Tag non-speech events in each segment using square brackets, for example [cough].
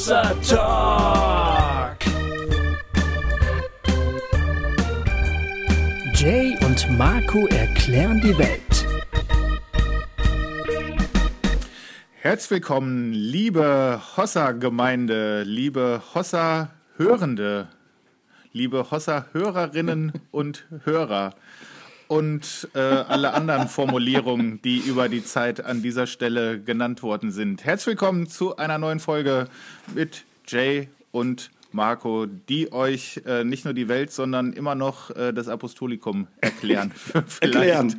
Hossa Talk. Jay und Marco erklären die Welt. Herzlich willkommen, liebe Hossa-Gemeinde, liebe Hossa-Hörende, liebe Hossa-Hörerinnen und Hörer und äh, alle anderen Formulierungen, die über die Zeit an dieser Stelle genannt worden sind. Herzlich willkommen zu einer neuen Folge mit Jay und Marco, die euch äh, nicht nur die Welt, sondern immer noch äh, das Apostolikum erklären. [laughs] erklären.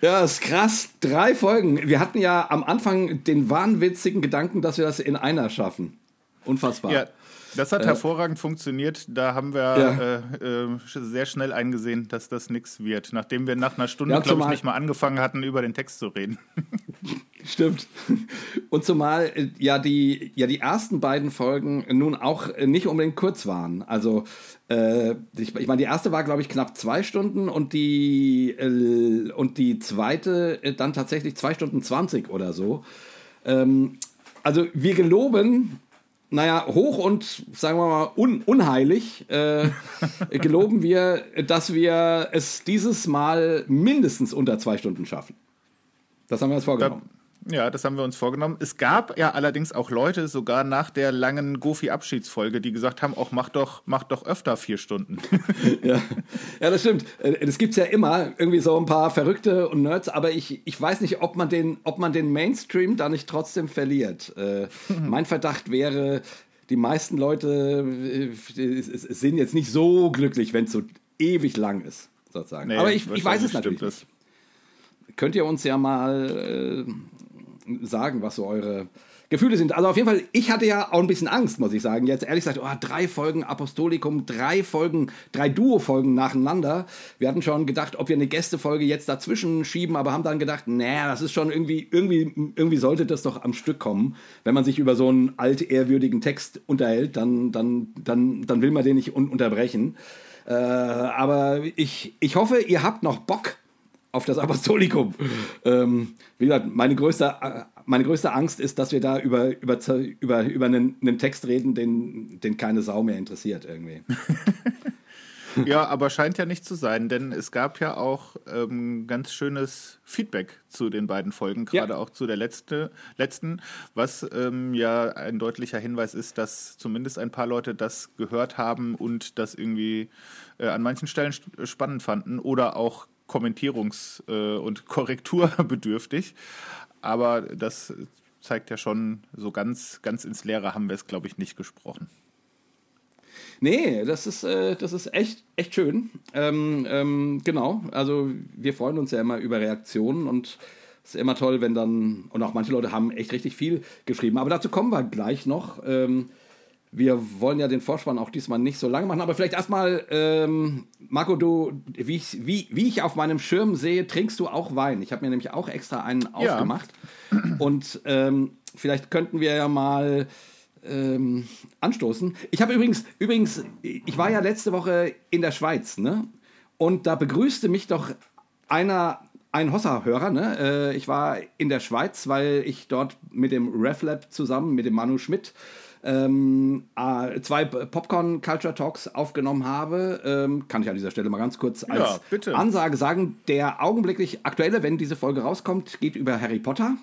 Ja, ist krass. Drei Folgen. Wir hatten ja am Anfang den wahnwitzigen Gedanken, dass wir das in einer schaffen. Unfassbar. Ja, das hat äh, hervorragend funktioniert. Da haben wir ja. äh, äh, sehr schnell eingesehen, dass das nichts wird. Nachdem wir nach einer Stunde, ja, glaube ich, nicht mal angefangen hatten, über den Text zu reden. [laughs] Stimmt. Und zumal äh, ja die, ja die ersten beiden Folgen nun auch nicht unbedingt kurz waren. Also äh, ich, ich meine, die erste war, glaube ich, knapp zwei Stunden und die, äh, und die zweite dann tatsächlich zwei Stunden zwanzig oder so. Ähm, also wir geloben naja, hoch und, sagen wir mal, un unheilig äh, [laughs] geloben wir, dass wir es dieses Mal mindestens unter zwei Stunden schaffen. Das haben wir uns vorgenommen. Ja, das haben wir uns vorgenommen. Es gab ja allerdings auch Leute, sogar nach der langen Goofy-Abschiedsfolge, die gesagt haben, auch mach doch, mach doch öfter vier Stunden. [laughs] ja. ja, das stimmt. Äh, das gibt es ja immer, irgendwie so ein paar Verrückte und Nerds, aber ich, ich weiß nicht, ob man, den, ob man den Mainstream da nicht trotzdem verliert. Äh, mein Verdacht wäre, die meisten Leute äh, sind jetzt nicht so glücklich, wenn es so ewig lang ist, sozusagen. Nee, aber ich, ich weiß es natürlich. Könnt ihr uns ja mal äh, sagen, was so eure Gefühle sind. Also auf jeden Fall, ich hatte ja auch ein bisschen Angst, muss ich sagen. Jetzt ehrlich gesagt, oh, drei Folgen Apostolikum, drei Folgen, drei Duo-Folgen nacheinander. Wir hatten schon gedacht, ob wir eine Gästefolge jetzt dazwischen schieben, aber haben dann gedacht, naja, das ist schon irgendwie, irgendwie, irgendwie sollte das doch am Stück kommen. Wenn man sich über so einen altehrwürdigen Text unterhält, dann, dann, dann, dann will man den nicht un unterbrechen. Äh, aber ich, ich hoffe, ihr habt noch Bock auf das Apostolikum. Ähm, wie gesagt, meine größte, meine größte Angst ist, dass wir da über, über, über, über einen, einen Text reden, den, den keine Sau mehr interessiert irgendwie. [laughs] ja, aber scheint ja nicht zu sein, denn es gab ja auch ähm, ganz schönes Feedback zu den beiden Folgen, gerade ja. auch zu der letzte, letzten, was ähm, ja ein deutlicher Hinweis ist, dass zumindest ein paar Leute das gehört haben und das irgendwie äh, an manchen Stellen spannend fanden oder auch kommentierungs- äh, und korrekturbedürftig. Aber das zeigt ja schon, so ganz, ganz ins Leere haben wir es, glaube ich, nicht gesprochen. Nee, das ist, äh, das ist echt, echt schön. Ähm, ähm, genau, also wir freuen uns ja immer über Reaktionen und es ist immer toll, wenn dann, und auch manche Leute haben echt richtig viel geschrieben, aber dazu kommen wir gleich noch. Ähm, wir wollen ja den Vorspann auch diesmal nicht so lange machen, aber vielleicht erstmal, ähm, Marco, du, wie ich, wie, wie ich auf meinem Schirm sehe, trinkst du auch Wein. Ich habe mir nämlich auch extra einen ja. aufgemacht. Und ähm, vielleicht könnten wir ja mal ähm, anstoßen. Ich habe übrigens, übrigens, ich war ja letzte Woche in der Schweiz, ne? Und da begrüßte mich doch einer, ein Hossa-Hörer, ne? Äh, ich war in der Schweiz, weil ich dort mit dem RefLab zusammen, mit dem Manu Schmidt, ähm, äh, zwei Popcorn Culture Talks aufgenommen habe, ähm, kann ich an dieser Stelle mal ganz kurz als ja, Ansage sagen. Der augenblicklich aktuelle, wenn diese Folge rauskommt, geht über Harry Potter.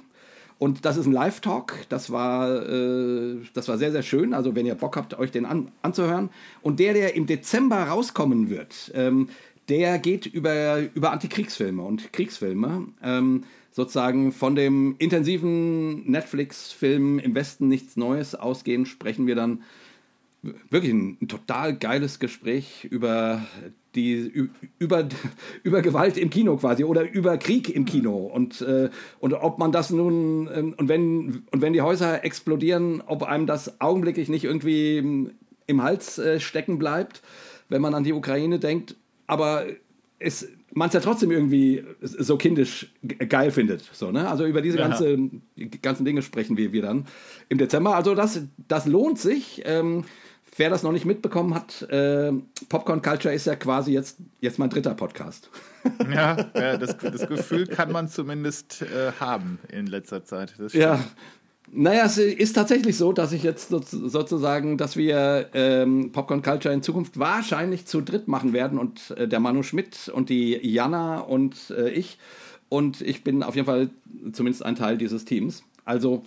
Und das ist ein Live-Talk. Das war, äh, das war sehr, sehr schön. Also, wenn ihr Bock habt, euch den an, anzuhören. Und der, der im Dezember rauskommen wird, ähm, der geht über, über Antikriegsfilme und Kriegsfilme. Ähm, sozusagen von dem intensiven Netflix-Film Im Westen nichts Neues ausgehend sprechen wir dann wirklich ein, ein, total geiles Gespräch über die über, [laughs] über Gewalt im Kino quasi oder über Krieg im Kino. Und äh, und ob man das nun äh, und wenn und wenn die Häuser explodieren, ob einem das augenblicklich nicht irgendwie im, im Hals äh, stecken bleibt, wenn man an die Ukraine denkt, aber es man es ja trotzdem irgendwie so kindisch geil findet. So, ne? Also über diese ganze, ganzen Dinge sprechen wir, wir dann im Dezember. Also das, das lohnt sich. Ähm, wer das noch nicht mitbekommen hat, äh, Popcorn Culture ist ja quasi jetzt, jetzt mein dritter Podcast. [laughs] Ja, ja das, das [laughs] Gefühl kann man zumindest äh, haben in letzter Zeit. ja, Naja, es ist tatsächlich so, dass ich jetzt sozusagen, dass wir ähm, Popcorn Culture in Zukunft wahrscheinlich zu dritt machen werden und äh, der Manu Schmidt und die Jana und äh, ich. Und ich bin auf jeden Fall zumindest ein Teil dieses Teams. Also,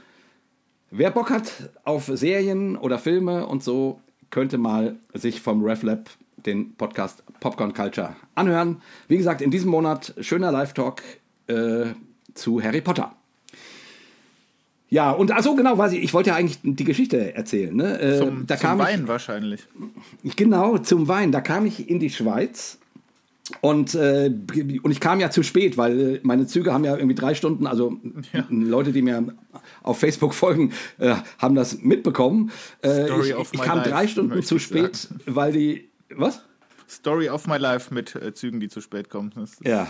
wer Bock hat auf Serien oder Filme und so, könnte mal sich vom RefLab den Podcast Popcorn Culture anhören. Wie gesagt, in diesem Monat schöner Live-Talk äh, zu Harry Potter. Ja, und also genau, weiß ich, ich wollte ja eigentlich die Geschichte erzählen. Ne? Äh, zum, da zum Wein ich, wahrscheinlich. Genau, zum Wein. Da kam ich in die Schweiz und, äh, und ich kam ja zu spät, weil meine Züge haben ja irgendwie drei Stunden, also ja. Leute, die mir auf Facebook folgen, äh, haben das mitbekommen. Äh, Story ich, of ich kam life, drei Stunden zu spät, sagen. weil die. Was? Story of my life mit äh, Zügen, die zu spät kommen. Ja.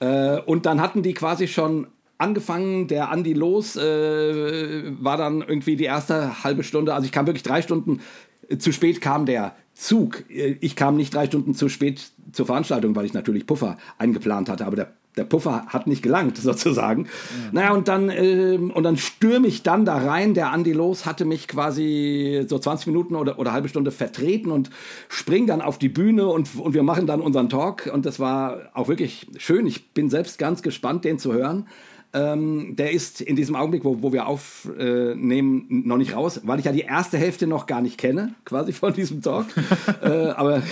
Äh, und dann hatten die quasi schon angefangen, der Andi los äh, war dann irgendwie die erste halbe Stunde, also ich kam wirklich drei Stunden äh, zu spät kam der Zug. Äh, ich kam nicht drei Stunden zu spät zur Veranstaltung, weil ich natürlich Puffer eingeplant hatte, aber der der Puffer hat nicht gelangt, [laughs] sozusagen. Ja. Naja, und dann, äh, und dann stürme ich dann da rein. Der Andi Los hatte mich quasi so 20 Minuten oder, oder halbe Stunde vertreten und spring dann auf die Bühne und, und wir machen dann unseren Talk. Und das war auch wirklich schön. Ich bin selbst ganz gespannt, den zu hören. Ähm, der ist in diesem Augenblick, wo, wo wir aufnehmen, noch nicht raus, weil ich ja die erste Hälfte noch gar nicht kenne, quasi von diesem Talk. [laughs] äh, aber,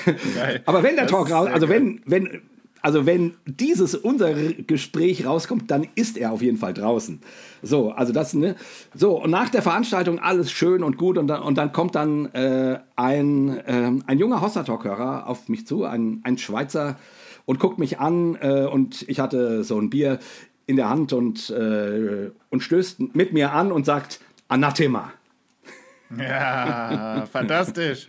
aber wenn der das Talk raus, also wenn, wenn, also wenn dieses unser Gespräch rauskommt, dann ist er auf jeden Fall draußen. So, also das, ne? So, und nach der Veranstaltung alles schön und gut und dann, und dann kommt dann äh, ein, äh, ein junger Hossa-Talk-Hörer auf mich zu, ein, ein Schweizer, und guckt mich an äh, und ich hatte so ein Bier in der Hand und, äh, und stößt mit mir an und sagt Anathema. Ja, fantastisch.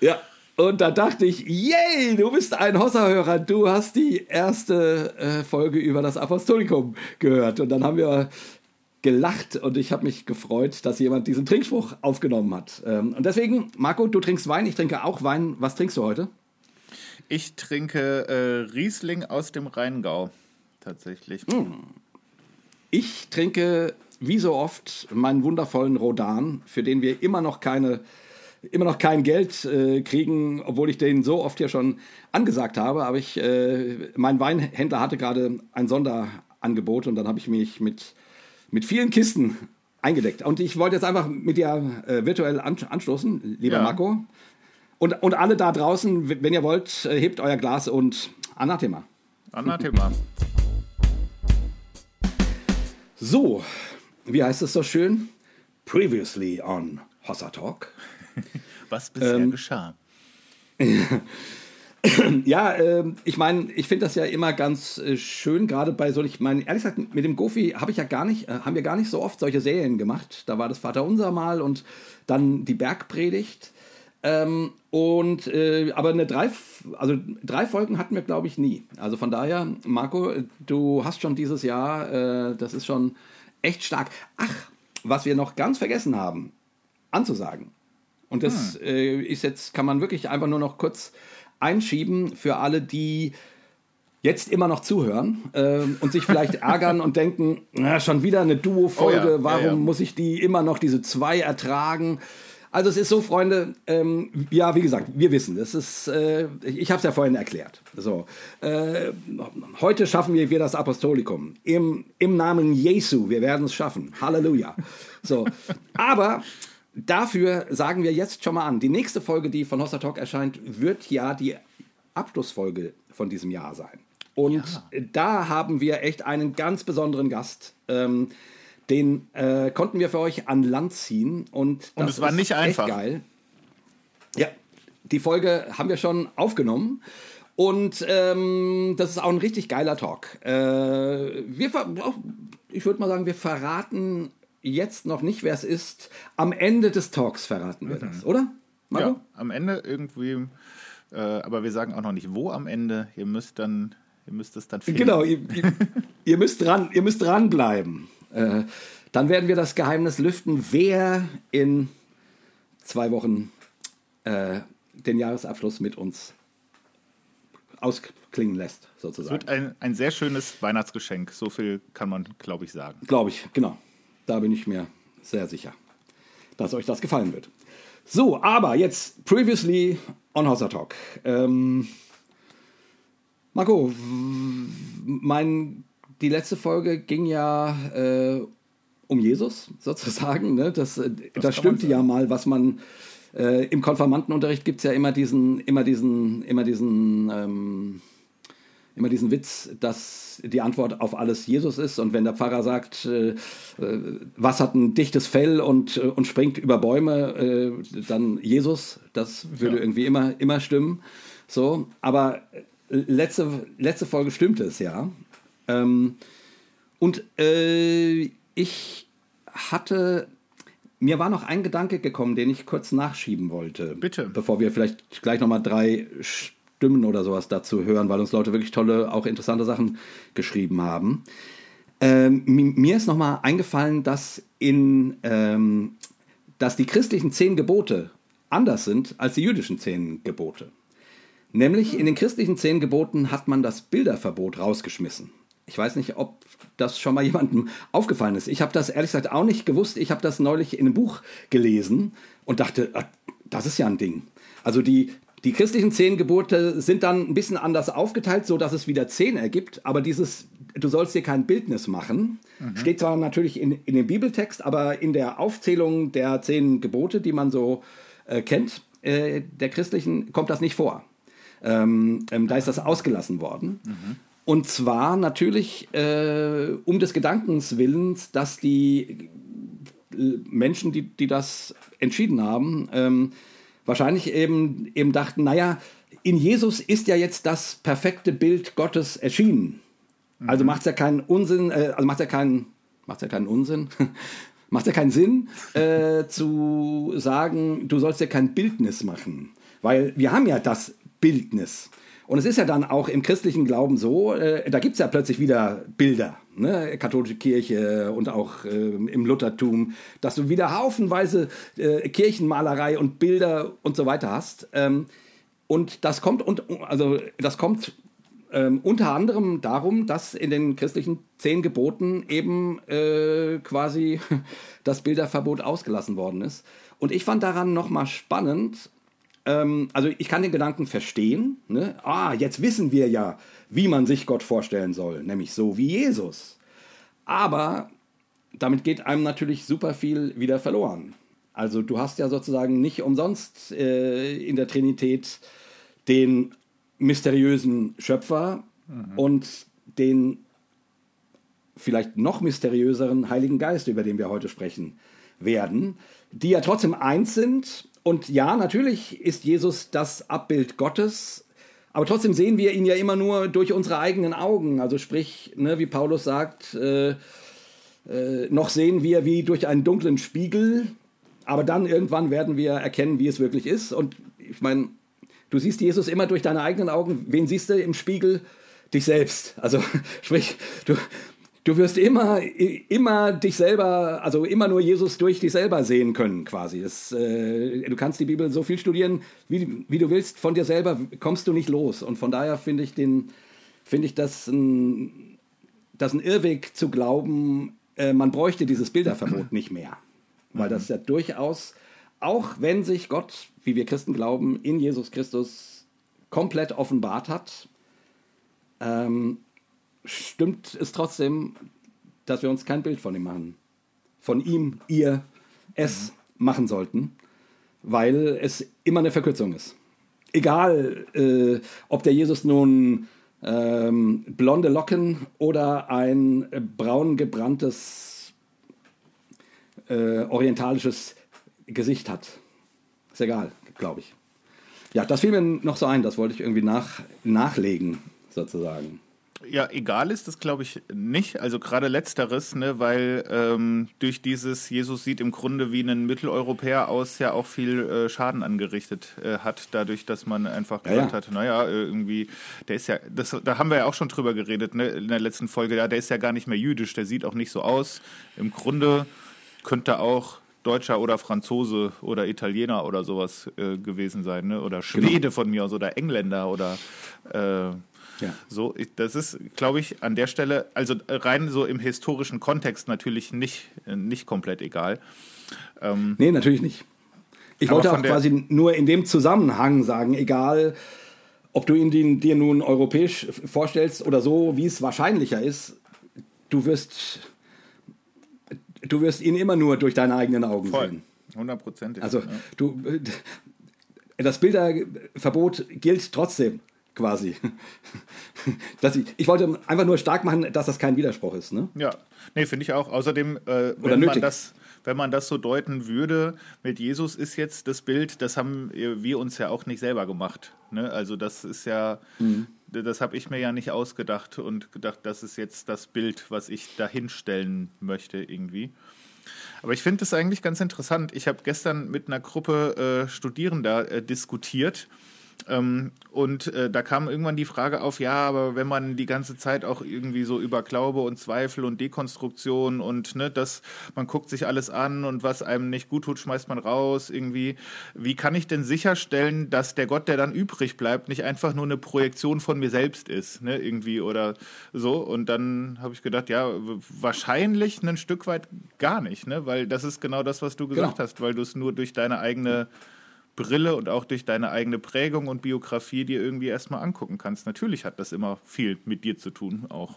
ja, und da dachte ich, yay, du bist ein Hossa-Hörer, du hast die erste äh, Folge über das Apostolikum gehört. Und dann haben wir gelacht und ich habe mich gefreut, dass jemand diesen Trinkspruch aufgenommen hat. Ähm, und deswegen, Marco, du trinkst Wein, ich trinke auch Wein. Was trinkst du heute? Ich trinke äh, Riesling aus dem Rheingau, tatsächlich. Hm. Ich trinke, wie so oft, meinen wundervollen Rodan, für den wir immer noch keine immer noch kein Geld äh, kriegen, obwohl ich den so oft hier schon angesagt habe. Aber ich, äh, mein Weinhändler hatte gerade ein Sonderangebot und dann habe ich mich mit, mit vielen Kisten eingedeckt. Und ich wollte jetzt einfach mit dir äh, virtuell anstoßen, lieber ja. Marco. Und, und alle da draußen, wenn ihr wollt, äh, hebt euer Glas und Anathema. Anathema. So, wie heißt es so schön? Previously on Hossa Talk. [laughs] Was bisher ähm, geschah. [laughs] ja, äh, ich meine, ich finde das ja immer ganz äh, schön, gerade bei so, ich meine, ehrlich gesagt, mit dem Gofi habe ich ja gar nicht, äh, haben wir gar nicht so oft solche Serien gemacht. Da war das Vaterunser mal und dann die Bergpredigt. Ähm, und äh, aber eine drei, also drei Folgen hatten wir, glaube ich, nie. Also von daher, Marco, du hast schon dieses Jahr, äh, das ist schon echt stark. Ach, was wir noch ganz vergessen haben, anzusagen. Und das hm. äh, ist jetzt, kann man wirklich einfach nur noch kurz einschieben für alle, die jetzt immer noch zuhören äh, und sich vielleicht [laughs] ärgern und denken, na, schon wieder eine Duo-Folge, oh ja, warum ja, ja. muss ich die immer noch diese zwei ertragen? Also es ist so, Freunde, ähm, ja, wie gesagt, wir wissen, das ist, äh, ich habe es ja vorhin erklärt. So, äh, heute schaffen wir, wir das Apostolikum im, im Namen Jesu. Wir werden es schaffen. Halleluja. So, aber dafür sagen wir jetzt schon mal an, die nächste Folge, die von Hossa Talk erscheint, wird ja die Abschlussfolge von diesem Jahr sein. Und ja. da haben wir echt einen ganz besonderen Gast. Ähm, den äh, konnten wir für euch an Land ziehen. Und, und es war nicht einfach. geil. Ja, die Folge haben wir schon aufgenommen. Und ähm, das ist auch ein richtig geiler Talk. Äh, wir, ich würde mal sagen, wir verraten jetzt noch nicht, wer es ist. Am Ende des Talks verraten wir mhm. das, oder? Marco? Ja, am Ende irgendwie. Äh, aber wir sagen auch noch nicht, wo am Ende. Ihr müsst dann, ihr müsst es dann finden. Genau, ihr, ihr, müsst dran, ihr müsst dranbleiben. Äh, dann werden wir das Geheimnis lüften, wer in zwei Wochen äh, den Jahresabschluss mit uns ausklingen lässt, sozusagen. Es wird ein, ein sehr schönes Weihnachtsgeschenk. So viel kann man, glaube ich, sagen. Glaube ich, genau. Da bin ich mir sehr sicher, dass euch das gefallen wird. So, aber jetzt previously on Hossa Talk. Ähm, Marco, mein, die letzte Folge ging ja äh, um Jesus sozusagen. Ne? Das, das, das stimmte ja mal, was man äh, im Konfirmandenunterricht gibt es ja immer diesen, immer diesen, immer diesen, ähm, immer diesen Witz, dass die Antwort auf alles Jesus ist. Und wenn der Pfarrer sagt, äh, äh was hat ein dichtes Fell und, äh, und springt über Bäume, äh, dann Jesus. Das würde ja. irgendwie immer, immer stimmen. So, aber letzte, letzte Folge stimmte es ja. Ähm, und äh, ich hatte mir war noch ein Gedanke gekommen, den ich kurz nachschieben wollte. Bitte. Bevor wir vielleicht gleich nochmal drei Stimmen oder sowas dazu hören, weil uns Leute wirklich tolle, auch interessante Sachen geschrieben haben. Ähm, mir ist nochmal eingefallen, dass, in, ähm, dass die christlichen zehn Gebote anders sind als die jüdischen zehn Gebote. Nämlich in den christlichen zehn Geboten hat man das Bilderverbot rausgeschmissen. Ich weiß nicht, ob das schon mal jemandem aufgefallen ist. Ich habe das ehrlich gesagt auch nicht gewusst. Ich habe das neulich in einem Buch gelesen und dachte, ah, das ist ja ein Ding. Also die, die christlichen zehn Gebote sind dann ein bisschen anders aufgeteilt, so dass es wieder zehn ergibt. Aber dieses, du sollst dir kein Bildnis machen, mhm. steht zwar natürlich in, in dem Bibeltext, aber in der Aufzählung der zehn Gebote, die man so äh, kennt, äh, der christlichen, kommt das nicht vor. Ähm, ähm, da ist das ausgelassen worden. Mhm. Und zwar natürlich äh, um des Gedankens willens, dass die Menschen, die, die das entschieden haben, ähm, wahrscheinlich eben, eben dachten, naja, in Jesus ist ja jetzt das perfekte Bild Gottes erschienen. Mhm. Also macht es ja keinen Unsinn, äh, also macht ja keinen, macht ja keinen Unsinn, [laughs] macht ja keinen Sinn, äh, zu sagen, du sollst ja kein Bildnis machen. Weil wir haben ja das Bildnis. Und es ist ja dann auch im christlichen Glauben so, äh, da gibt es ja plötzlich wieder Bilder, ne? katholische Kirche und auch äh, im Luthertum, dass du wieder haufenweise äh, Kirchenmalerei und Bilder und so weiter hast. Ähm, und das kommt, und, also das kommt ähm, unter anderem darum, dass in den christlichen zehn Geboten eben äh, quasi [laughs] das Bilderverbot ausgelassen worden ist. Und ich fand daran nochmal spannend, ähm, also ich kann den Gedanken verstehen. Ne? Ah, jetzt wissen wir ja, wie man sich Gott vorstellen soll, nämlich so wie Jesus. Aber damit geht einem natürlich super viel wieder verloren. Also du hast ja sozusagen nicht umsonst äh, in der Trinität den mysteriösen Schöpfer mhm. und den vielleicht noch mysteriöseren Heiligen Geist, über den wir heute sprechen werden, die ja trotzdem eins sind und ja, natürlich ist Jesus das Abbild Gottes, aber trotzdem sehen wir ihn ja immer nur durch unsere eigenen Augen. Also sprich, ne, wie Paulus sagt, äh, äh, noch sehen wir wie durch einen dunklen Spiegel, aber dann irgendwann werden wir erkennen, wie es wirklich ist. Und ich meine, du siehst Jesus immer durch deine eigenen Augen. Wen siehst du im Spiegel? Dich selbst. Also [laughs] sprich, du, du wirst immer, immer dich selber, also immer nur Jesus durch dich selber sehen können, quasi. Das, äh, du kannst die Bibel so viel studieren, wie, wie du willst, von dir selber kommst du nicht los. Und von daher finde ich den, finde ich das ein, das ein Irrweg zu glauben, äh, man bräuchte dieses Bilderverbot nicht mehr. Weil das ja durchaus, auch wenn sich Gott, wie wir Christen glauben, in Jesus Christus komplett offenbart hat, ähm, stimmt es trotzdem, dass wir uns kein Bild von ihm machen. Von ihm, ihr, es mhm. machen sollten, weil es immer eine Verkürzung ist. Egal, äh, ob der Jesus nun ähm, blonde Locken oder ein braun gebranntes äh, orientalisches Gesicht hat. Ist egal, glaube ich. Ja, das fiel mir noch so ein, das wollte ich irgendwie nach, nachlegen, sozusagen. Ja, egal ist das, glaube ich, nicht. Also gerade letzteres, ne, weil ähm, durch dieses Jesus sieht im Grunde wie ein Mitteleuropäer aus, ja auch viel äh, Schaden angerichtet äh, hat, dadurch, dass man einfach gesagt ja, ja. hat, naja, äh, irgendwie, der ist ja, das, da haben wir ja auch schon drüber geredet, ne, in der letzten Folge, ja, der ist ja gar nicht mehr jüdisch, der sieht auch nicht so aus. Im Grunde könnte auch Deutscher oder Franzose oder Italiener oder sowas äh, gewesen sein, ne? Oder Schwede genau. von mir aus oder Engländer oder äh, Ja. So, das ist, glaube ich, an der Stelle, also rein so im historischen Kontext natürlich nicht, nicht komplett egal. Ähm, nee, natürlich nicht. Ich wollte auch quasi nur in dem Zusammenhang sagen, egal ob du ihn dir nun europäisch vorstellst oder so, wie es wahrscheinlicher ist, du wirst, du wirst ihn immer nur durch deine eigenen Augen Voll. sehen. Hundertprozentig. Also ja. du, das Bilderverbot gilt trotzdem quasi. [laughs] dass ich, ich wollte einfach nur stark machen, dass das kein Widerspruch ist. Ne? Ja, nee, finde ich auch. Außerdem, äh, wenn man das wenn man das so deuten würde, mit Jesus ist jetzt das Bild, das haben wir uns ja auch nicht selber gemacht. Ne? Also das ist ja, mhm. das habe ich mir ja nicht ausgedacht und gedacht, das ist jetzt das Bild, was ich dahinstellen möchte irgendwie. Aber ich finde es eigentlich ganz interessant. Ich habe gestern mit einer Gruppe äh, Studierender äh, diskutiert und äh, da kam irgendwann die Frage auf, ja, aber wenn man die ganze Zeit auch irgendwie so über Glaube und Zweifel und Dekonstruktion und ne, das, man guckt sich alles an und was einem nicht gut tut, schmeißt man raus irgendwie. Wie kann ich denn sicherstellen, dass der Gott, der dann übrig bleibt, nicht einfach nur eine Projektion von mir selbst ist, ne, irgendwie oder so? Und dann habe ich gedacht, ja, wahrscheinlich ein Stück weit gar nicht, ne, weil das ist genau das, was du gesagt genau. hast, weil du es nur durch deine eigene Brille und auch durch deine eigene Prägung und Biografie dir irgendwie erstmal angucken kannst. Natürlich hat das immer viel mit dir zu tun auch.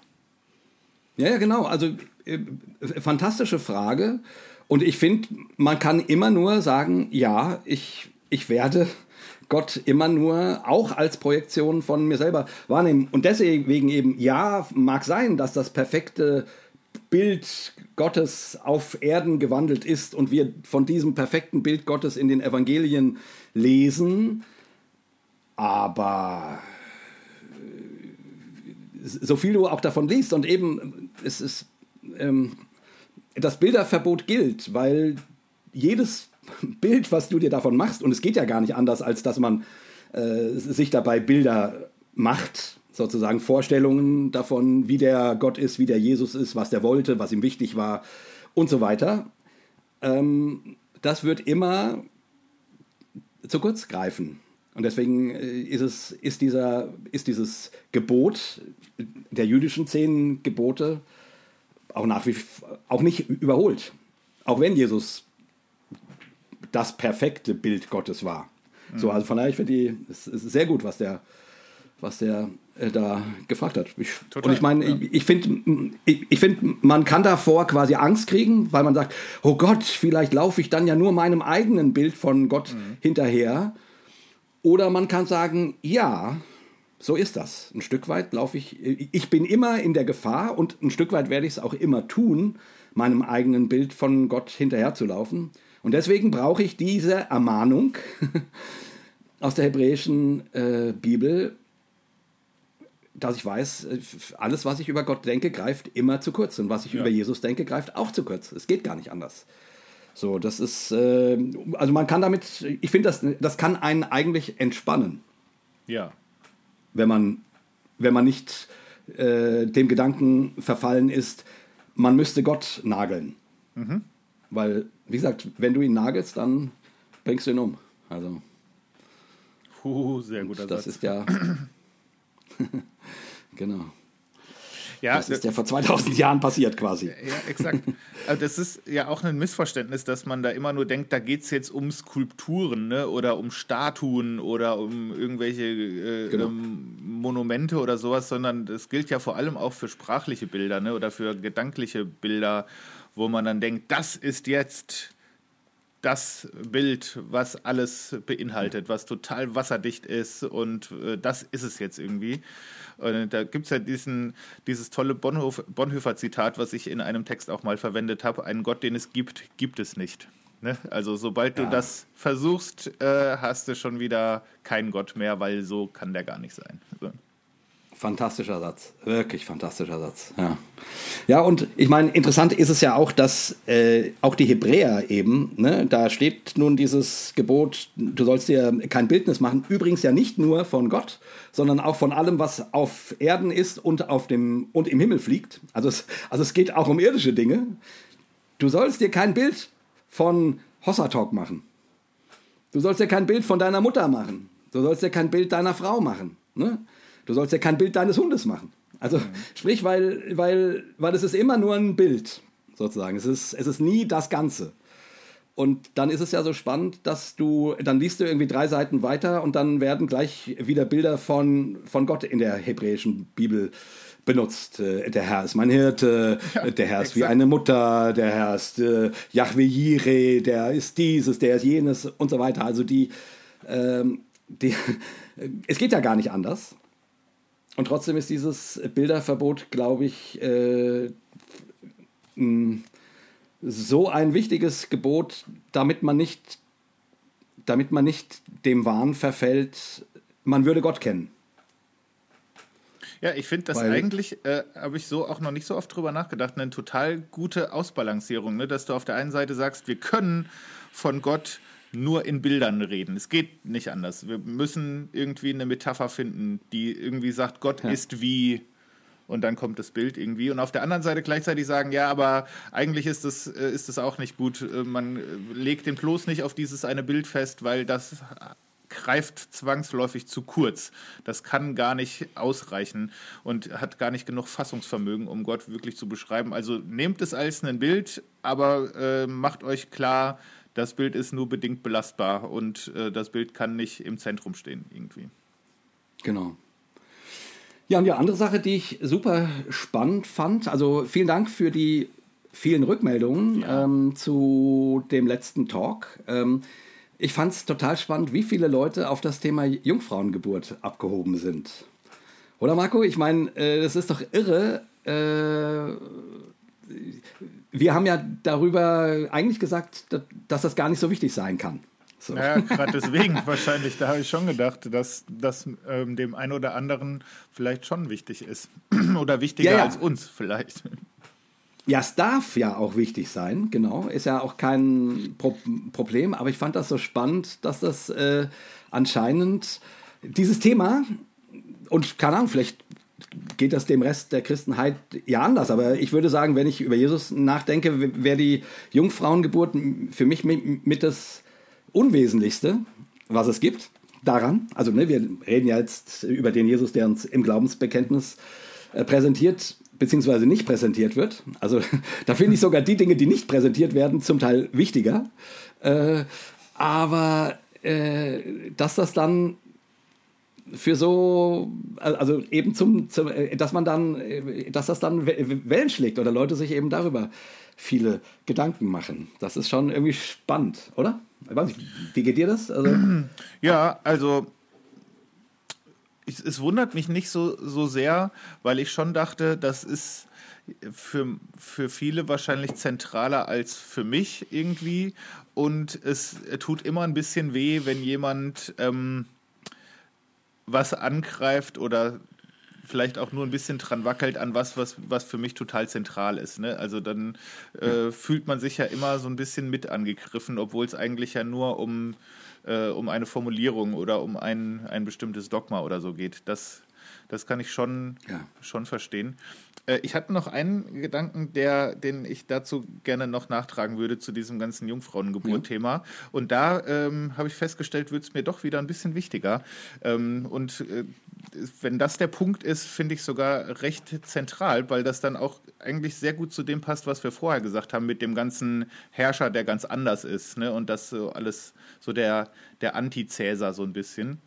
Ja, ja, genau. Also äh, fantastische Frage. Und ich finde, man kann immer nur sagen, ja, ich, ich werde Gott immer nur auch als Projektion von mir selber wahrnehmen. Und deswegen eben, ja, mag sein, dass das perfekte Bild Gottes auf Erden gewandelt ist und wir von diesem perfekten Bild Gottes in den Evangelien lesen. Aber äh, so viel du auch davon liest und eben es ist ähm, das Bilderverbot gilt, weil jedes Bild, was du dir davon machst, und es geht ja gar nicht anders, als dass man äh, sich dabei Bilder macht, sozusagen Vorstellungen davon, wie der Gott ist, wie der Jesus ist, was der wollte, was ihm wichtig war und so weiter. Ähm, das wird immer zu kurz greifen. Und deswegen äh, ist, es, ist, dieser, ist dieses Gebot der jüdischen zehn Gebote auch, nach wie, auch nicht überholt. Auch wenn Jesus das perfekte Bild Gottes war. Mhm. So, also von daher, ich finde, es ist sehr gut, was der, was der da gefragt hat. Ich, und ich meine, ja. ich, ich finde, ich, ich find, man kann davor quasi Angst kriegen, weil man sagt, oh Gott, vielleicht laufe ich dann ja nur meinem eigenen Bild von Gott mhm. hinterher. Oder man kann sagen, ja, so ist das. Ein Stück weit laufe ich, ich bin immer in der Gefahr und ein Stück weit werde ich es auch immer tun, meinem eigenen Bild von Gott hinterher zu laufen. Und deswegen brauche ich diese Ermahnung [laughs] aus der hebräischen äh, Bibel, dass ich weiß, äh, alles, was ich über Gott denke, greift immer zu kurz. Und was ich ja. über Jesus denke, greift auch zu kurz. Es geht gar nicht anders. So, das ist, äh, also man kann damit, ich finde, das, das kann einen eigentlich entspannen. Ja. Wenn man, wenn man nicht äh, dem Gedanken verfallen ist, man müsste Gott nageln. Mhm. Weil, wie gesagt, wenn du ihn nagelst, dann bringst du ihn um. Also. Puh, sehr guter das Satz. Das ist ja. [clears throat] Genau. Ja, das ist ja vor 2000 Jahren passiert quasi. Ja, exakt. Aber das ist ja auch ein Missverständnis, dass man da immer nur denkt, da geht es jetzt um Skulpturen ne? oder um Statuen oder um irgendwelche äh, genau. ähm, Monumente oder sowas, sondern das gilt ja vor allem auch für sprachliche Bilder ne? oder für gedankliche Bilder, wo man dann denkt, das ist jetzt das Bild, was alles beinhaltet, was total wasserdicht ist und äh, das ist es jetzt irgendwie. Und da gibt es ja diesen, dieses tolle Bonhof, Bonhoeffer-Zitat, was ich in einem Text auch mal verwendet habe: Einen Gott, den es gibt, gibt es nicht. Ne? Also, sobald ja. du das versuchst, äh, hast du schon wieder keinen Gott mehr, weil so kann der gar nicht sein. So. Fantastischer Satz, wirklich fantastischer Satz. Ja, ja und ich meine, interessant ist es ja auch, dass äh, auch die Hebräer eben, ne, da steht nun dieses Gebot, du sollst dir kein Bildnis machen, übrigens ja nicht nur von Gott, sondern auch von allem, was auf Erden ist und, auf dem, und im Himmel fliegt. Also es, also es geht auch um irdische Dinge. Du sollst dir kein Bild von Hossatalk machen. Du sollst dir kein Bild von deiner Mutter machen. Du sollst dir kein Bild deiner Frau machen. Ne? Du sollst ja kein Bild deines Hundes machen. Also mhm. sprich, weil, weil, weil es ist immer nur ein Bild, sozusagen. Es ist, es ist nie das Ganze. Und dann ist es ja so spannend, dass du, dann liest du irgendwie drei Seiten weiter und dann werden gleich wieder Bilder von, von Gott in der hebräischen Bibel benutzt. Äh, der Herr ist mein Hirte, ja, der Herr ist exakt. wie eine Mutter, der Herr ist äh, Yahweh Jireh, der ist dieses, der ist jenes und so weiter. Also die, ähm, die [laughs] es geht ja gar nicht anders. Und trotzdem ist dieses Bilderverbot, glaube ich, äh, so ein wichtiges Gebot, damit man nicht, damit man nicht dem Wahn verfällt, man würde Gott kennen. Ja, ich finde das Weil, eigentlich, äh, habe ich so auch noch nicht so oft drüber nachgedacht, eine total gute Ausbalancierung, ne? dass du auf der einen Seite sagst, wir können von Gott nur in Bildern reden. Es geht nicht anders. Wir müssen irgendwie eine Metapher finden, die irgendwie sagt, Gott ja. ist wie und dann kommt das Bild irgendwie. Und auf der anderen Seite gleichzeitig sagen, ja, aber eigentlich ist das, äh, ist das auch nicht gut. Äh, man äh, legt den bloß nicht auf dieses eine Bild fest, weil das greift zwangsläufig zu kurz. Das kann gar nicht ausreichen und hat gar nicht genug Fassungsvermögen, um Gott wirklich zu beschreiben. Also nehmt es als ein Bild, aber äh, macht euch klar, das Bild ist nur bedingt belastbar und äh, das Bild kann nicht im Zentrum stehen irgendwie. Genau. Ja, und die andere Sache, die ich super spannend fand, also vielen Dank für die vielen Rückmeldungen ja. ähm, zu dem letzten Talk. Ähm, ich fand es total spannend, wie viele Leute auf das Thema Jungfrauengeburt abgehoben sind. Oder Marco? Ich meine, äh, das ist doch irre. Äh, wir haben ja darüber eigentlich gesagt, dass, das gar nicht so wichtig sein kann. So. Ja, [laughs] gerade deswegen wahrscheinlich. Da habe ich schon gedacht, dass das ähm, dem einen oder anderen vielleicht schon wichtig ist. [clears throat] oder wichtiger ja, ja. als uns vielleicht. Ja, es darf ja auch wichtig sein, genau. Ist ja auch kein Pro Problem, aber ich fand das so spannend, dass das äh, anscheinend dieses Thema, und keine Ahnung, vielleicht geht das dem Rest der Christenheit ja anders, aber ich würde sagen, wenn ich über Jesus nachdenke, wäre die Jungfrauengeburt für mich mit, das Unwesentlichste, was es gibt daran. Also ne, wir reden ja jetzt über den Jesus, der uns im Glaubensbekenntnis äh, präsentiert beziehungsweise nicht präsentiert wird. Also [laughs] da finde ich sogar die Dinge, die nicht präsentiert werden, zum Teil wichtiger. Äh, aber äh, dass das dann für so, also eben zum, zum, äh, dass man dann, äh, dass das dann Wellen schlägt oder Leute sich eben darüber viele Gedanken machen. Das ist schon irgendwie spannend, oder? Wie geht dir das? Also [clears throat] ja, also ich, es wundert mich nicht so, so sehr, weil ich schon dachte, das ist für, für viele wahrscheinlich zentraler als für mich irgendwie. Und es tut immer ein bisschen weh, wenn jemand ähm, was angreift oder vielleicht auch nur ein bisschen dran wackelt an was, was, was für mich total zentral ist. Ne? Also dann äh, ja. fühlt man sich ja immer so ein bisschen mit angegriffen, obwohl es eigentlich ja nur um äh, um eine Formulierung oder um ein, ein bestimmtes Dogma oder so geht. Das, das kann ich schon, ja. schon verstehen. Äh, ich hatte noch einen Gedanken, der, den ich dazu gerne noch nachtragen würde zu diesem ganzen Jungfrauengeburt-Thema. Ja. Und da ähm, habe ich festgestellt, wird es mir doch wieder ein bisschen wichtiger. Ähm, und äh, wenn das der Punkt ist, finde ich sogar recht zentral, weil das dann auch eigentlich sehr gut zu dem passt, was wir vorher gesagt haben, mit dem ganzen Herrscher, der ganz anders ist. Ne? Und das so alles, so der, der Anti-Cäsar so ein bisschen.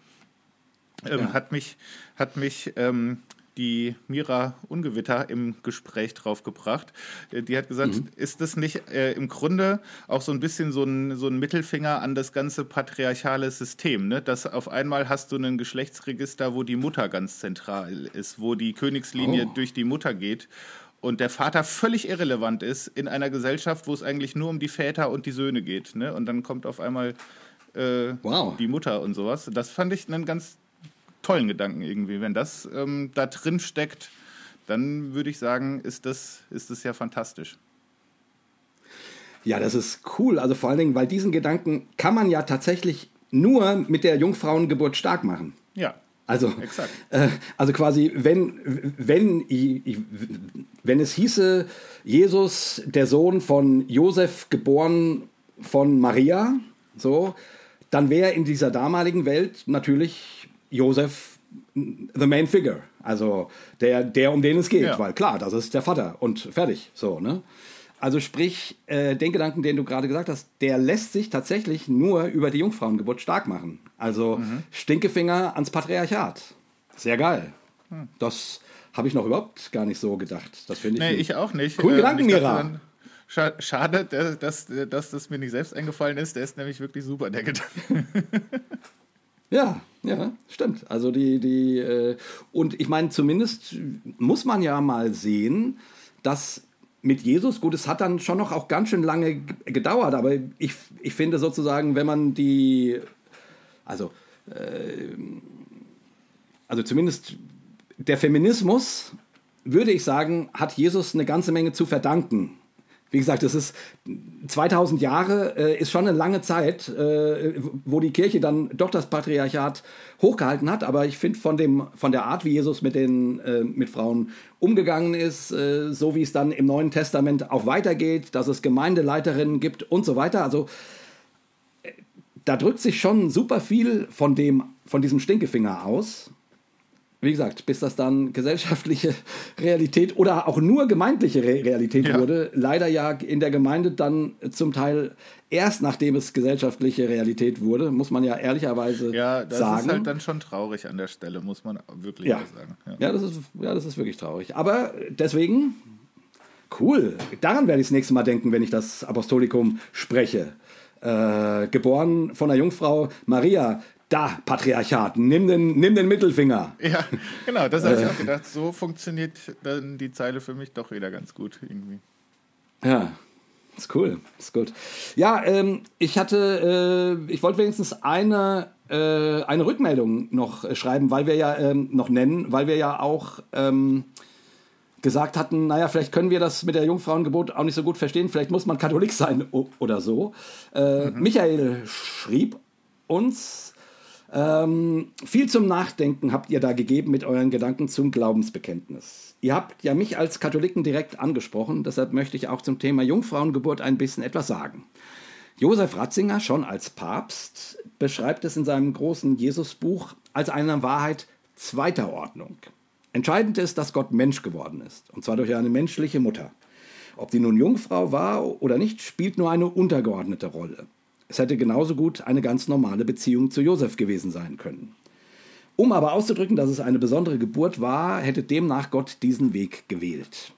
Ähm, ja. Hat mich, hat mich ähm, die Mira Ungewitter im Gespräch draufgebracht. Äh, die hat gesagt, mhm. ist das nicht äh, im Grunde auch so ein bisschen so ein, so ein Mittelfinger an das ganze patriarchale System, ne? dass auf einmal hast du ein Geschlechtsregister, wo die Mutter ganz zentral ist, wo die Königslinie oh. durch die Mutter geht und der Vater völlig irrelevant ist in einer Gesellschaft, wo es eigentlich nur um die Väter und die Söhne geht. Ne? Und dann kommt auf einmal äh, wow. die Mutter und sowas. Das fand ich einen ganz tollen Gedanken irgendwie. Wenn das ähm, da drin steckt, dann würde ich sagen, ist das, ist das ja fantastisch. Ja, das ist cool. Also vor allen Dingen, weil diesen Gedanken kann man ja tatsächlich nur mit der Jungfrauengeburt stark machen. Ja. Also, äh, also quasi, wenn, wenn, wenn es hieße, Jesus, der Sohn von Josef, geboren von Maria, so, dann wäre in dieser damaligen Welt natürlich Josef the main figure. Also der, der um den es geht, Ja. weil klar, das ist der Vater und fertig. So, ne? Also sprich, äh, den Gedanken, den du gerade gesagt hast, der lässt sich tatsächlich nur über die Jungfrauengeburt stark machen. Also Mhm. Stinkefinger ans Patriarchat. Sehr geil. Hm. Das habe ich noch überhaupt gar nicht so gedacht. Das finde ich. Nee, ich auch nicht. Coolen Ähm, Gedanken, Mira. Schade, dass, dass, dass das mir nicht selbst eingefallen ist. Der ist nämlich wirklich super, der Gedanke. [laughs] Ja, ja, stimmt. Also die, die, äh, und ich meine, zumindest muss man ja mal sehen, dass mit Jesus, gut, es hat dann schon noch auch ganz schön lange gedauert, aber ich, ich finde sozusagen, wenn man die, also, äh, also zumindest der Feminismus, würde ich sagen, hat Jesus eine ganze Menge zu verdanken. Wie gesagt, das ist 2000 Jahre äh, ist schon eine lange Zeit, äh, wo die Kirche dann doch das Patriarchat hochgehalten hat. Aber ich finde von von der Art, wie Jesus mit den äh, mit Frauen umgegangen ist, äh, so wie es dann im Neuen Testament auch weitergeht, dass es Gemeindeleiterinnen gibt und so weiter. Also äh, da drückt sich schon super viel von dem von diesem Stinkefinger aus wie gesagt, bis das dann gesellschaftliche [laughs] Realität oder auch nur gemeindliche Re Realität Ja. wurde, leider ja in der Gemeinde dann zum Teil erst nachdem es gesellschaftliche Realität wurde, muss man ja ehrlicherweise Ja, das sagen. ist halt dann schon traurig an der Stelle, muss man wirklich ja. sagen. Ja. Ja. das ist, ja, das ist wirklich traurig. Aber deswegen, cool. Daran werde ich das nächste Mal denken, wenn ich das Apostolikum spreche. Äh, geboren von der Jungfrau Maria. Da, Patriarchat, nimm den, nimm den Mittelfinger. Ja, genau, das habe ich Äh. auch gedacht. So funktioniert dann die Zeile für mich doch wieder ganz gut irgendwie. Ja, ist cool, ist gut. Ja, ähm, ich hatte, äh, ich wollte wenigstens eine, äh, eine Rückmeldung noch äh, schreiben, weil wir ja ähm, noch nennen, weil wir ja auch ähm, gesagt hatten, naja, vielleicht können wir das mit der Jungfrauengebot auch nicht so gut verstehen, vielleicht muss man Katholik sein oder so. Äh, Michael schrieb uns, ähm, viel zum Nachdenken habt ihr da gegeben mit euren Gedanken zum Glaubensbekenntnis. Ihr habt ja mich als Katholiken direkt angesprochen, deshalb möchte ich auch zum Thema Jungfrauengeburt ein bisschen etwas sagen. Josef Ratzinger, schon als Papst, beschreibt es in seinem großen Jesusbuch als eine Wahrheit zweiter Ordnung. Entscheidend ist, dass Gott Mensch geworden ist, und zwar durch eine menschliche Mutter. Ob die nun Jungfrau war oder nicht, spielt nur eine untergeordnete Rolle. Es hätte genauso gut eine ganz normale Beziehung zu Josef gewesen sein können. Um aber auszudrücken, dass es eine besondere Geburt war, hätte demnach Gott diesen Weg gewählt.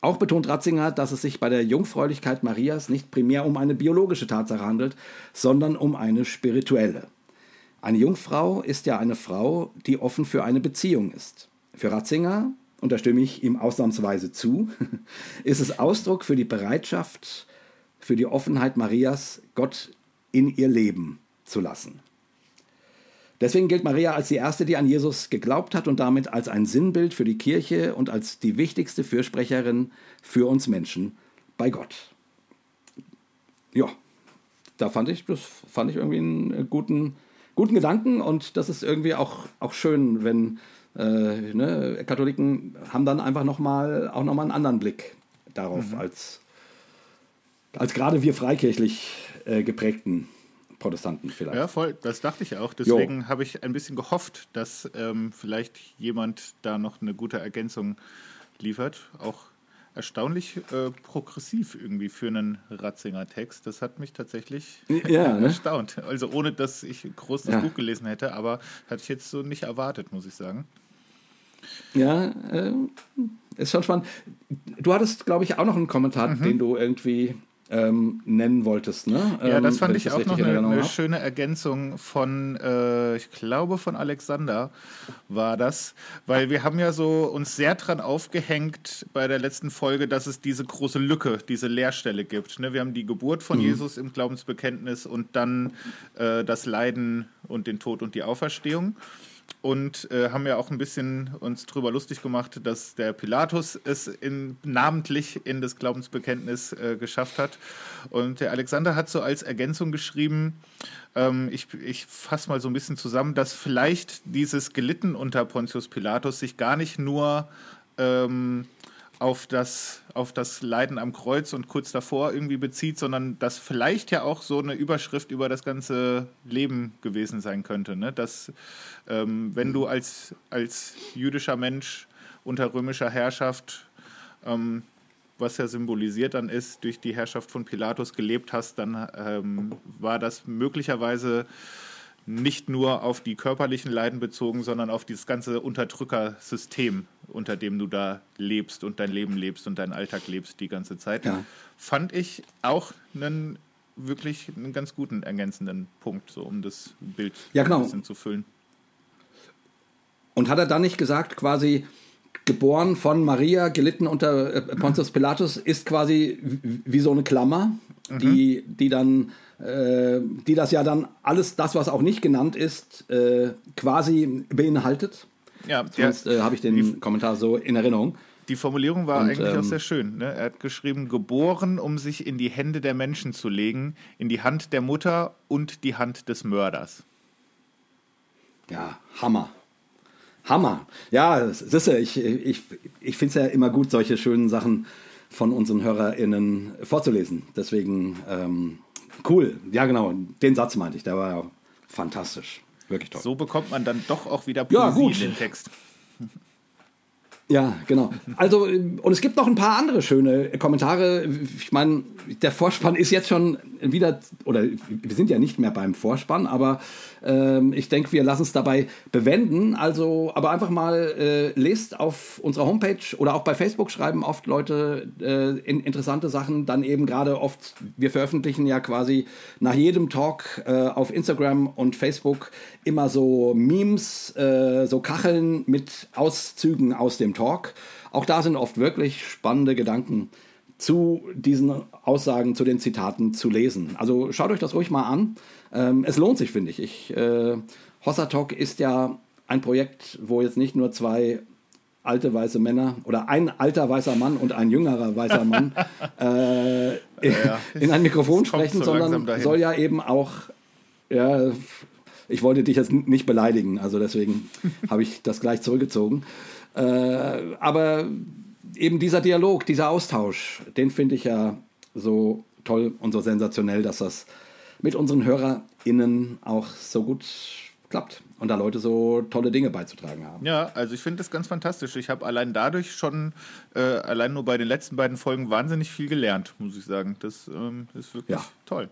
Auch betont Ratzinger, dass es sich bei der Jungfräulichkeit Marias nicht primär um eine biologische Tatsache handelt, sondern um eine spirituelle. Eine Jungfrau ist ja eine Frau, die offen für eine Beziehung ist. Für Ratzinger, und da stimme ich ihm ausnahmsweise zu, [laughs] ist es Ausdruck für die Bereitschaft, für die Offenheit Marias, Gott in ihr Leben zu lassen. Deswegen gilt Maria als die erste, die an Jesus geglaubt hat und damit als ein Sinnbild für die Kirche und als die wichtigste Fürsprecherin für uns Menschen bei Gott. Ja, da fand ich, das fand ich irgendwie einen äh, guten, guten Gedanken und das ist irgendwie auch, auch schön, wenn äh, ne, Katholiken haben dann einfach noch mal, auch nochmal einen anderen Blick darauf als, als gerade wir freikirchlich äh, geprägten Protestanten vielleicht. Ja, voll, das dachte ich auch. Deswegen habe ich ein bisschen gehofft, dass ähm, vielleicht jemand da noch eine gute Ergänzung liefert. Auch erstaunlich äh, progressiv irgendwie für einen Ratzinger-Text. Das hat mich tatsächlich Ja, [laughs] ne? erstaunt. Also ohne, dass ich groß das Ja. Buch gelesen hätte, aber hatte ich jetzt so nicht erwartet, muss ich sagen. Ja, äh, ist schon spannend. Du hattest, glaube ich, auch noch einen Kommentar, den du irgendwie ähm, nennen wolltest, ne? Ja, Ähm, das fand wenn ich das auch noch in eine, eine schöne Ergänzung von, äh, ich glaube von Alexander war das, weil wir haben ja so uns sehr dran aufgehängt bei der letzten Folge, dass es diese große Lücke, diese Leerstelle gibt. Ne? Wir haben die Geburt Mhm. von Jesus im Glaubensbekenntnis und dann äh, das Leiden und den Tod und die Auferstehung. Und äh, haben ja auch ein bisschen uns drüber lustig gemacht, dass der Pilatus es in, namentlich in das Glaubensbekenntnis äh, geschafft hat. Und der Alexander hat so als Ergänzung geschrieben, ähm, ich, ich fasse mal so ein bisschen zusammen, dass vielleicht dieses Gelitten unter Pontius Pilatus sich gar nicht nur ähm, auf das, auf das Leiden am Kreuz und kurz davor irgendwie bezieht, sondern das vielleicht ja auch so eine Überschrift über das ganze Leben gewesen sein könnte. Ne? Dass, ähm, wenn du als, als jüdischer Mensch unter römischer Herrschaft, ähm, was ja symbolisiert dann ist, durch die Herrschaft von Pilatus gelebt hast, dann ähm, war das möglicherweise nicht nur auf die körperlichen Leiden bezogen, sondern auf dieses ganze Unterdrückersystem, unter dem du da lebst und dein Leben lebst und deinen Alltag lebst die ganze Zeit. Ja. Fand ich auch einen wirklich einen ganz guten ergänzenden Punkt, so um das Bild ja, genau. ein bisschen zu füllen. Und hat er dann nicht gesagt, quasi geboren von Maria, gelitten unter äh, Pontius Pilatus, ist quasi wie so eine Klammer, mhm. die, die dann äh, die das ja dann alles, das, was auch nicht genannt ist, äh, quasi beinhaltet. Ja, Sonst äh, habe ich den die, Kommentar so in Erinnerung. Die Formulierung war Und, eigentlich ähm, auch sehr schön. Ne? Er hat geschrieben, geboren, um sich in die Hände der Menschen zu legen, in die Hand der Mutter und die Hand des Mörders. Ja, Hammer. Hammer. Ja, du, ich, ich, ich finde es ja immer gut, solche schönen Sachen von unseren HörerInnen vorzulesen. Deswegen ähm, Cool, ja genau, den Satz meinte ich, der war ja fantastisch. Wirklich toll. So bekommt man dann doch auch wieder Poesie ja, gut. in den Text. Ja, genau. Also, und es gibt noch ein paar andere schöne Kommentare. Ich meine, der Vorspann ist jetzt schon wieder, oder wir sind ja nicht mehr beim Vorspann, aber ähm, ich denke, wir lassen es dabei bewenden. Also, aber einfach mal äh, lest auf unserer Homepage oder auch bei Facebook schreiben oft Leute äh, in, interessante Sachen. Dann eben gerade oft, wir veröffentlichen ja quasi nach jedem Talk äh, auf Instagram und Facebook immer so Memes, äh, so Kacheln mit Auszügen aus dem Talk. Auch da sind oft wirklich spannende Gedanken zu diesen Aussagen, zu den Zitaten zu lesen. Also schaut euch das ruhig mal an. Ähm, es lohnt sich, finde ich. ich äh, Hossa Talk ist ja ein Projekt, wo jetzt nicht nur zwei alte weiße Männer oder ein alter weißer Mann und ein jüngerer weißer Mann [laughs] äh, ja, in ein Mikrofon sprechen, so sondern soll ja eben auch, ja, ich wollte dich jetzt nicht beleidigen, also deswegen [laughs] habe ich das gleich zurückgezogen. Äh, aber eben dieser Dialog, dieser Austausch, den finde ich ja so toll und so sensationell, dass das mit unseren HörerInnen auch so gut klappt und da Leute so tolle Dinge beizutragen haben. Ja, also ich finde das ganz fantastisch. Ich habe allein dadurch schon, äh, allein nur bei den letzten beiden Folgen, wahnsinnig viel gelernt, muss ich sagen. Das ähm, ist wirklich ja. toll.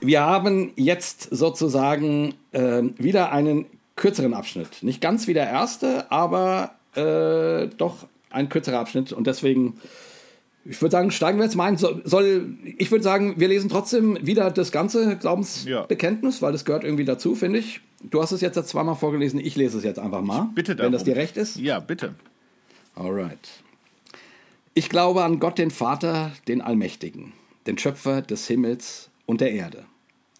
Wir haben jetzt sozusagen äh, wieder einen kürzeren Abschnitt. Nicht ganz wie der erste, aber äh, doch ein kürzerer Abschnitt. Und deswegen, ich würde sagen, steigen wir jetzt mal ein. Soll, ich würde sagen, wir lesen trotzdem wieder das ganze Glaubensbekenntnis, ja. weil das gehört irgendwie dazu, finde ich. Du hast es jetzt zweimal vorgelesen, ich lese es jetzt einfach mal. Ich bitte darum. Wenn das dir recht ist. Ja, bitte. Alright. Ich glaube an Gott, den Vater, den Allmächtigen, den Schöpfer des Himmels und der Erde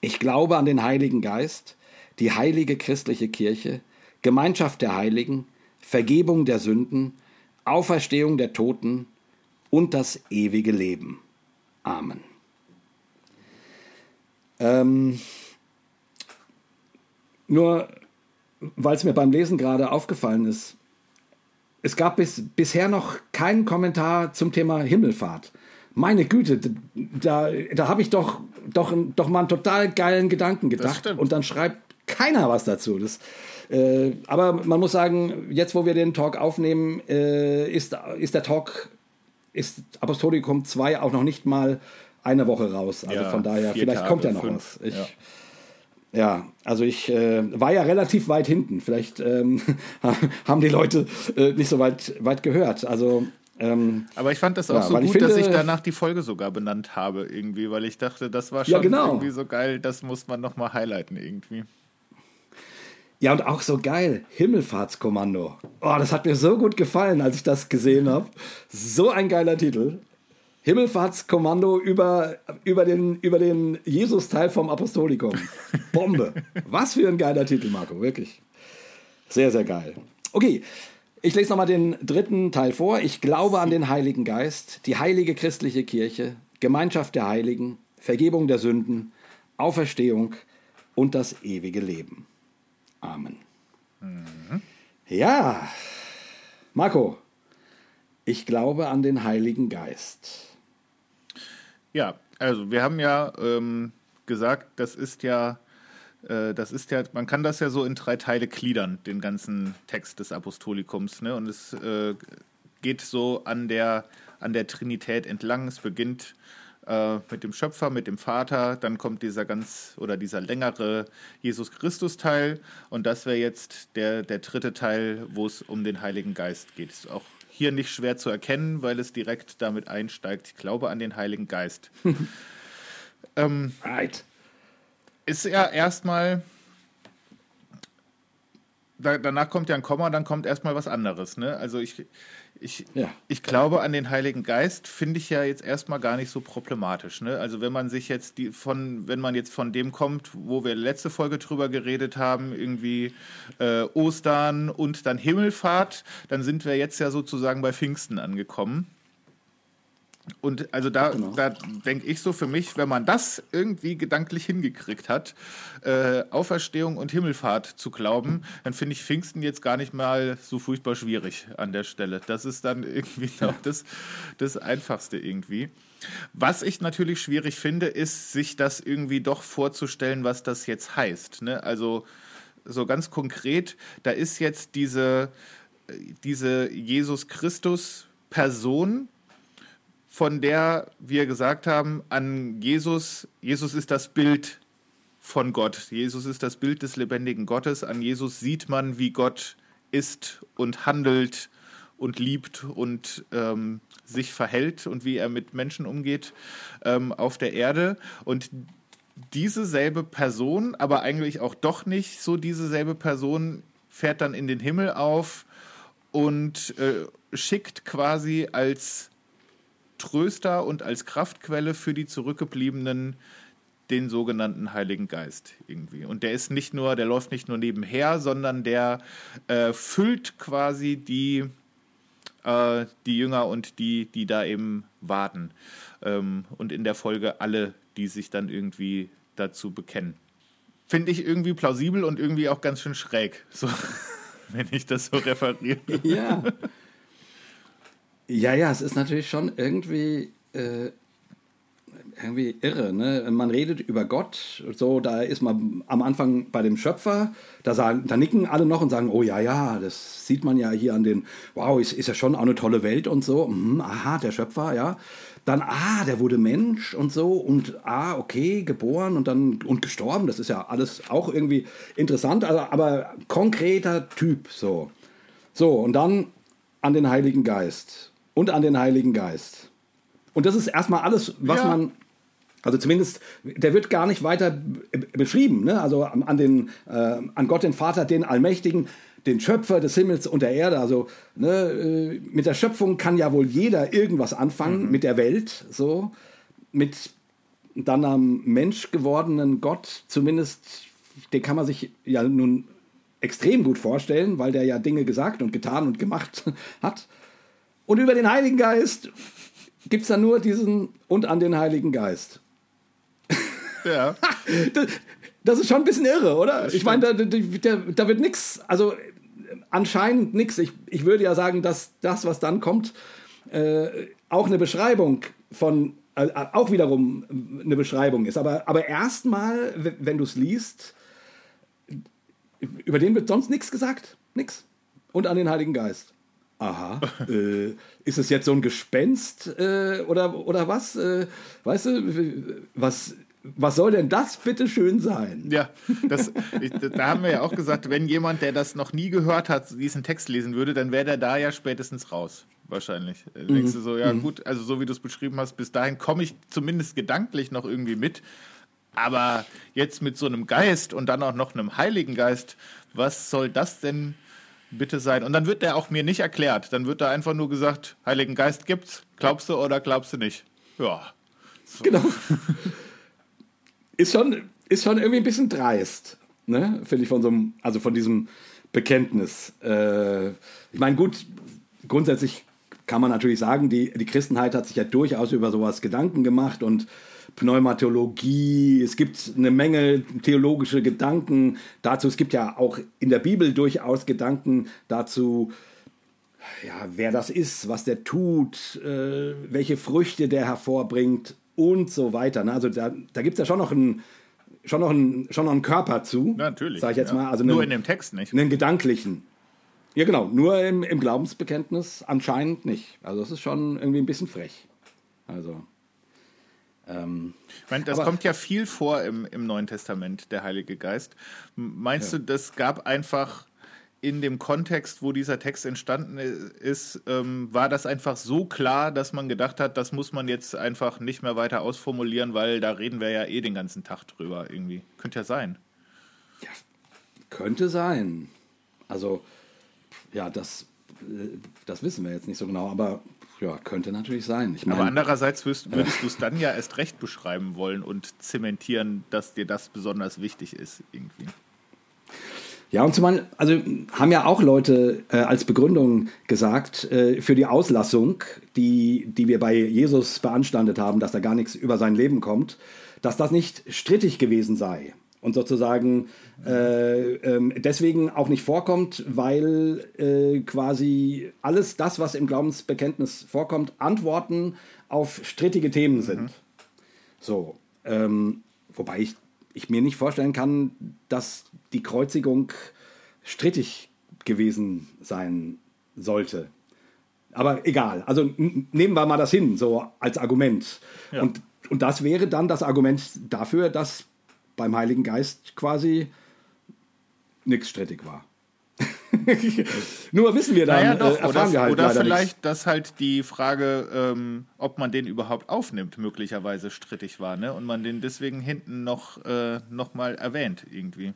Ich glaube an den Heiligen Geist, die heilige christliche Kirche, Gemeinschaft der Heiligen, Vergebung der Sünden, Auferstehung der Toten und das ewige Leben. Amen. Ähm, nur, weil es mir beim Lesen gerade aufgefallen ist, es gab bis, bisher noch keinen Kommentar zum Thema Himmelfahrt meine Güte, da, da habe ich doch, doch, doch mal einen total geilen Gedanken gedacht. Und dann schreibt keiner was dazu. Das, äh, aber man muss sagen, jetzt wo wir den Talk aufnehmen, äh, ist, ist der Talk, ist Apostolikum 2 auch noch nicht mal eine Woche raus. Also ja, von daher, vielleicht Tage, kommt ja noch fünf. was. Ich, ja. Ja, also ich äh, war ja relativ weit hinten. Vielleicht ähm, [laughs] haben die Leute äh, nicht so weit, weit gehört. Also ähm, Aber ich fand das auch ja, so gut, finde, dass ich danach die Folge sogar benannt habe, irgendwie, weil ich dachte, das war schon ja, genau. irgendwie so geil, das muss man nochmal highlighten irgendwie. Ja, und auch so geil. Himmelfahrtskommando. Oh, das hat mir so gut gefallen, als ich das gesehen habe. So ein geiler Titel. Himmelfahrtskommando über, über den, über den Jesus-Teil vom Apostolikum. Bombe. [laughs] Was für ein geiler Titel, Marco, wirklich. Sehr, sehr geil. Okay, ich lese nochmal den dritten Teil vor. Ich glaube an den Heiligen Geist, die heilige christliche Kirche, Gemeinschaft der Heiligen, Vergebung der Sünden, Auferstehung und das ewige Leben. Amen. Mhm. Ja, Marco, ich glaube an den Heiligen Geist. Ja, also wir haben ja ähm, gesagt, das ist ja, das ist ja, man kann das ja so in drei Teile gliedern, den ganzen Text des Apostolikums. Ne? Und es äh, geht so an der, an der Trinität entlang. Es beginnt äh, mit dem Schöpfer, mit dem Vater, dann kommt dieser ganz oder dieser längere Jesus Christus Teil und das wäre jetzt der, der dritte Teil, wo es um den Heiligen Geist geht. Ist auch hier nicht schwer zu erkennen, weil es direkt damit einsteigt. Ich glaube an den Heiligen Geist. [laughs] ähm, right. Ist ja erstmal da, danach kommt ja ein Komma, dann kommt erstmal was anderes. Ne? Also ich, ich, ja. ich glaube an den Heiligen Geist, finde ich ja jetzt erstmal gar nicht so problematisch. Ne? Also wenn man sich jetzt die von, wenn man jetzt von dem kommt, wo wir letzte Folge drüber geredet haben, irgendwie äh, Ostern und dann Himmelfahrt, dann sind wir jetzt ja sozusagen bei Pfingsten angekommen. Und also da, genau. da denke ich so für mich, wenn man das irgendwie gedanklich hingekriegt hat, äh, Auferstehung und Himmelfahrt zu glauben, dann finde ich Pfingsten jetzt gar nicht mal so furchtbar schwierig an der Stelle. Das ist dann irgendwie ja. das, das Einfachste irgendwie. Was ich natürlich schwierig finde, ist, sich das irgendwie doch vorzustellen, was das jetzt heißt. Ne? Also so ganz konkret, da ist jetzt diese, diese Jesus Christus Person, von der wir gesagt haben, an Jesus, Jesus ist das Bild von Gott. Jesus ist das Bild des lebendigen Gottes. An Jesus sieht man, wie Gott ist und handelt und liebt und ähm, sich verhält und wie er mit Menschen umgeht ähm, auf der Erde. Und diese selbe Person, aber eigentlich auch doch nicht so diese selbe Person, fährt dann in den Himmel auf und äh, schickt quasi als Tröster und als Kraftquelle für die Zurückgebliebenen den sogenannten Heiligen Geist irgendwie. Und der ist nicht nur, der läuft nicht nur nebenher, sondern der äh, füllt quasi die, äh, die Jünger und die, die da eben warten. Ähm, und in der Folge alle, die sich dann irgendwie dazu bekennen. Finde ich irgendwie plausibel und irgendwie auch ganz schön schräg, so, [laughs] wenn ich das so referiere. Ja. Ja, ja, es ist natürlich schon irgendwie, äh, irgendwie irre. Ne? Man redet über Gott, so, da ist man am Anfang bei dem Schöpfer, da, sagen, da nicken alle noch und sagen, oh ja, ja, das sieht man ja hier an den, wow, ist, ist ja schon auch eine tolle Welt und so. Mhm, aha, der Schöpfer, ja. Dann, ah, der wurde Mensch und so und ah, okay, geboren und dann und gestorben. Das ist ja alles auch irgendwie interessant, also, aber konkreter Typ so. So, und dann an den Heiligen Geist und an den Heiligen Geist. Und das ist erstmal alles, was ja. man also zumindest, der wird gar nicht weiter beschrieben. Ne? Also an, den, äh, an Gott den Vater, den Allmächtigen, den Schöpfer des Himmels und der Erde. Also ne, äh, mit der Schöpfung kann ja wohl jeder irgendwas anfangen, mhm. mit der Welt, so. Mit dann am Mensch gewordenen Gott, zumindest, den kann man sich ja nun extrem gut vorstellen, weil der ja Dinge gesagt und getan und gemacht [laughs] hat. Und über den Heiligen Geist gibt es dann nur diesen und an den Heiligen Geist. Ja. [laughs] das, das, ist schon ein bisschen irre, oder? Ich meine, da, da, da, wird nichts, also anscheinend nichts. Ich, ich würde ja sagen, dass das, was dann kommt, äh, auch eine Beschreibung von, äh, auch wiederum eine Beschreibung ist. Aber, aber erstmal, wenn du es liest, über den wird sonst nichts gesagt. Nix. Und an den Heiligen Geist aha, äh, ist es jetzt so ein Gespenst äh, oder, oder was? Äh, weißt du, was, was soll denn das bitte schön sein? Ja, das, ich, da haben wir ja auch gesagt, wenn jemand, der das noch nie gehört hat, diesen Text lesen würde, dann wäre der da ja spätestens raus. Wahrscheinlich. Mhm. Denkst du so, ja mhm. gut, also so wie du es beschrieben hast, bis dahin komme ich zumindest gedanklich noch irgendwie mit. Aber jetzt mit so einem Geist und dann auch noch einem Heiligen Geist, was soll das denn bitte sein? Und dann wird der auch mir nicht erklärt. Dann wird da einfach nur gesagt, Heiligen Geist gibt's, glaubst du oder glaubst du nicht? Ja. So. Genau. [laughs] ist schon, ist schon irgendwie ein bisschen dreist, ne? Finde ich von so einem, also von diesem Bekenntnis. Äh, ich meine, gut, grundsätzlich kann man natürlich sagen, die, die Christenheit hat sich ja durchaus über sowas Gedanken gemacht und Pneumatologie, es gibt eine Menge theologische Gedanken dazu. Es gibt ja auch in der Bibel durchaus Gedanken dazu, ja, wer das ist, was der tut, äh, welche Früchte der hervorbringt und so weiter. Ne? Also da, da gibt es ja schon noch einen schon noch einen, schon noch einen Körper zu. Ja, natürlich. Sag ich jetzt ja. mal. Also Nur einen, in dem Text nicht. Einen gedanklichen. Ja, genau. Nur im, im Glaubensbekenntnis anscheinend nicht. Also das ist schon irgendwie ein bisschen frech. Also. Ähm, ich meine, das kommt ja viel vor im, im Neuen Testament, der Heilige Geist. Meinst ja. du, das gab einfach in dem Kontext, wo dieser Text entstanden ist, ähm, war das einfach so klar, dass man gedacht hat, das muss man jetzt einfach nicht mehr weiter ausformulieren, weil da reden wir ja eh den ganzen Tag drüber irgendwie. Könnte ja sein. Ja, könnte sein. Also, ja, das, äh, das wissen wir jetzt nicht so genau, aber ja, könnte natürlich sein. Ich mein, Aber andererseits würdest, würdest du es dann ja erst recht beschreiben wollen und zementieren, dass dir das besonders wichtig ist, irgendwie. Ja, und zumal, also haben ja auch Leute äh, als Begründung gesagt, äh, für die Auslassung, die, die wir bei Jesus beanstandet haben, dass da gar nichts über sein Leben kommt, dass das nicht strittig gewesen sei und sozusagen äh, äh, deswegen auch nicht vorkommt, weil äh, quasi alles das, was im Glaubensbekenntnis vorkommt, Antworten auf strittige Themen sind. Mhm. So, ähm, wobei ich, ich mir nicht vorstellen kann, dass die Kreuzigung strittig gewesen sein sollte. Aber egal, also nehmen wir mal das hin, so als Argument. Ja. Und, und das wäre dann das Argument dafür, dass beim Heiligen Geist quasi nichts strittig war. [laughs] Nur wissen wir dann, naja, doch, äh, oder, halt oder vielleicht, nichts. dass halt die Frage, ähm, ob man den überhaupt aufnimmt, möglicherweise strittig war, ne? Und man den deswegen hinten noch, äh, noch mal erwähnt irgendwie.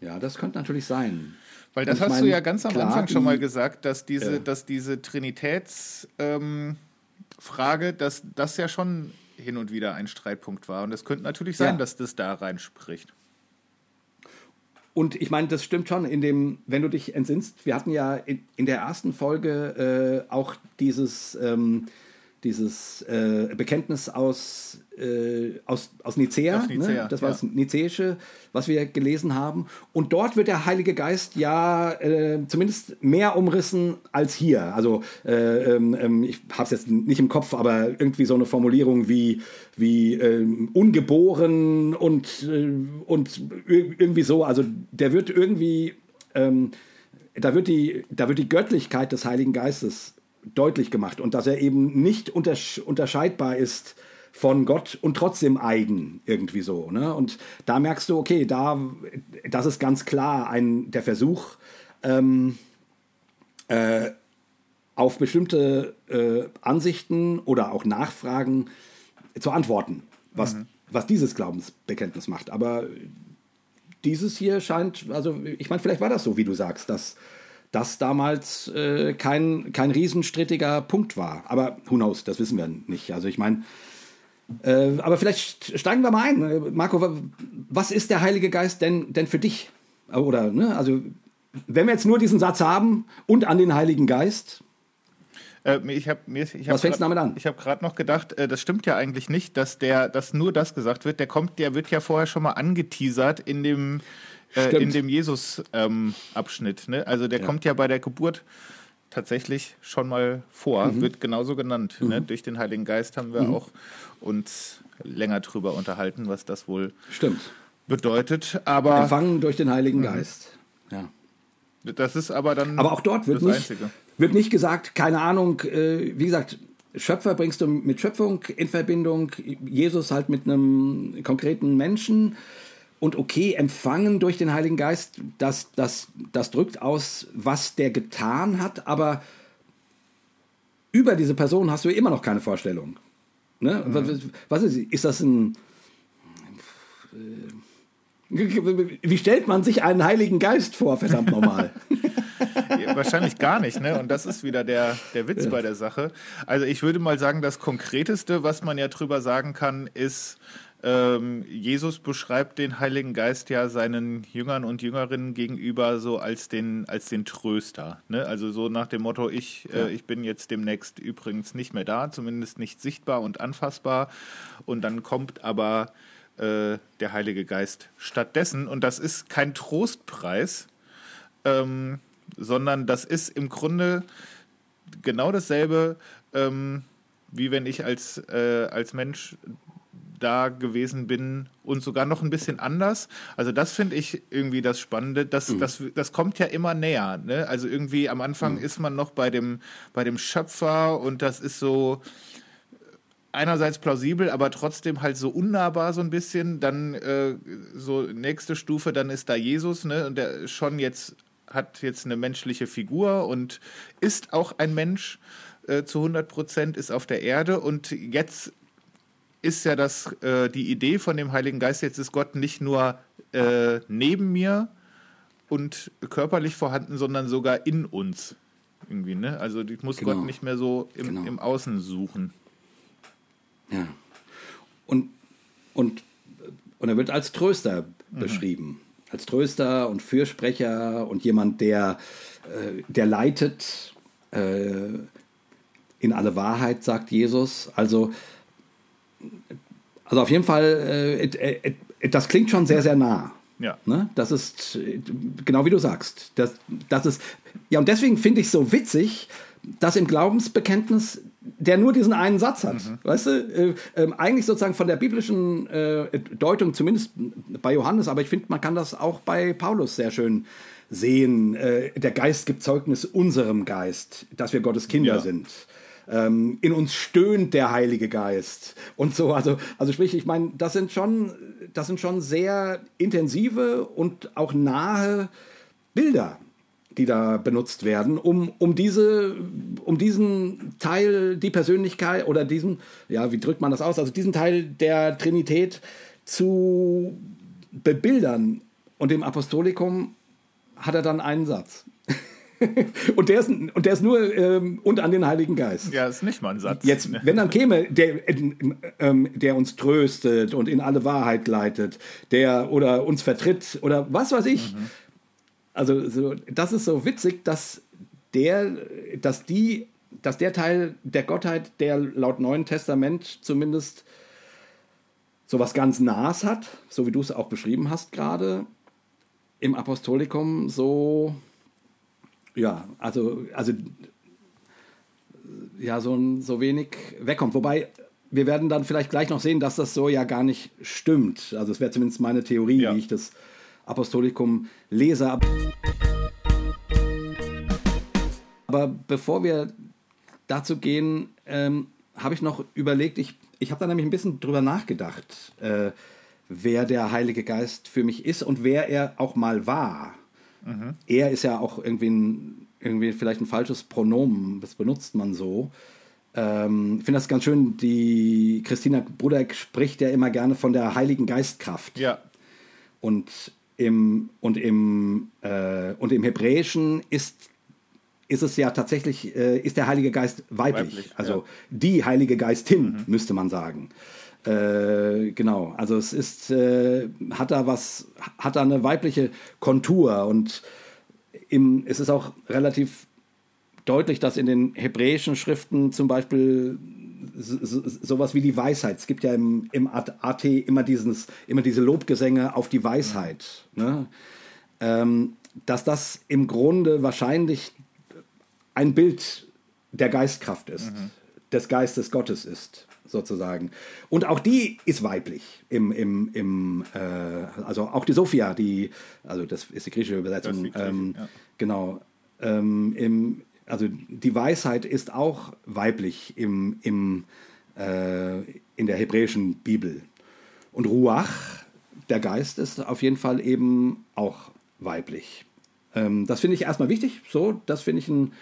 Ja, das könnte natürlich sein. Weil das hast mein, du ja ganz am klar, Anfang schon mal gesagt, dass diese, dass diese Trinitätsfrage, ähm, dass das ja schon hin und wieder ein Streitpunkt war. Und es könnte natürlich sein, ja. dass das da reinspricht. Und ich meine, das stimmt schon, in dem, wenn du dich entsinnst, wir hatten ja in, in der ersten Folge äh, auch dieses, ähm, dieses äh, Bekenntnis aus, äh, aus, aus Nicea, Nicea ne? das war ja. das Nizäische, was wir gelesen haben. Und dort wird der Heilige Geist ja äh, zumindest mehr umrissen als hier. Also äh, ähm, ähm ich habe es jetzt nicht im Kopf, aber irgendwie so eine Formulierung wie, wie ähm, ungeboren und, äh, und irgendwie so. Also der wird irgendwie... Ähm, da wird, die, da wird die Göttlichkeit des Heiligen Geistes deutlich gemacht und dass er eben nicht untersch unterscheidbar ist von Gott und trotzdem eigen irgendwie so. Ne? Und da merkst du, okay, da, das ist ganz klar ein, der Versuch, ähm, äh, auf bestimmte äh, Ansichten oder auch Nachfragen zu antworten, was, mhm. was dieses Glaubensbekenntnis macht. Aber dieses hier scheint, also ich meine, vielleicht war das so, wie du sagst, dass das damals äh, kein, kein riesenstrittiger Punkt war. Aber who knows, das wissen wir nicht. Also ich meine, äh, aber vielleicht steigen wir mal ein. Marco, was ist der Heilige Geist denn, denn für dich? Oder, ne, also, wenn wir jetzt nur diesen Satz haben und an den Heiligen Geist, äh, ich hab, mir, ich Was fängst du damit an? Ich habe gerade noch gedacht, äh, das stimmt ja eigentlich nicht, dass der, dass nur das gesagt wird. Der kommt, der wird ja vorher schon mal angeteasert in dem äh, in dem Jesus-Abschnitt. Ähm, ne? Also der ja. kommt ja bei der Geburt tatsächlich schon mal vor, mhm. wird genauso genannt. Ne? Mhm. Ne? Durch den Heiligen Geist haben wir mhm. auch uns länger drüber unterhalten, was das wohl Stimmt. bedeutet. Aber Empfangen durch den Heiligen mhm. Geist. Ja. Das ist aber dann. Aber auch dort wird, nicht, wird nicht gesagt, keine Ahnung, äh, wie gesagt, Schöpfer bringst du mit Schöpfung in Verbindung, Jesus halt mit einem konkreten Menschen. Und okay, empfangen durch den Heiligen Geist, das, das, das drückt aus, was der getan hat, aber über diese Person hast du immer noch keine Vorstellung. Ne? Mhm. Was, was ist, ist das ein. Wie stellt man sich einen Heiligen Geist vor, verdammt nochmal? [laughs] ja, wahrscheinlich gar nicht, ne? Und das ist wieder der, der Witz ja. bei der Sache. Also ich würde mal sagen, das Konkreteste, was man ja drüber sagen kann, ist, ähm, Jesus beschreibt den Heiligen Geist ja seinen Jüngern und Jüngerinnen gegenüber so als den, als den Tröster. Ne? Also so nach dem Motto, ich, äh, ich bin jetzt demnächst übrigens nicht mehr da, zumindest nicht sichtbar und anfassbar. Und dann kommt aber äh, der Heilige Geist stattdessen. Und das ist kein Trostpreis, ähm, sondern das ist im Grunde genau dasselbe, ähm, wie wenn ich als, äh, als Mensch da gewesen bin und sogar noch ein bisschen anders. Also das finde ich irgendwie das Spannende. Das, mhm. das, das kommt ja immer näher. Ne? Also irgendwie am Anfang mhm. ist man noch bei dem, bei dem Schöpfer und das ist so einerseits plausibel, aber trotzdem halt so unnahbar so ein bisschen. Dann äh, so nächste Stufe, dann ist da Jesus, ne? Und der schon jetzt hat jetzt eine menschliche Figur und ist auch ein Mensch äh, zu 100 Prozent, ist auf der Erde und jetzt ist ja das, äh, die Idee von dem Heiligen Geist, jetzt ist Gott nicht nur äh, neben mir und körperlich vorhanden, sondern sogar in uns. Irgendwie, ne? Also ich muss genau. Gott nicht mehr so im, genau. im Außen suchen. Ja. Und, und, und er wird als Tröster mhm. beschrieben. Als Tröster und Fürsprecher und jemand, der, äh, der leitet äh, in alle Wahrheit, sagt Jesus. Also also auf jeden Fall, äh, äh, äh, das klingt schon sehr, sehr nah. Ja. Ne? Das ist genau wie du sagst. Das, das ist, ja, und deswegen finde ich es so witzig, dass im Glaubensbekenntnis der nur diesen einen Satz hat. Mhm. Weißt du, äh, äh, eigentlich sozusagen von der biblischen äh, Deutung, zumindest bei Johannes, aber ich finde, man kann das auch bei Paulus sehr schön sehen. der Geist gibt Zeugnis unserem Geist, dass wir Gottes Kinder ja. sind ähm, in uns stöhnt der Heilige Geist und so. Also, also sprich, ich meine, das sind schon, das sind schon sehr intensive und auch nahe Bilder, die da benutzt werden, um, um, diese, um diesen Teil, die Persönlichkeit oder diesen, ja, wie drückt man das aus, also diesen Teil der Trinität zu bebildern. Und im Apostolikum hat er dann einen Satz. [laughs] und, der ist, und der ist nur ähm, und an den Heiligen Geist. Ja, ist nicht mal ein Satz. Jetzt, wenn dann käme, der, äh, ähm, der uns tröstet und in alle Wahrheit leitet, der oder uns vertritt oder was weiß ich. Mhm. Also so, das ist so witzig, dass der, dass die, dass der Teil der Gottheit, der laut Neuen Testament zumindest so was ganz Nahes hat, so wie du es auch beschrieben hast gerade, im Apostolikum so ja, also, also ja, so, so wenig wegkommt. Wobei, wir werden dann vielleicht gleich noch sehen, dass das so ja gar nicht stimmt. Also es wäre zumindest meine Theorie, ja. wie ich das Apostolikum lese. Aber bevor wir dazu gehen, ähm, habe ich noch überlegt, ich, ich habe da nämlich ein bisschen drüber nachgedacht, äh, wer der Heilige Geist für mich ist und wer er auch mal war. Mhm. Er ist ja auch irgendwie, ein, irgendwie vielleicht ein falsches Pronomen, das benutzt man so. Ähm, ich finde das ganz schön, die Christina Brudeck spricht ja immer gerne von der Heiligen Geistkraft. Ja. Und im, und im, äh, und im Hebräischen ist ist es ja tatsächlich, äh, ist der Heilige Geist weiblich. weiblich also ja. die Heilige Geistin, mhm. müsste man sagen. Äh, genau, also es ist, äh, hat da was, hat da eine weibliche Kontur und im, es ist auch relativ deutlich, dass in den hebräischen Schriften zum Beispiel so, so, sowas wie die Weisheit, es gibt ja im, im AT immer, dieses, immer diese Lobgesänge auf die Weisheit, ne? ähm, dass das im Grunde wahrscheinlich ein Bild der Geistkraft ist, mhm. Des Geistes Gottes ist sozusagen. Und auch die ist weiblich im, im, im äh, also auch die Sophia, die, also das ist die griechische Übersetzung, die ähm, ja. genau, ähm, im, also die Weisheit ist auch weiblich im, im, äh, in der hebräischen Bibel. Und Ruach, der Geist, ist auf jeden Fall eben auch weiblich. Ähm, das finde ich erstmal wichtig, so, das finde ich ein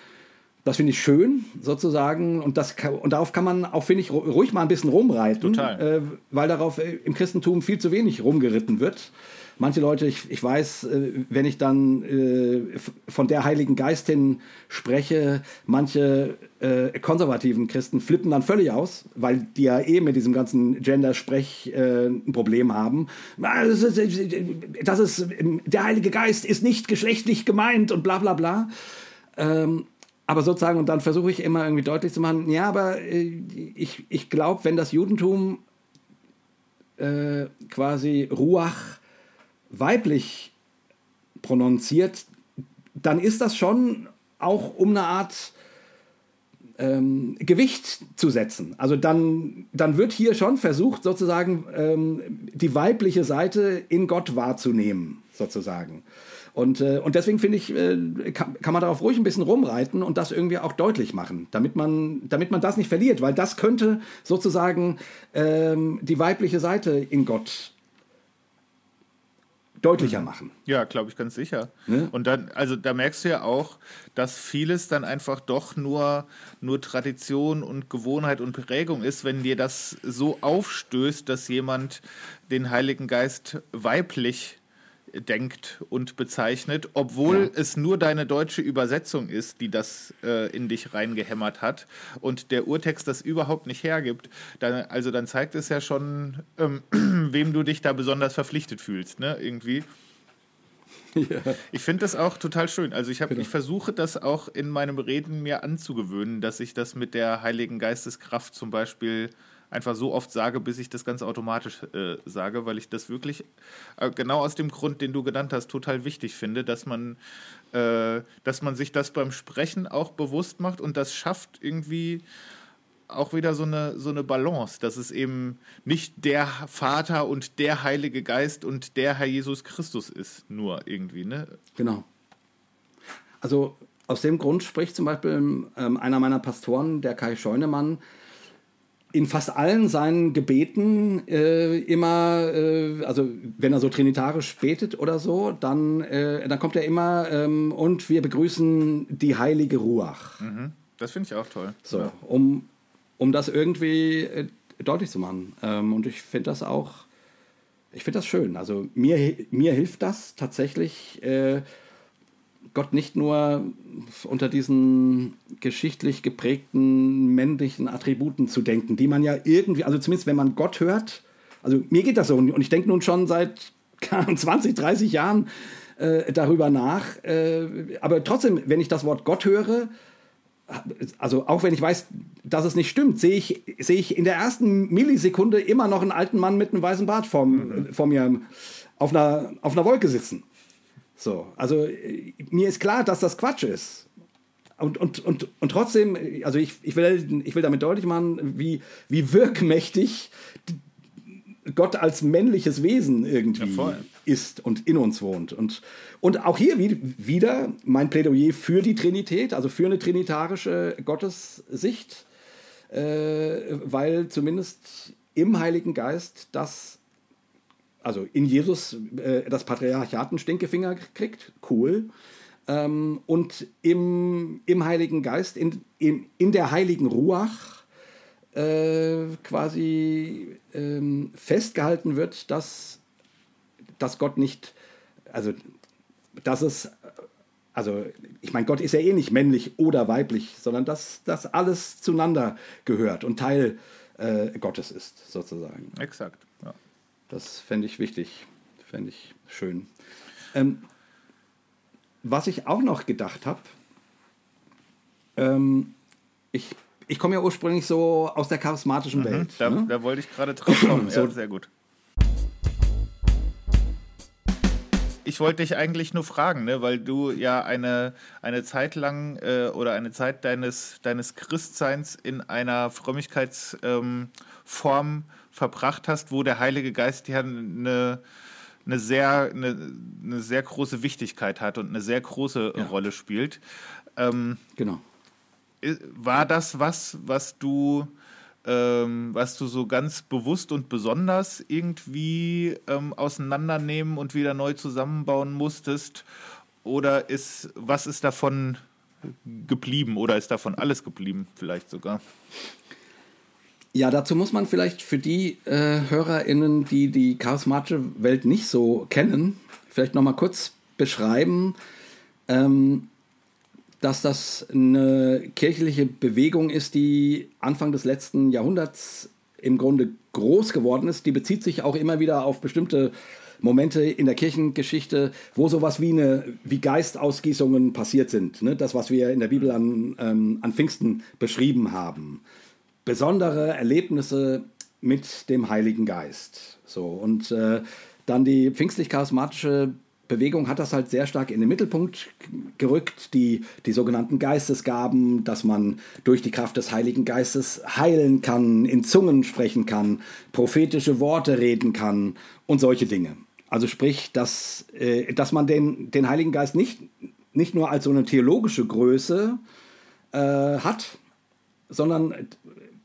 das finde ich schön, sozusagen. Und, das, und darauf kann man auch, finde ich, ruhig mal ein bisschen rumreiten. Total. Äh, weil darauf äh, im Christentum viel zu wenig rumgeritten wird. Manche Leute, ich, ich weiß, äh, wenn ich dann äh, von der Heiligen Geistin spreche, manche äh, konservativen Christen flippen dann völlig aus, weil die ja eh mit diesem ganzen Gender-Sprech äh, ein Problem haben. Das ist, das ist, der Heilige Geist ist nicht geschlechtlich gemeint und bla bla bla. Ähm, aber sozusagen, und dann versuche ich immer irgendwie deutlich zu machen, ja, aber äh, ich, ich glaube, wenn das Judentum äh, quasi Ruach weiblich prononziert, dann ist das schon auch um eine Art ähm, Gewicht zu setzen. Also dann, dann wird hier schon versucht, sozusagen ähm, die weibliche Seite in Gott wahrzunehmen, sozusagen. Und, äh, und deswegen finde ich, äh, kann, kann man darauf ruhig ein bisschen rumreiten und das irgendwie auch deutlich machen, damit man, damit man das nicht verliert, weil das könnte sozusagen ähm, die weibliche Seite in Gott deutlicher mhm. machen. Ja, glaube ich ganz sicher. Ne? Und dann, also da merkst du ja auch, dass vieles dann einfach doch nur, nur Tradition und Gewohnheit und Prägung ist, wenn dir das so aufstößt, dass jemand den Heiligen Geist weiblich denkt und bezeichnet, obwohl ja. es nur deine deutsche Übersetzung ist, die das äh, in dich reingehämmert hat und der Urtext das überhaupt nicht hergibt, dann, also dann zeigt es ja schon, ähm, [clears throat] wem du dich da besonders verpflichtet fühlst, ne, irgendwie. Ja. Ich finde das auch total schön. Also ich, hab, genau. ich versuche das auch in meinem Reden mir anzugewöhnen, dass ich das mit der Heiligen Geisteskraft zum Beispiel einfach so oft sage, bis ich das ganz automatisch äh, sage, weil ich das wirklich äh, genau aus dem Grund, den du genannt hast, total wichtig finde, dass man, äh, dass man sich das beim Sprechen auch bewusst macht und das schafft irgendwie auch wieder so eine, so eine Balance, dass es eben nicht der Vater und der Heilige Geist und der Herr Jesus Christus ist, nur irgendwie, ne? Genau. Also aus dem Grund spricht zum Beispiel ähm, einer meiner Pastoren, der Kai Scheunemann, in fast allen seinen Gebeten äh, immer, äh, also wenn er so trinitarisch betet oder so, dann, äh, dann kommt er immer ähm, und wir begrüßen die heilige Ruach. Mhm. Das finde ich auch toll. So, ja. um, um das irgendwie äh, deutlich zu machen. Ähm, und ich finde das auch, ich finde das schön. Also mir, mir hilft das tatsächlich äh, Gott nicht nur unter diesen geschichtlich geprägten männlichen Attributen zu denken, die man ja irgendwie, also zumindest wenn man Gott hört, also mir geht das so und ich denke nun schon seit [laughs] 20, 30 Jahren äh, darüber nach, äh, aber trotzdem, wenn ich das Wort Gott höre, also auch wenn ich weiß, dass es nicht stimmt, sehe ich, sehe ich in der ersten Millisekunde immer noch einen alten Mann mit einem weißen Bart vor, mhm. vor mir auf einer, auf einer Wolke sitzen. So, also mir ist klar, dass das Quatsch ist. Und, und, und, und trotzdem, also ich, ich, will, ich will damit deutlich machen, wie, wie wirkmächtig Gott als männliches Wesen irgendwie ja, ist und in uns wohnt. Und, und auch hier wieder mein Plädoyer für die Trinität, also für eine trinitarische Gottessicht, äh, weil zumindest im Heiligen Geist das also in Jesus äh, das Patriarchat einen Stinkefinger kriegt, cool. Ähm, und im, im Heiligen Geist, in, in, in der heiligen Ruach, äh, quasi ähm, festgehalten wird, dass, dass Gott nicht, also dass es, also ich meine, Gott ist ja eh nicht männlich oder weiblich, sondern dass das alles zueinander gehört und Teil äh, Gottes ist, sozusagen. Exakt. Das fände ich wichtig, fände ich schön. Ähm, was ich auch noch gedacht habe, ähm, ich, ich komme ja ursprünglich so aus der charismatischen mhm, Welt. Da, ne? da, wollte ich gerade drauf kommen. [clears throat] so, ja, sehr gut. Ich wollte dich eigentlich nur fragen, ne, weil du ja eine, eine Zeit lang äh, oder eine Zeit deines, deines Christseins in einer Frömmigkeitsform ähm, verbracht hast, wo der Heilige Geist ja eine, eine, sehr, eine, eine sehr große Wichtigkeit hat und eine sehr große ja. Rolle spielt. Ähm, genau. War das was, was du, ähm, was du so ganz bewusst und besonders irgendwie ähm, auseinandernehmen und wieder neu zusammenbauen musstest? Oder ist, was ist davon geblieben oder ist davon alles geblieben, vielleicht sogar? Ja, dazu muss man vielleicht für die äh, HörerInnen, die die charismatische Welt nicht so kennen, vielleicht nochmal kurz beschreiben, ähm, dass das eine kirchliche Bewegung ist, die Anfang des letzten Jahrhunderts im Grunde groß geworden ist. Die bezieht sich auch immer wieder auf bestimmte Momente in der Kirchengeschichte, wo sowas wie, eine, wie Geistausgießungen passiert sind. Ne? Das, was wir in der Bibel an, ähm, an Pfingsten beschrieben haben. Besondere Erlebnisse mit dem Heiligen Geist. So, und äh, dann die pfingstlich-charismatische Bewegung hat das halt sehr stark in den Mittelpunkt gerückt, die, die sogenannten Geistesgaben, dass man durch die Kraft des Heiligen Geistes heilen kann, in Zungen sprechen kann, prophetische Worte reden kann und solche Dinge. Also sprich, dass, äh, dass man den, den Heiligen Geist nicht, nicht nur als so eine theologische Größe äh, hat, sondern,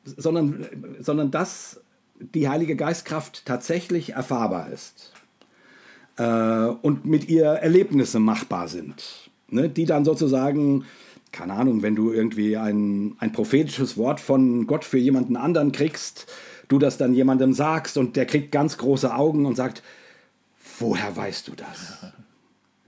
sondern, sondern dass die Heilige Geistkraft tatsächlich erfahrbar ist äh, und mit ihr Erlebnisse machbar sind, ne? die dann sozusagen, keine Ahnung, wenn du irgendwie ein, ein prophetisches Wort von Gott für jemanden anderen kriegst, du das dann jemandem sagst und der kriegt ganz große Augen und sagt, woher weißt du das?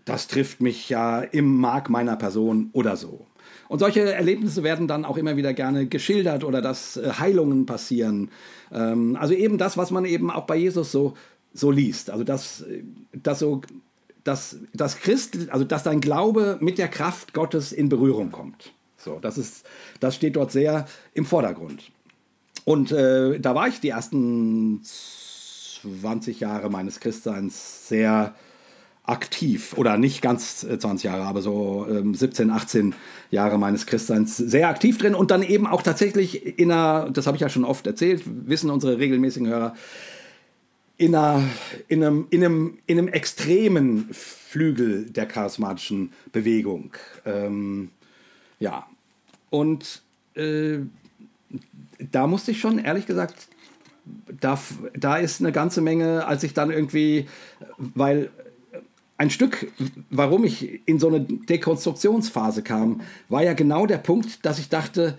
Das trifft mich ja im Mark meiner Person oder so. Und solche Erlebnisse werden dann auch immer wieder gerne geschildert oder dass äh, Heilungen passieren. Ähm, also eben das, was man eben auch bei Jesus so so liest. Also dass, dass so dass, dass Christ, also dass dein Glaube mit der Kraft Gottes in Berührung kommt. So, das ist, das steht dort sehr im Vordergrund. Und äh, da war ich die ersten 20 Jahre meines Christseins sehr aktiv oder nicht ganz 20 Jahre, aber so ähm, 17, 18 Jahre meines Christseins sehr aktiv drin und dann eben auch tatsächlich in einer, das habe ich ja schon oft erzählt, wissen unsere regelmäßigen Hörer, in, einer, in, einem, in, einem, in einem extremen Flügel der charismatischen Bewegung. Ähm, ja, und äh, da musste ich schon, ehrlich gesagt, da, da ist eine ganze Menge, als ich dann irgendwie, weil ein Stück, warum ich in so eine Dekonstruktionsphase kam, war ja genau der Punkt, dass ich dachte,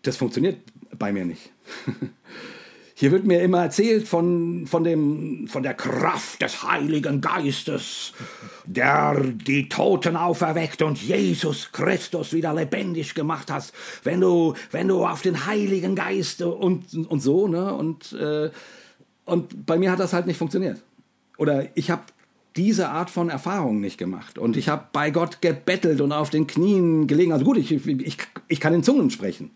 das funktioniert bei mir nicht. [laughs] Hier wird mir immer erzählt von, von, dem, von der Kraft des Heiligen Geistes, der die Toten auferweckt und Jesus Christus wieder lebendig gemacht hat. Wenn du, wenn du auf den Heiligen Geist und, und so, ne? Und, äh, und bei mir hat das halt nicht funktioniert. Oder ich habe diese Art von Erfahrung nicht gemacht. Und ich habe bei Gott gebettelt und auf den Knien gelegen. Also gut, ich, ich, ich kann in Zungen sprechen.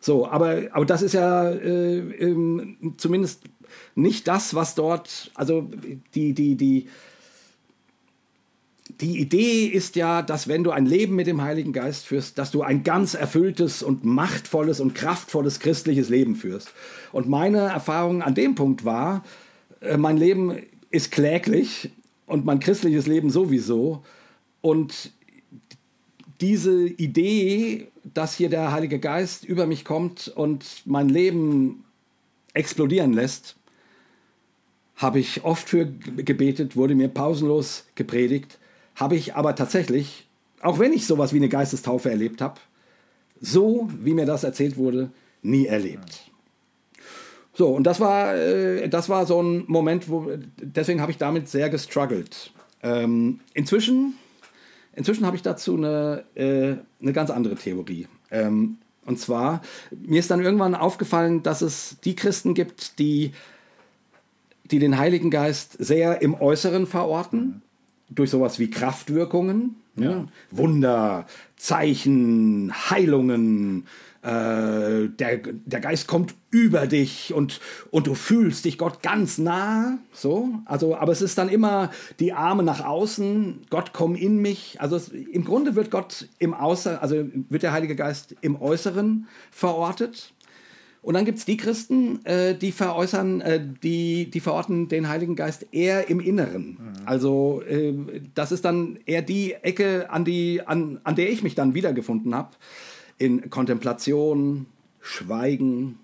So, aber, aber das ist ja äh, ähm, zumindest nicht das, was dort, also die, die, die, die Idee ist ja, dass wenn du ein Leben mit dem Heiligen Geist führst, dass du ein ganz erfülltes und machtvolles und kraftvolles christliches Leben führst. Und meine Erfahrung an dem Punkt war, äh, mein Leben ist kläglich und mein christliches Leben sowieso. Und diese Idee, dass hier der Heilige Geist über mich kommt und mein Leben explodieren lässt, habe ich oft für gebetet, wurde mir pausenlos gepredigt, habe ich aber tatsächlich, auch wenn ich sowas wie eine Geistestaufe erlebt habe, so wie mir das erzählt wurde, nie erlebt. So, und das war, äh, das war so ein Moment, wo, deswegen habe ich damit sehr gestruggelt. Ähm, inzwischen Inzwischen habe ich dazu eine, äh, eine ganz andere Theorie. Ähm, und zwar, mir ist dann irgendwann aufgefallen, dass es die Christen gibt, die, die den Heiligen Geist sehr im Äußeren verorten, durch sowas wie Kraftwirkungen, ja. Ne? Wunder, Zeichen, Heilungen, äh, der, der Geist kommt über dich und, und du fühlst dich Gott ganz nah. So, also, aber es ist dann immer die Arme nach außen, Gott komm in mich. Also es, im Grunde wird Gott im Außeren, also wird der Heilige Geist im Äußeren verortet. Und dann gibt es die Christen, äh, die veräußern, äh, die, die verorten den Heiligen Geist eher im Inneren. Mhm. Also äh, das ist dann eher die Ecke, an, die, an, an der ich mich dann wiedergefunden habe in Kontemplation, Schweigen,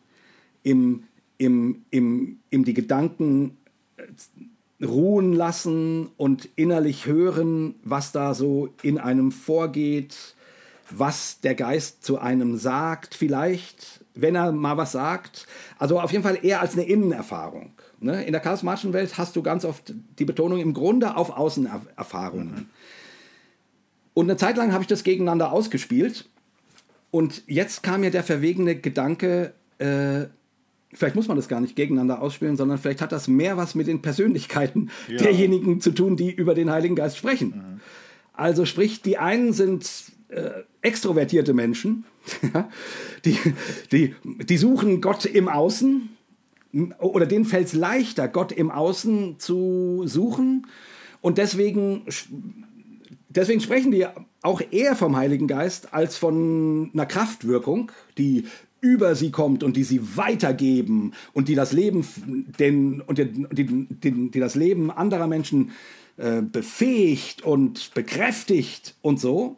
im, im, im, im die Gedanken äh, ruhen lassen und innerlich hören, was da so in einem vorgeht, was der Geist zu einem sagt, vielleicht, wenn er mal was sagt. Also auf jeden Fall eher als eine Innenerfahrung. Ne? In der charismatischen Welt hast du ganz oft die Betonung im Grunde auf Außenerfahrungen. Mhm. Und eine Zeit lang habe ich das gegeneinander ausgespielt. Und jetzt kam mir der verwegene Gedanke, äh, vielleicht muss man das gar nicht gegeneinander ausspielen, sondern vielleicht hat das mehr was mit den Persönlichkeiten ja. derjenigen zu tun, die über den Heiligen Geist sprechen. Mhm. Also sprich, die einen sind äh, extrovertierte Menschen, [laughs] die, die, die suchen Gott im Außen oder denen fällt es leichter, Gott im Außen zu suchen und deswegen deswegen sprechen die auch eher vom Heiligen Geist als von einer Kraftwirkung, die über sie kommt und die sie weitergeben und die das Leben den, und die, die, die, die das Leben anderer Menschen äh, befähigt und bekräftigt und so.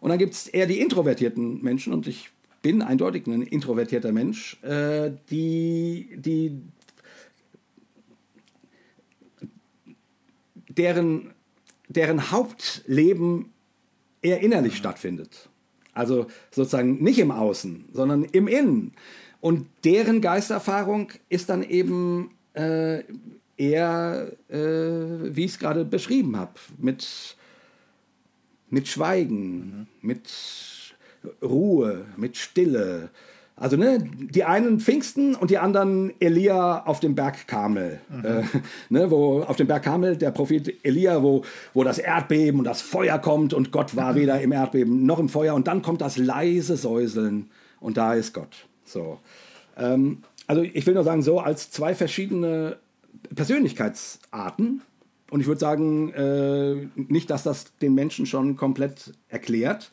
Und dann gibt es eher die introvertierten Menschen und ich bin eindeutig ein introvertierter Mensch, äh, die, die deren deren Hauptleben eher innerlich stattfindet. Also sozusagen nicht im Außen, sondern im Innen. Und deren Geisterfahrung ist dann eben äh, eher, äh, wie ich es gerade beschrieben habe, mit, mit Schweigen, mhm. mit Ruhe, mit Stille, also ne, die einen Pfingsten und die anderen Elia auf dem Berg Karmel. Mhm. Äh, ne, wo auf dem Berg Karmel der Prophet Elia, wo, wo das Erdbeben und das Feuer kommt und Gott war mhm. weder im Erdbeben noch im Feuer und dann kommt das leise Säuseln und da ist Gott. So. Ähm, also ich will nur sagen, so als zwei verschiedene Persönlichkeitsarten. Und ich würde sagen, äh, nicht, dass das den Menschen schon komplett erklärt,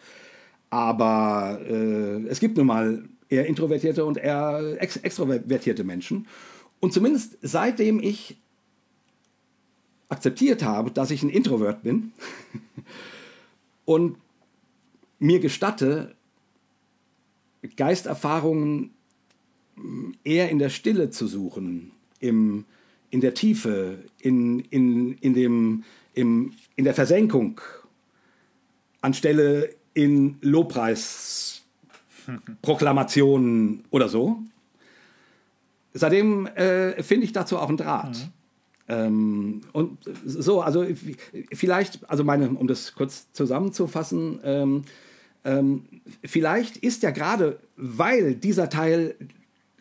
aber äh, es gibt nun mal eher introvertierte und eher ex extrovertierte Menschen. Und zumindest seitdem ich akzeptiert habe, dass ich ein Introvert bin [laughs] und mir gestatte, Geisterfahrungen eher in der Stille zu suchen, im, in der Tiefe, in, in, in, dem, im, in der Versenkung, anstelle in Lobpreis Proklamationen oder so. Seitdem äh, finde ich dazu auch einen Draht. Mhm. Ähm, und so, also vielleicht, also meine, um das kurz zusammenzufassen, ähm, ähm, vielleicht ist ja gerade, weil dieser Teil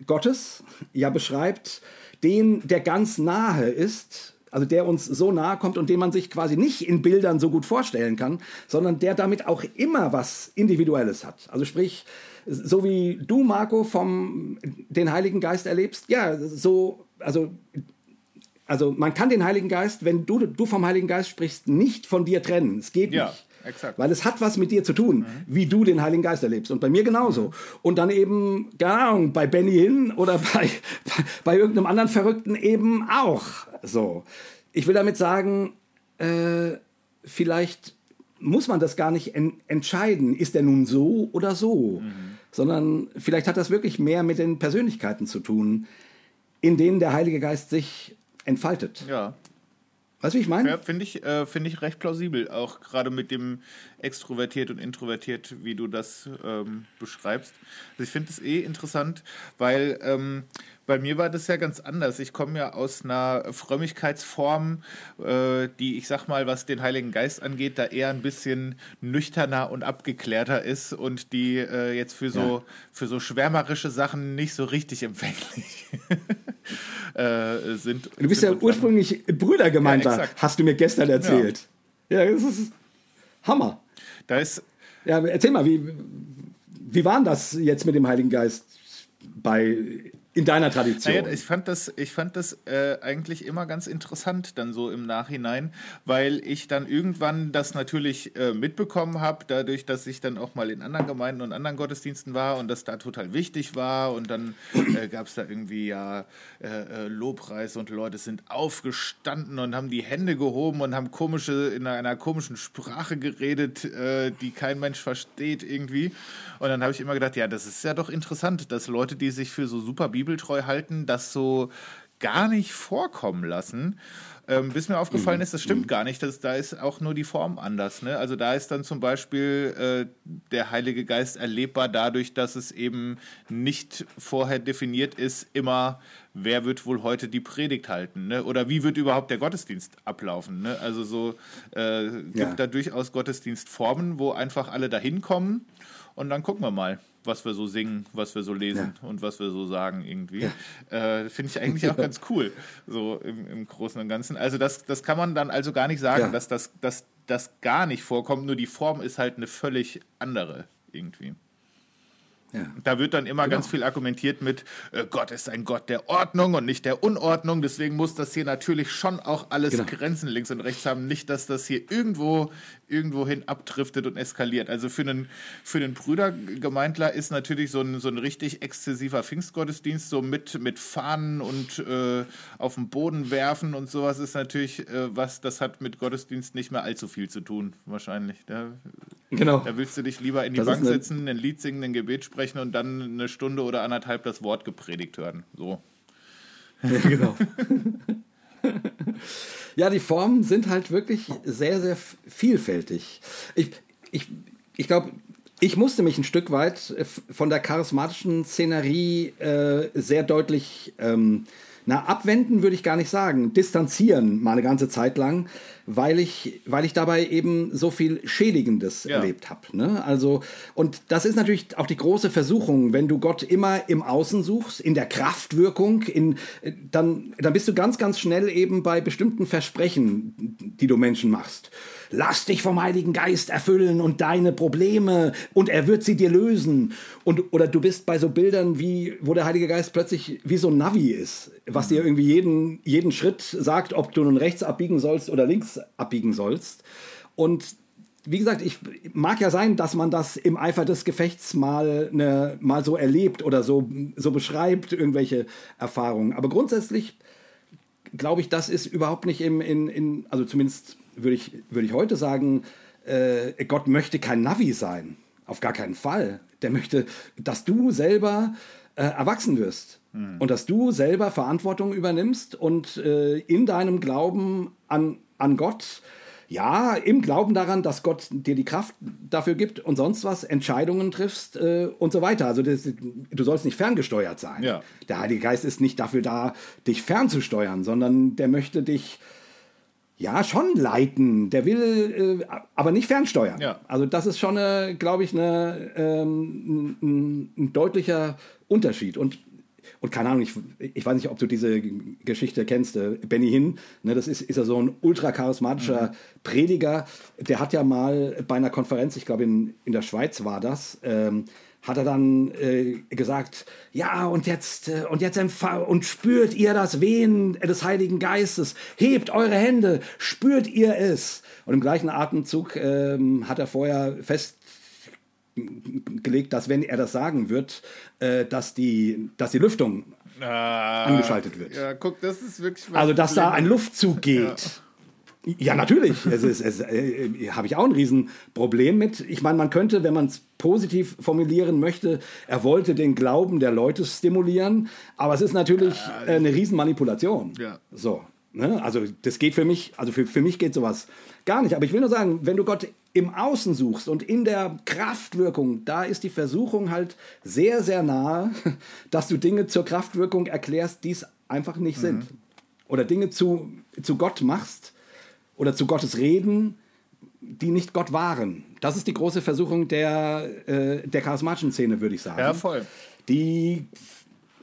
Gottes ja beschreibt, den der ganz nahe ist, also der uns so nahe kommt und den man sich quasi nicht in Bildern so gut vorstellen kann, sondern der damit auch immer was Individuelles hat. Also sprich, so wie du, Marco, vom den Heiligen Geist erlebst, ja, so, also, also man kann den Heiligen Geist, wenn du, du vom Heiligen Geist sprichst, nicht von dir trennen. Es geht ja. nicht. Exakt. Weil es hat was mit dir zu tun, mhm. wie du den Heiligen Geist erlebst. Und bei mir genauso. Mhm. Und dann eben, keine Ahnung, bei Benny Hinn oder bei, [laughs] bei, bei, irgendeinem anderen Verrückten eben auch. So. Ich will damit sagen, äh, vielleicht muss man das gar nicht en entscheiden. Ist er nun so oder so? Mhm sondern vielleicht hat das wirklich mehr mit den Persönlichkeiten zu tun, in denen der Heilige Geist sich entfaltet. Ja. Weißt du, wie ich meine? Ja, finde ich, äh, find ich recht plausibel, auch gerade mit dem extrovertiert und introvertiert, wie du das ähm, beschreibst. Also ich finde es eh interessant, weil ähm, bei mir war das ja ganz anders. Ich komme ja aus einer Frömmigkeitsform, äh, die, ich sag mal, was den Heiligen Geist angeht, da eher ein bisschen nüchterner und abgeklärter ist und die äh, jetzt für so, ja. für so schwärmerische Sachen nicht so richtig empfänglich [laughs] äh, sind. Du bist ja ursprünglich Brüdergemeinter, ja, hast du mir gestern erzählt. Ja, ja das ist Hammer. Da ist. Ja, erzähl mal, wie, wie war das jetzt mit dem Heiligen Geist bei in deiner Tradition. Naja, ich fand das, ich fand das äh, eigentlich immer ganz interessant dann so im Nachhinein, weil ich dann irgendwann das natürlich äh, mitbekommen habe, dadurch, dass ich dann auch mal in anderen Gemeinden und anderen Gottesdiensten war und das da total wichtig war und dann äh, gab es da irgendwie ja äh, äh, Lobpreis und Leute sind aufgestanden und haben die Hände gehoben und haben komische in einer komischen Sprache geredet, äh, die kein Mensch versteht irgendwie. Und dann habe ich immer gedacht, ja, das ist ja doch interessant, dass Leute, die sich für so super Bibel bibeltreu halten, das so gar nicht vorkommen lassen. Ähm, bis mir aufgefallen Mhm. ist, das stimmt gar nicht. Das, da ist auch nur die Form anders. Ne? Also da ist dann zum Beispiel äh, der Heilige Geist erlebbar dadurch, dass es eben nicht vorher definiert ist, immer, wer wird wohl heute die Predigt halten? Ne? Oder wie wird überhaupt der Gottesdienst ablaufen? Ne? Also so äh, gibt Ja. da durchaus Gottesdienstformen, wo einfach alle dahin kommen und dann gucken wir mal, was wir so singen, was wir so lesen und was wir so sagen irgendwie. Äh, Finde ich eigentlich auch ganz cool, so im, im Großen und Ganzen. Also das, das kann man dann also gar nicht sagen, Ja. dass das, dass das gar nicht vorkommt, nur die Form ist halt eine völlig andere irgendwie. Ja. Da wird dann immer Genau. ganz viel argumentiert mit, äh, Gott ist ein Gott der Ordnung und nicht der Unordnung. Deswegen muss das hier natürlich schon auch alles Genau. Grenzen links und rechts haben. Nicht, dass das hier irgendwo irgendwohin abdriftet und eskaliert. Also für einen, für einen Brüdergemeindler ist natürlich so ein, so ein richtig exzessiver Pfingstgottesdienst, so mit, mit Fahnen und äh, auf den Boden werfen und sowas ist natürlich äh, was, das hat mit Gottesdienst nicht mehr allzu viel zu tun, wahrscheinlich. Da, Genau. da willst du dich lieber in die Das Bank setzen, ein Lied singen, ein Gebet sprechen und dann eine Stunde oder anderthalb das Wort gepredigt hören. So. [laughs] Ja, genau. [laughs] [laughs] ja, die Formen sind halt wirklich sehr, sehr vielfältig. Ich, ich, ich glaube, ich musste mich ein Stück weit äh, von der charismatischen Szenerie äh, sehr deutlich, ähm, na, abwenden würde ich gar nicht sagen, distanzieren mal eine ganze Zeit lang, weil ich, weil ich dabei eben so viel Schädigendes Ja. erlebt habe. Ne? Also, und das ist natürlich auch die große Versuchung, wenn du Gott immer im Außen suchst, in der Kraftwirkung, in, äh, dann, dann bist du ganz, ganz schnell eben bei bestimmten Versprechen, die du Menschen machst. Lass dich vom Heiligen Geist erfüllen und deine Probleme und er wird sie dir lösen. Und, oder du bist bei so Bildern, wie, wo der Heilige Geist plötzlich wie so ein Navi ist, was dir irgendwie jeden, jeden Schritt sagt, ob du nun rechts abbiegen sollst oder links abbiegen sollst. Und wie gesagt, ich mag ja sein, dass man das im Eifer des Gefechts mal, ne, mal so erlebt oder so, so beschreibt, irgendwelche Erfahrungen. Aber grundsätzlich glaube ich, das ist überhaupt nicht im, in, in also zumindest würde ich, würde ich heute sagen, äh, Gott möchte kein Navi sein. Auf gar keinen Fall. Der möchte, dass du selber äh, erwachsen wirst und dass du selber Verantwortung übernimmst und äh, in deinem Glauben an, an Gott, ja, im Glauben daran, dass Gott dir die Kraft dafür gibt und sonst was, Entscheidungen triffst äh, und so weiter. Also das, du sollst nicht ferngesteuert sein. Ja. Der Heilige Geist ist nicht dafür da, dich fernzusteuern, sondern der möchte dich ja schon leiten. Der will äh, aber nicht fernsteuern. Ja. Also das ist schon, eine, glaube ich, eine, ähm, ein, ein deutlicher Unterschied. Und und keine Ahnung, ich, ich weiß nicht, ob du diese Geschichte kennst, äh, Benny Hinn, ne, das ist, ist ja so ein ultra charismatischer Prediger, der hat ja mal bei einer Konferenz, ich glaube in, in der Schweiz war das, ähm, hat er dann äh, gesagt, ja, und jetzt, äh, und jetzt und spürt ihr das Wehen des Heiligen Geistes, hebt eure Hände, spürt ihr es. Und im gleichen Atemzug ähm, hat er vorher festgelegt, dass wenn er das sagen wird, äh, dass, die, dass die Lüftung angeschaltet wird. Ja, guck, das ist wirklich. Also, dass da Problem. ein Luftzug geht. Ja, natürlich. Es ist, es, äh, habe ich auch ein Riesenproblem mit. Ich meine, man könnte, wenn man es positiv formulieren möchte, er wollte den Glauben der Leute stimulieren, aber es ist natürlich äh, eine Riesenmanipulation. Ja. So. Ne? Also das geht für mich, also für, für mich geht sowas gar nicht. Aber ich will nur sagen, wenn du Gott im Außen suchst und in der Kraftwirkung, da ist die Versuchung halt sehr, sehr nahe, [laughs] dass du Dinge zur Kraftwirkung erklärst, die es einfach nicht sind. Oder Dinge zu, zu Gott machst oder zu Gottes Reden, die nicht Gott waren. Das ist die große Versuchung der, äh, der charismatischen Szene, würde ich sagen. Ja, voll. Die,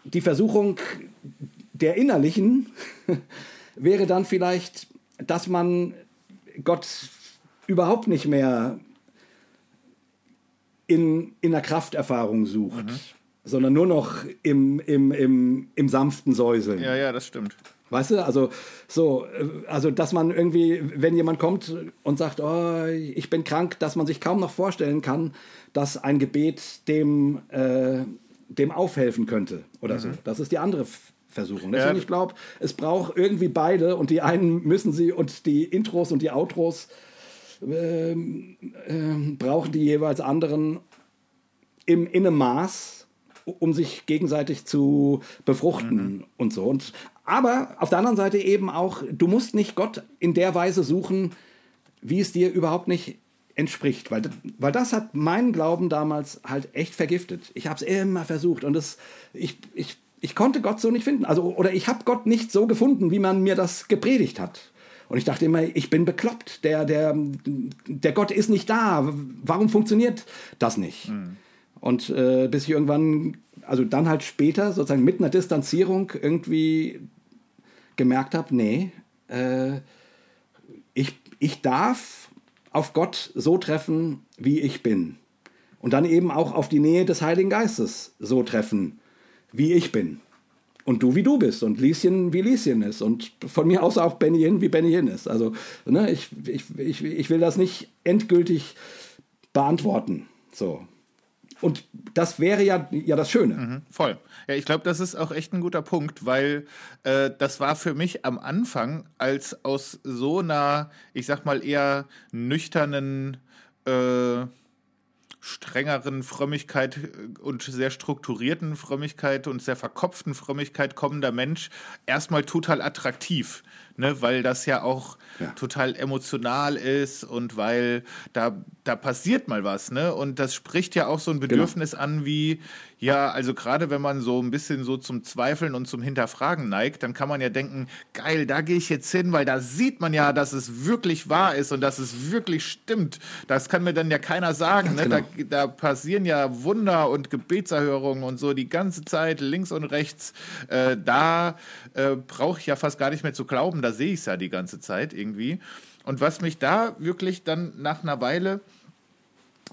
die Versuchung der innerlichen [laughs] wäre dann vielleicht, dass man Gott überhaupt nicht mehr in, in der Krafterfahrung sucht, sondern nur noch im, im, im, im sanften Säuseln. Ja, ja, das stimmt. Weißt du, also so, also dass man irgendwie, wenn jemand kommt und sagt, oh, ich bin krank, dass man sich kaum noch vorstellen kann, dass ein Gebet dem, äh, dem aufhelfen könnte oder so. Das ist die andere Versuchung. Deswegen, Ja. ich glaube, es braucht irgendwie beide und die einen müssen sie und die Intros und die Outros ähm, ähm, brauchen die jeweils anderen im, in einem Maß um sich gegenseitig zu befruchten mhm. und so. Und, aber auf der anderen Seite eben auch, du musst nicht Gott in der Weise suchen, wie es dir überhaupt nicht entspricht. Weil, weil das hat meinen Glauben damals halt echt vergiftet. Ich habe es immer versucht und das, ich, ich, ich konnte Gott so nicht finden. Also, oder ich habe Gott nicht so gefunden, wie man mir das gepredigt hat. Und ich dachte immer, ich bin bekloppt. Der, der, der Gott ist nicht da. Warum funktioniert das nicht? Mhm. Und äh, bis ich irgendwann, also dann halt später, sozusagen mit einer Distanzierung irgendwie gemerkt habe, nee, äh, ich, ich darf auf Gott so treffen, wie ich bin. Und dann eben auch auf die Nähe des Heiligen Geistes so treffen, wie ich bin. Und du wie du bist und Lieschen wie Lieschen ist und von mir aus auch Benjamin wie Benjamin ist. Also ne, ich, ich, ich, ich will das nicht endgültig beantworten. So. Und das wäre ja, ja das Schöne. Mhm, voll. Ja, ich glaube, das ist auch echt ein guter Punkt, weil äh, das war für mich am Anfang als aus so einer, ich sag mal, eher nüchternen, äh, strengeren Frömmigkeit äh, und sehr strukturierten Frömmigkeit und sehr verkopften Frömmigkeit kommender Mensch erstmal total attraktiv ne, weil das ja auch ja. total emotional ist und weil da, da passiert mal was, ne? Und das spricht ja auch so ein genau. Bedürfnis genau. an wie, ja, also gerade wenn man so ein bisschen so zum Zweifeln und zum Hinterfragen neigt, dann kann man ja denken, geil, da gehe ich jetzt hin, weil da sieht man ja, dass es wirklich wahr ist und dass es wirklich stimmt. Das kann mir dann ja keiner sagen. Ne? Genau. Da, da, passieren ja Wunder und Gebetserhörungen und so die ganze Zeit links und rechts. Äh, da äh, brauche ich ja fast gar nicht mehr zu glauben, da sehe ich es ja die ganze Zeit irgendwie. Und was mich da wirklich dann nach einer Weile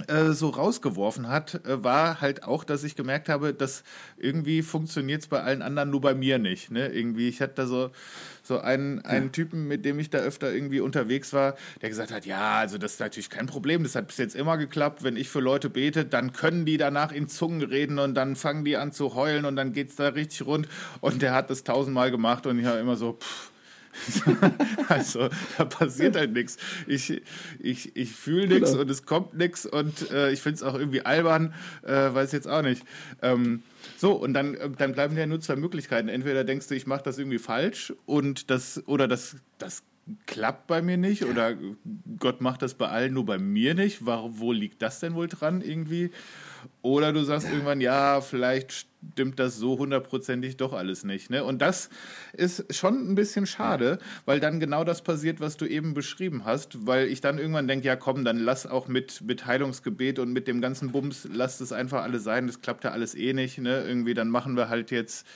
äh, so rausgeworfen hat, äh, war halt auch, dass ich gemerkt habe, dass irgendwie funktioniert es bei allen anderen, nur bei mir nicht. Ne? Irgendwie, ich hatte da so, so einen, einen. Typen, mit dem ich da öfter irgendwie unterwegs war, der gesagt hat, ja, also das ist natürlich kein Problem, das hat bis jetzt immer geklappt, wenn ich für Leute bete, dann können die danach in Zungen reden und dann fangen die an zu heulen und dann geht es da richtig rund und der hat das tausendmal gemacht und ich habe immer so, pff, [laughs] also da passiert halt nichts. Ich, ich, ich fühle nichts genau. und es kommt nichts und äh, ich finde es auch irgendwie albern, äh, weiß jetzt auch nicht. Ähm, so, und dann, äh, dann bleiben ja nur zwei Möglichkeiten. Entweder denkst du, ich mache das irgendwie falsch und das, oder das, das klappt bei mir nicht oder Gott macht das bei allen, nur bei mir nicht. Wo, wo liegt das denn wohl dran irgendwie? Oder du sagst irgendwann, ja, vielleicht stimmt das so hundertprozentig doch alles nicht. Ne? Und das ist schon ein bisschen schade, weil dann genau das passiert, was du eben beschrieben hast, weil ich dann irgendwann denke, ja komm, dann lass auch mit, mit Heilungsgebet und mit dem ganzen Bums, lass das einfach alles sein, das klappt ja alles eh nicht. Ne? Irgendwie, dann machen wir halt jetzt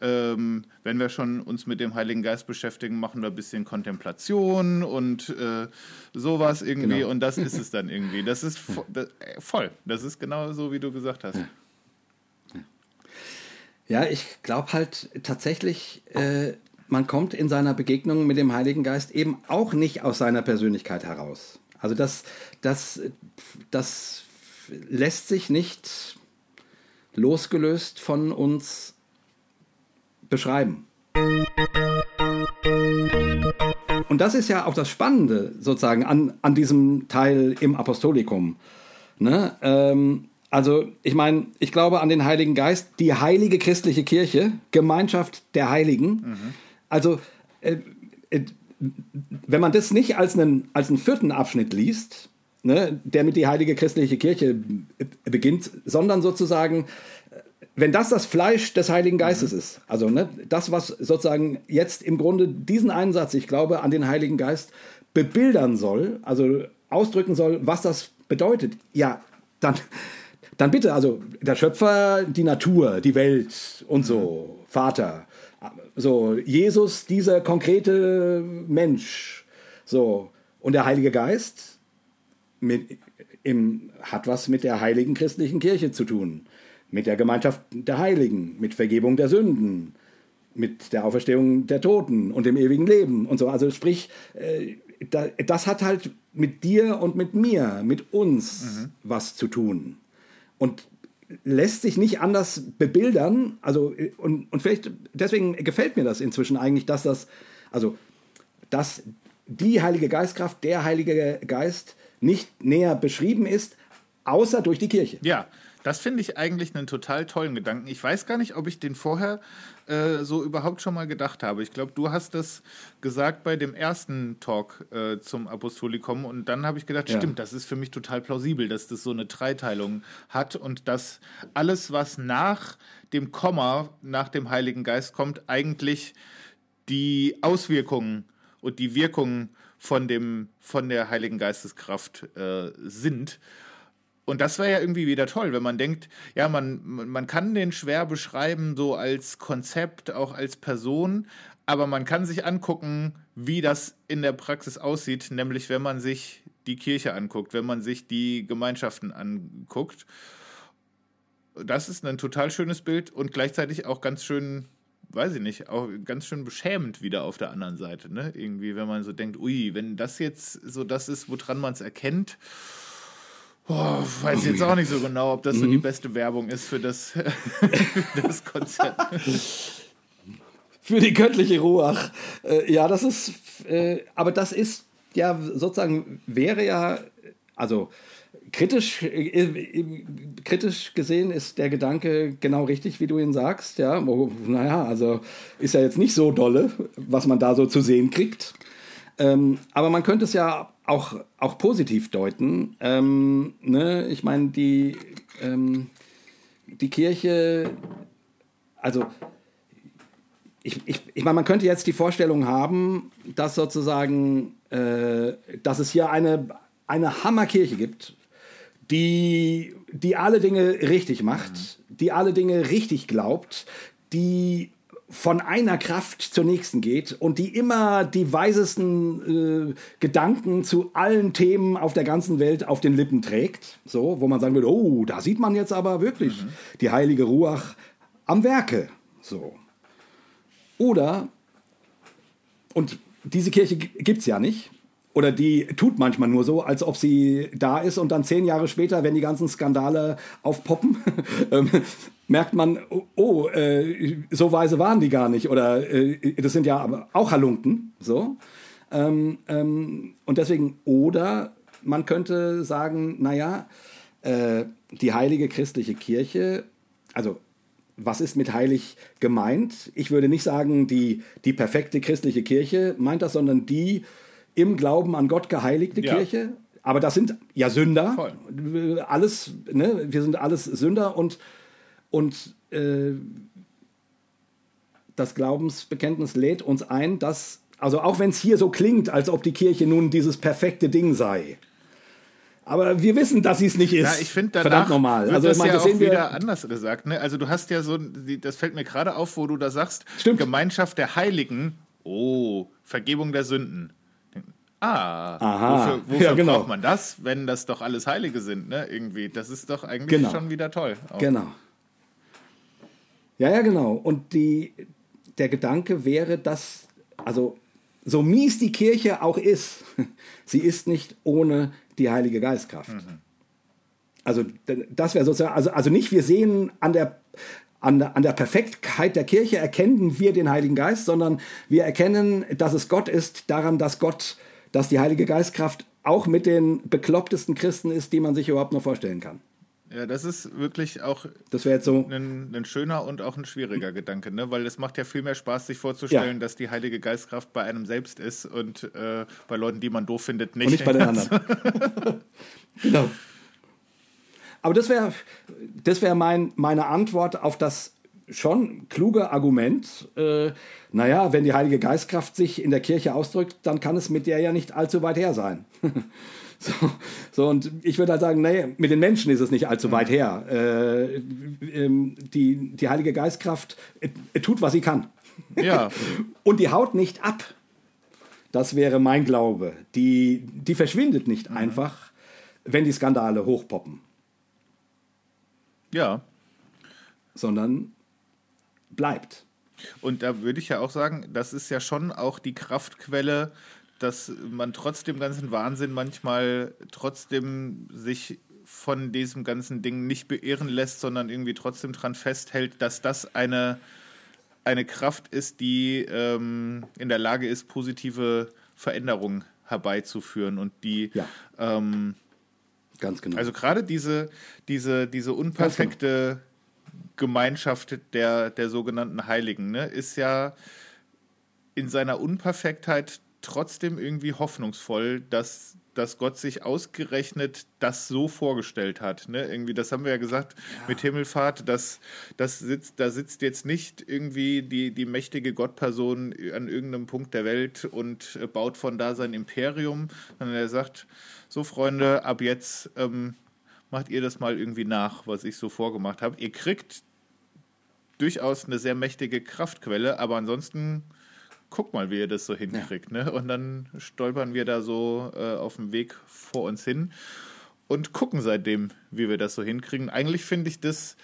ähm, wenn wir schon uns mit dem Heiligen Geist beschäftigen, machen wir ein bisschen Kontemplation und äh, sowas irgendwie. Genau. Und das ist es [laughs] dann irgendwie. Das ist vo das, äh, voll. Das ist genau so, wie du gesagt hast. Ja. Ja, ich glaube halt tatsächlich, äh, man kommt in seiner Begegnung mit dem Heiligen Geist eben auch nicht aus seiner Persönlichkeit heraus. Also das, das, das lässt sich nicht losgelöst von uns beschreiben. Und das ist ja auch das Spannende sozusagen an, an diesem Teil im Apostolikum. Ne? Ähm, also ich meine, ich glaube an den Heiligen Geist, die heilige christliche Kirche, Gemeinschaft der Heiligen. Mhm. Also äh, äh, wenn man das nicht als einen, als einen vierten Abschnitt liest, ne, der mit die heilige christliche Kirche beginnt, sondern sozusagen wenn das das Fleisch des Heiligen Geistes mhm. ist, also ne, das, was sozusagen jetzt im Grunde diesen Einsatz, ich glaube, an den Heiligen Geist bebildern soll, also ausdrücken soll, was das bedeutet, ja, dann, dann bitte, also der Schöpfer, die Natur, die Welt und so. Vater, so, Jesus, dieser konkrete Mensch, so, und der Heilige Geist mit, im, hat was mit der heiligen christlichen Kirche zu tun mit der Gemeinschaft der Heiligen, mit Vergebung der Sünden, mit der Auferstehung der Toten und dem ewigen Leben und so. Also sprich, äh, das hat halt mit dir und mit mir, mit uns mhm. was zu tun. Und lässt sich nicht anders bebildern. Also, und, und vielleicht, deswegen gefällt mir das inzwischen eigentlich, dass das, also, dass die Heilige Geistkraft, der Heilige Geist nicht näher beschrieben ist, außer durch die Kirche. Ja, Das finde ich eigentlich einen total tollen Gedanken. Ich weiß gar nicht, ob ich den vorher äh, so überhaupt schon mal gedacht habe. Ich glaube, du hast das gesagt bei dem ersten Talk äh, zum Apostolikum und dann habe ich gedacht, ja. stimmt, das ist für mich total plausibel, dass das so eine Dreiteilung hat und dass alles, was nach dem Komma, nach dem Heiligen Geist kommt, eigentlich die Auswirkungen und die Wirkungen von, dem, von der Heiligen Geisteskraft äh, sind. Und das wäre ja irgendwie wieder toll, wenn man denkt, ja, man, man kann den schwer beschreiben, so als Konzept, auch als Person, aber man kann sich angucken, wie das in der Praxis aussieht, nämlich wenn man sich die Kirche anguckt, wenn man sich die Gemeinschaften anguckt. Das ist ein total schönes Bild und gleichzeitig auch ganz schön, weiß ich nicht, auch ganz schön beschämend wieder auf der anderen Seite. Ne? Irgendwie, wenn man so denkt, ui, wenn das jetzt so das ist, woran man es erkennt, Boah, weiß jetzt auch nicht so genau, ob das so die mhm. beste Werbung ist für das, [laughs] für das Konzept. Für die göttliche Ruach. Äh, ja, das ist, äh, aber das ist ja sozusagen, wäre ja, also kritisch, äh, kritisch gesehen ist der Gedanke genau richtig, wie du ihn sagst. Ja, oh, naja, also ist ja jetzt nicht so dolle, was man da so zu sehen kriegt. Ähm, aber man könnte es ja auch, auch positiv deuten. Ähm, ne? Ich meine, die, ähm, die Kirche, also ich, ich, ich meine, man könnte jetzt die Vorstellung haben, dass sozusagen, äh, dass es hier eine, eine Hammerkirche gibt, die, die alle Dinge richtig macht, die alle Dinge richtig glaubt, die von einer Kraft zur nächsten geht und die immer die weisesten äh, Gedanken zu allen Themen auf der ganzen Welt auf den Lippen trägt. So, wo man sagen würde, oh, da sieht man jetzt aber wirklich mhm. die heilige Ruach am Werke. So. Oder, und diese Kirche gibt es ja nicht, oder die tut manchmal nur so, als ob sie da ist und dann zehn Jahre später, wenn die ganzen Skandale aufpoppen, [laughs] ähm, merkt man, oh, oh äh, so weise waren die gar nicht oder äh, das sind ja auch Halunken, so. Ähm, ähm, und deswegen, oder man könnte sagen, naja, äh, die heilige christliche Kirche, also was ist mit heilig gemeint? Ich würde nicht sagen, die, die perfekte christliche Kirche meint das, sondern die im Glauben an Gott geheiligte ja. Kirche. Aber das sind ja Sünder. Voll. Alles, ne? wir sind alles Sünder und, und äh, das Glaubensbekenntnis lädt uns ein, dass, also auch wenn es hier so klingt, als ob die Kirche nun dieses perfekte Ding sei, aber wir wissen, dass sie es nicht ist. Ja, ich finde verdammt normal. Also das ja das auch wieder anders gesagt. Ne? Also du hast ja so, das fällt mir gerade auf, wo du da sagst, Stimmt. Gemeinschaft der Heiligen. Oh, Vergebung der Sünden. Ah, Aha. wofür, wofür ja, genau. braucht man das, wenn das doch alles Heilige sind, ne? Irgendwie. Das ist doch eigentlich genau. schon wieder toll. Auch. Genau. Ja, ja, genau. Und die, der Gedanke wäre, dass, also so mies die Kirche auch ist, [laughs] sie ist nicht ohne die Heilige Geistkraft. Mhm. Also das wäre sozusagen, also, also nicht wir sehen an der, an, an der Perfektheit der Kirche erkennen wir den Heiligen Geist, sondern wir erkennen, dass es Gott ist, daran, dass Gott dass die Heilige Geistkraft auch mit den beklopptesten Christen ist, die man sich überhaupt noch vorstellen kann. Ja, das ist wirklich auch das jetzt so ein, ein, schöner und auch ein schwieriger Gedanke, ne? weil es macht ja viel mehr Spaß, sich vorzustellen, ja. dass die Heilige Geistkraft bei einem selbst ist und äh, bei Leuten, die man doof findet, nicht. Und nicht bei den anderen. [laughs] [laughs] genau. Aber das wäre das wär mein, meine Antwort auf das schon kluge Argument. Äh, naja, wenn die Heilige Geistkraft sich in der Kirche ausdrückt, dann kann es mit der ja nicht allzu weit her sein. [laughs] so, so, und ich würde halt sagen, nee, mit den Menschen ist es nicht allzu weit her. Äh, äh, die, die Heilige Geistkraft äh, tut, was sie kann. Ja. [laughs] und die haut nicht ab. Das wäre mein Glaube. Die, die verschwindet nicht mhm. einfach, wenn die Skandale hochpoppen. Ja. Sondern bleibt. Und da würde ich ja auch sagen, das ist ja schon auch die Kraftquelle, dass man trotz dem ganzen Wahnsinn manchmal trotzdem sich von diesem ganzen Ding nicht beirren lässt, sondern irgendwie trotzdem dran festhält, dass das eine, eine Kraft ist, die ähm, in der Lage ist, positive Veränderungen herbeizuführen und die ja. ähm, Ganz genau. Also gerade diese, diese, diese unperfekte Gemeinschaft der, der sogenannten Heiligen ne, ist ja in seiner Unperfektheit trotzdem irgendwie hoffnungsvoll, dass, dass Gott sich ausgerechnet das so vorgestellt hat. Ne? Irgendwie, das haben wir ja gesagt ja. mit Himmelfahrt, dass das sitzt, da sitzt jetzt nicht irgendwie die, die mächtige Gottperson an irgendeinem Punkt der Welt und baut von da sein Imperium, sondern er sagt, so Freunde, ab jetzt ähm, macht ihr das mal irgendwie nach, was ich so vorgemacht habe. Ihr kriegt durchaus eine sehr mächtige Kraftquelle, aber ansonsten guck mal, wie ihr das so hinkriegt. Ja. Ne? Und dann stolpern wir da so äh, auf dem Weg vor uns hin und gucken seitdem, wie wir das so hinkriegen. Eigentlich finde ich das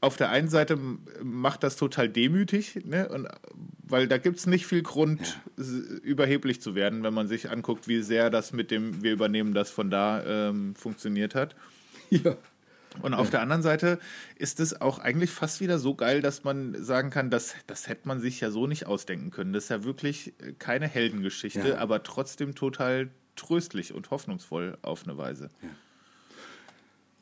auf der einen Seite macht das total demütig, ne? Und, weil da gibt es nicht viel Grund, ja. überheblich zu werden, wenn man sich anguckt, wie sehr das mit dem Wir übernehmen das von da ähm, funktioniert hat. Ja. Und auf ja. der anderen Seite ist es auch eigentlich fast wieder so geil, dass man sagen kann, das, das hätte man sich ja so nicht ausdenken können. Das ist ja wirklich keine Heldengeschichte, ja. aber trotzdem total tröstlich und hoffnungsvoll auf eine Weise. Ja.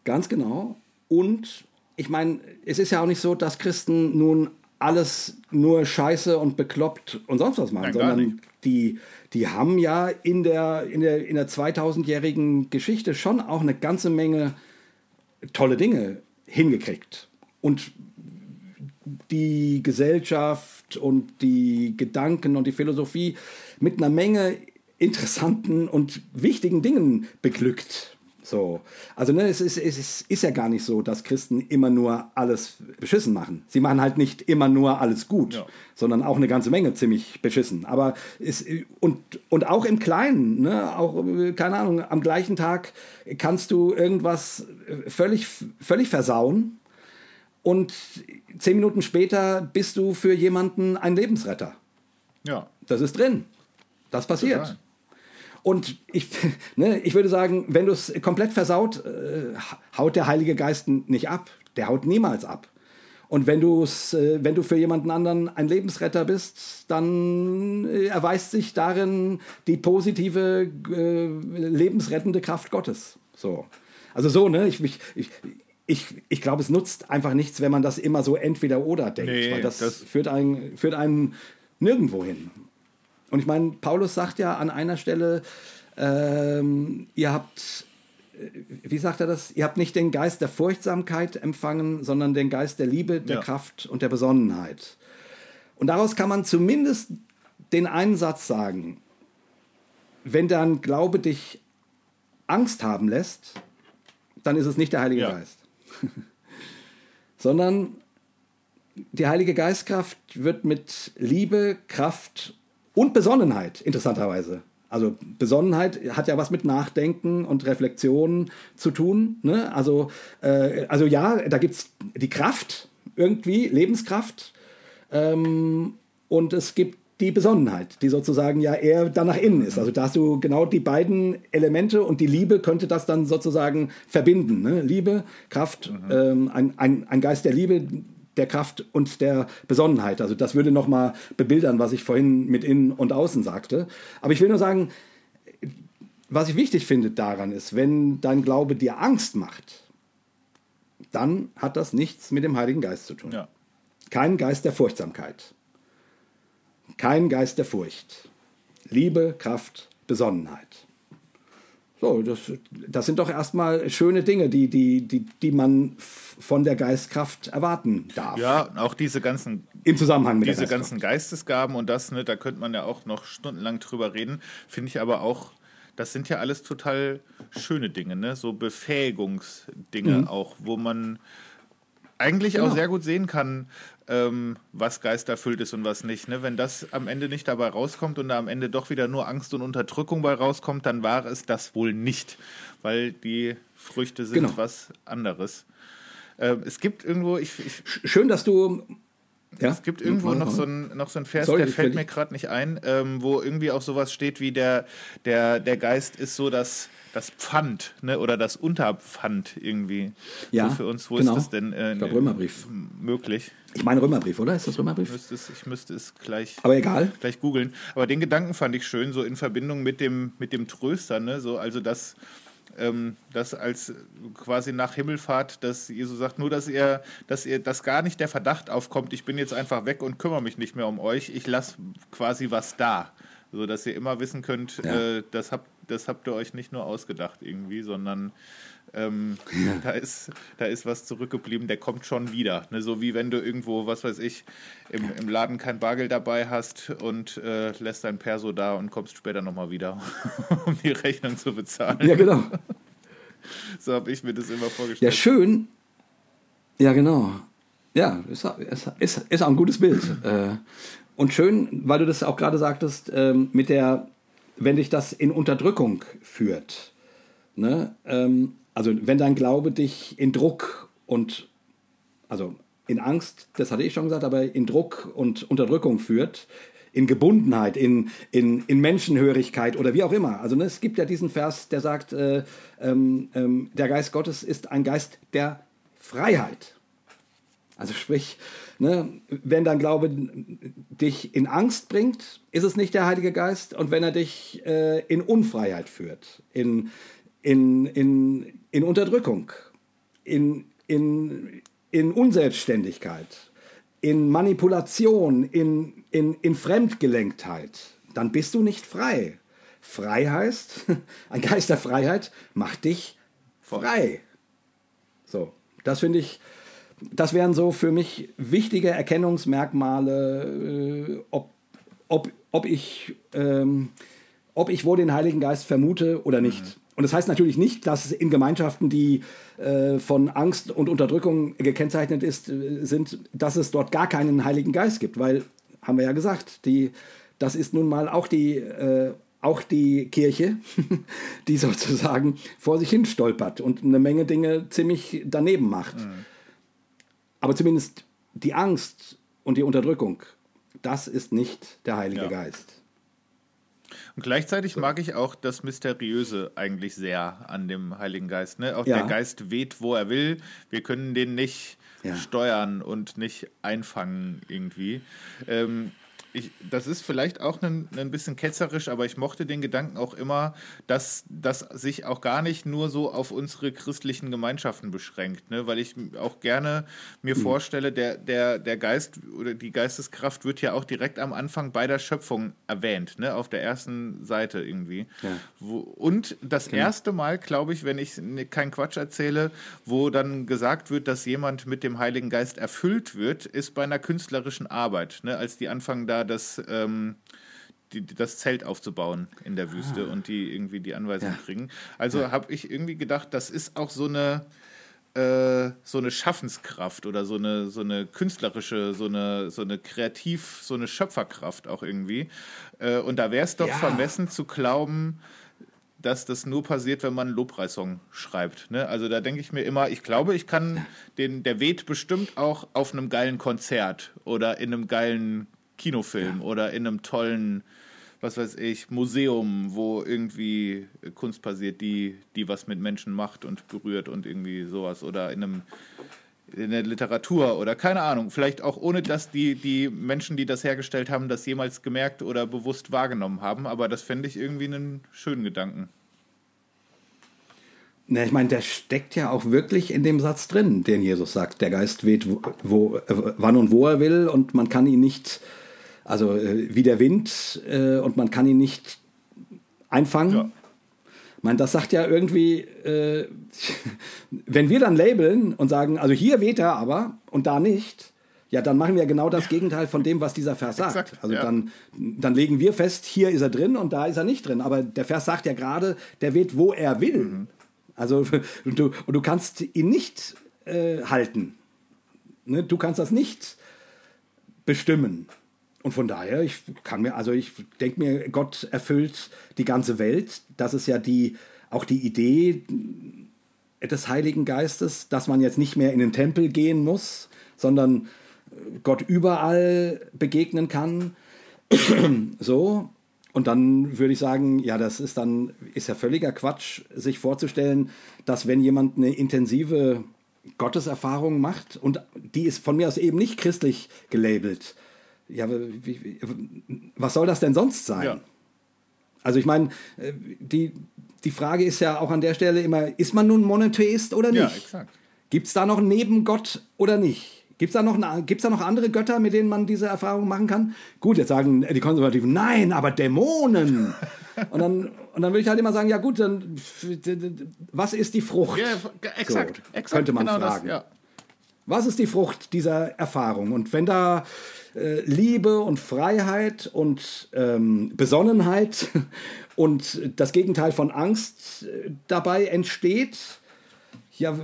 Ganz genau. Und ich meine, es ist ja auch nicht so, dass Christen nun alles nur scheiße und bekloppt und sonst was machen, Nein, sondern die, die haben ja in der, in der, in der 2000-jährigen Geschichte schon auch eine ganze Menge tolle Dinge hingekriegt. Und die Gesellschaft und die Gedanken und die Philosophie mit einer Menge interessanten und wichtigen Dingen beglückt. So. Also ne, es, ist, es ist, ist ja gar nicht so, dass Christen immer nur alles beschissen machen. Sie machen halt nicht immer nur alles gut, ja. sondern auch eine ganze Menge ziemlich beschissen. Aber es, und, und auch im Kleinen, ne, auch, keine Ahnung, am gleichen Tag kannst du irgendwas völlig, völlig versauen und zehn Minuten später bist du für jemanden ein Lebensretter. Ja. Das ist drin. Das passiert. Total. Und ich, [laughs] ne, ich würde sagen, wenn du es komplett versaut, äh, haut der Heilige Geist nicht ab. Der haut niemals ab. Und wenn, äh, wenn du für jemanden anderen ein Lebensretter bist, dann äh, erweist sich darin die positive, äh, lebensrettende Kraft Gottes. So. Also so, ne? Ich, ich, ich, ich, ich glaube, es nutzt einfach nichts, wenn man das immer so entweder oder denkt, nee, weil das, das führt, einen, führt einen nirgendwo hin. Und ich meine, Paulus sagt ja an einer Stelle, ähm, ihr habt, äh, wie sagt er das? Ihr habt nicht den Geist der Furchtsamkeit empfangen, sondern den Geist der Liebe, der ja. Kraft und der Besonnenheit. Und daraus kann man zumindest den einen Satz sagen. Wenn dein Glaube dich Angst haben lässt, dann ist es nicht der Heilige ja. Geist. [laughs] sondern die Heilige Geistkraft wird mit Liebe, Kraft und Besonnenheit, interessanterweise. Also Besonnenheit hat ja was mit Nachdenken und Reflexion zu tun. Ne? Also, äh, also ja, da gibt es die Kraft, irgendwie, Lebenskraft. Ähm, und es gibt die Besonnenheit, die sozusagen ja eher dann nach innen ist. Also da hast du genau die beiden Elemente und die Liebe könnte das dann sozusagen verbinden. Ne? Liebe, Kraft, mhm. ähm, ein, ein, ein Geist der Liebe, der Kraft und der Besonnenheit. Also das würde nochmal bebildern, was ich vorhin mit innen und außen sagte. Aber ich will nur sagen, was ich wichtig finde daran ist, wenn dein Glaube dir Angst macht, dann hat das nichts mit dem Heiligen Geist zu tun. Ja. Kein Geist der Furchtsamkeit. Kein Geist der Furcht. Liebe, Kraft, Besonnenheit. So, das, das sind doch erstmal schöne Dinge, die, die, die, die man von der Geistkraft erwarten darf. Ja, auch diese ganzen im Zusammenhang mit diese ganzen Geistesgaben und das, ne, da könnte man ja auch noch stundenlang drüber reden. Finde ich aber auch, das sind ja alles total schöne Dinge, ne? So Befähigungsdinge mhm. auch, wo man eigentlich genau. auch sehr gut sehen kann, ähm, was geisterfüllt ist und was nicht. Ne? Wenn das am Ende nicht dabei rauskommt und da am Ende doch wieder nur Angst und Unterdrückung bei rauskommt, dann war es das wohl nicht, weil die Früchte sind genau. was anderes. Ähm, es gibt irgendwo, ich, ich, schön, dass du ja? Es gibt irgendwo noch so, ein, noch so ein Vers, Sorry, der fällt mir gerade nicht ein, ähm, wo irgendwie auch sowas steht wie der, der, der Geist ist so das, das Pfand ne? oder das Unterpfand irgendwie. Ja, so für uns. Wo genau. ist das denn äh, glaub, Römerbrief. möglich? Ich meine Römerbrief, oder? Ist das Römerbrief? Ich müsste es, ich müsste es gleich, Aber egal. gleich googeln. Aber den Gedanken fand ich schön, so in Verbindung mit dem, mit dem Tröster. Ne? So, also, dass ähm, das als quasi nach Himmelfahrt, dass Jesus sagt, nur dass ihr, dass ihr, dass gar nicht der Verdacht aufkommt, ich bin jetzt einfach weg und kümmere mich nicht mehr um euch, ich lasse quasi was da. So dass ihr immer wissen könnt, ja. äh, das, habt, das habt ihr euch nicht nur ausgedacht irgendwie, sondern ähm, ja. da, ist, da ist was zurückgeblieben, der kommt schon wieder. Ne? So wie wenn du irgendwo, was weiß ich, im, im Laden kein Bargeld dabei hast und äh, lässt dein Perso da und kommst später nochmal wieder, [laughs] um die Rechnung zu bezahlen. Ja, genau. [laughs] So habe ich mir das immer vorgestellt. Ja, schön. Ja, genau. Ja, ist, ist, ist auch ein gutes Bild. [laughs] Äh, und schön, weil du das auch gerade sagtest, ähm, mit der, wenn dich das in Unterdrückung führt. Ne? Ähm, also wenn dein Glaube dich in Druck und, also in Angst, das hatte ich schon gesagt, aber in Druck und Unterdrückung führt, in Gebundenheit, in, in, in Menschenhörigkeit oder wie auch immer. Also ne, es gibt ja diesen Vers, der sagt, äh, ähm, ähm, der Geist Gottes ist ein Geist der Freiheit. Also sprich, ne, wenn dein Glaube dich in Angst bringt, ist es nicht der Heilige Geist. Und wenn er dich äh, in Unfreiheit führt, in, in, in, in Unterdrückung, in, in, in Unselbstständigkeit, in Manipulation, in, in, in Fremdgelenktheit, dann bist du nicht frei. Frei heißt, [laughs] ein Geist der Freiheit macht dich frei. So, das finde ich, das wären so für mich wichtige Erkennungsmerkmale, äh, ob, ob, ob, ich, ähm, ob ich wohl den Heiligen Geist vermute oder nicht. Mhm. Und das heißt natürlich nicht, dass in Gemeinschaften, die äh, von Angst und Unterdrückung gekennzeichnet ist, äh, sind, dass es dort gar keinen Heiligen Geist gibt, weil, haben wir ja gesagt, die, das ist nun mal auch die, äh, auch die Kirche, [laughs] die sozusagen vor sich hin stolpert und eine Menge Dinge ziemlich daneben macht. Mhm. Aber zumindest die Angst und die Unterdrückung, das ist nicht der Heilige ja. Geist. Und gleichzeitig mag ich auch das Mysteriöse eigentlich sehr an dem Heiligen Geist. Ne? Auch ja. der Geist weht, wo er will. Wir können den nicht ja. steuern und nicht einfangen irgendwie. Ähm, ich, das ist vielleicht auch ein, ein bisschen ketzerisch, aber ich mochte den Gedanken auch immer, dass das sich auch gar nicht nur so auf unsere christlichen Gemeinschaften beschränkt, ne? weil ich auch gerne mir mhm. vorstelle, der, der, der Geist oder die Geisteskraft wird ja auch direkt am Anfang bei der Schöpfung erwähnt, ne? auf der ersten Seite irgendwie. Ja. Wo, und das genau. erste Mal, glaube ich, wenn ich keinen Quatsch erzähle, wo dann gesagt wird, dass jemand mit dem Heiligen Geist erfüllt wird, ist bei einer künstlerischen Arbeit, ne? als die anfangen da das, ähm, die, das Zelt aufzubauen in der Wüste ah. und die irgendwie die Anweisung ja. kriegen. Also ja. habe ich irgendwie gedacht, das ist auch so eine äh, so eine Schaffenskraft oder so eine, so eine künstlerische, so eine, so eine kreativ, so eine Schöpferkraft auch irgendwie. Äh, und da wäre es doch ja. vermessen zu glauben, dass das nur passiert, wenn man einen Lobpreissong schreibt. Ne? Also da denke ich mir immer, ich glaube, ich kann den, der weht bestimmt auch auf einem geilen Konzert oder in einem geilen Kinofilm ja. oder in einem tollen, was weiß ich, Museum, wo irgendwie Kunst passiert, die, die was mit Menschen macht und berührt und irgendwie sowas. Oder in einem in der Literatur oder keine Ahnung, vielleicht auch ohne, dass die, die Menschen, die das hergestellt haben, das jemals gemerkt oder bewusst wahrgenommen haben. Aber das fände ich irgendwie einen schönen Gedanken. Na, ich meine, der steckt ja auch wirklich in dem Satz drin, den Jesus sagt. Der Geist weht, wo, wo, wann und wo er will und man kann ihn nicht also äh, wie der Wind äh, und man kann ihn nicht einfangen. Ja. Meine, das sagt ja irgendwie, äh, wenn wir dann labeln und sagen, also hier weht er aber und da nicht, ja, dann machen wir genau das Gegenteil von dem, was dieser Vers sagt. Exakt, also ja. dann, dann legen wir fest, hier ist er drin und da ist er nicht drin. Aber der Vers sagt ja gerade, der weht, wo er will. Mhm. Also und du, und du kannst ihn nicht äh, halten. Ne? Du kannst das nicht bestimmen. Und von daher, ich kann mir, also ich denke mir, Gott erfüllt die ganze Welt. Das ist ja die, auch die Idee des Heiligen Geistes, dass man jetzt nicht mehr in den Tempel gehen muss, sondern Gott überall begegnen kann. [clears throat] so. Und dann würde ich sagen, ja, das ist dann, ist ja völliger Quatsch, sich vorzustellen, dass wenn jemand eine intensive Gotteserfahrung macht, und die ist von mir aus eben nicht christlich gelabelt, ja, wie, was soll das denn sonst sein? Ja. Also ich meine, äh, die, die Frage ist ja auch an der Stelle immer, ist man nun Monotheist oder nicht? Ja, exakt. Gibt es da noch einen Nebengott oder nicht? Gibt es da, noch da noch andere Götter, mit denen man diese Erfahrung machen kann? Gut, jetzt sagen die Konservativen, nein, aber Dämonen. [laughs] und, dann, und dann würde ich halt immer sagen, ja gut, dann was ist die Frucht? Ja, exakt, so, exakt. Könnte man genau fragen. Das, ja. Was ist die Frucht dieser Erfahrung? Und wenn da äh, Liebe und Freiheit und ähm, Besonnenheit [laughs] und das Gegenteil von Angst äh, dabei entsteht, ja,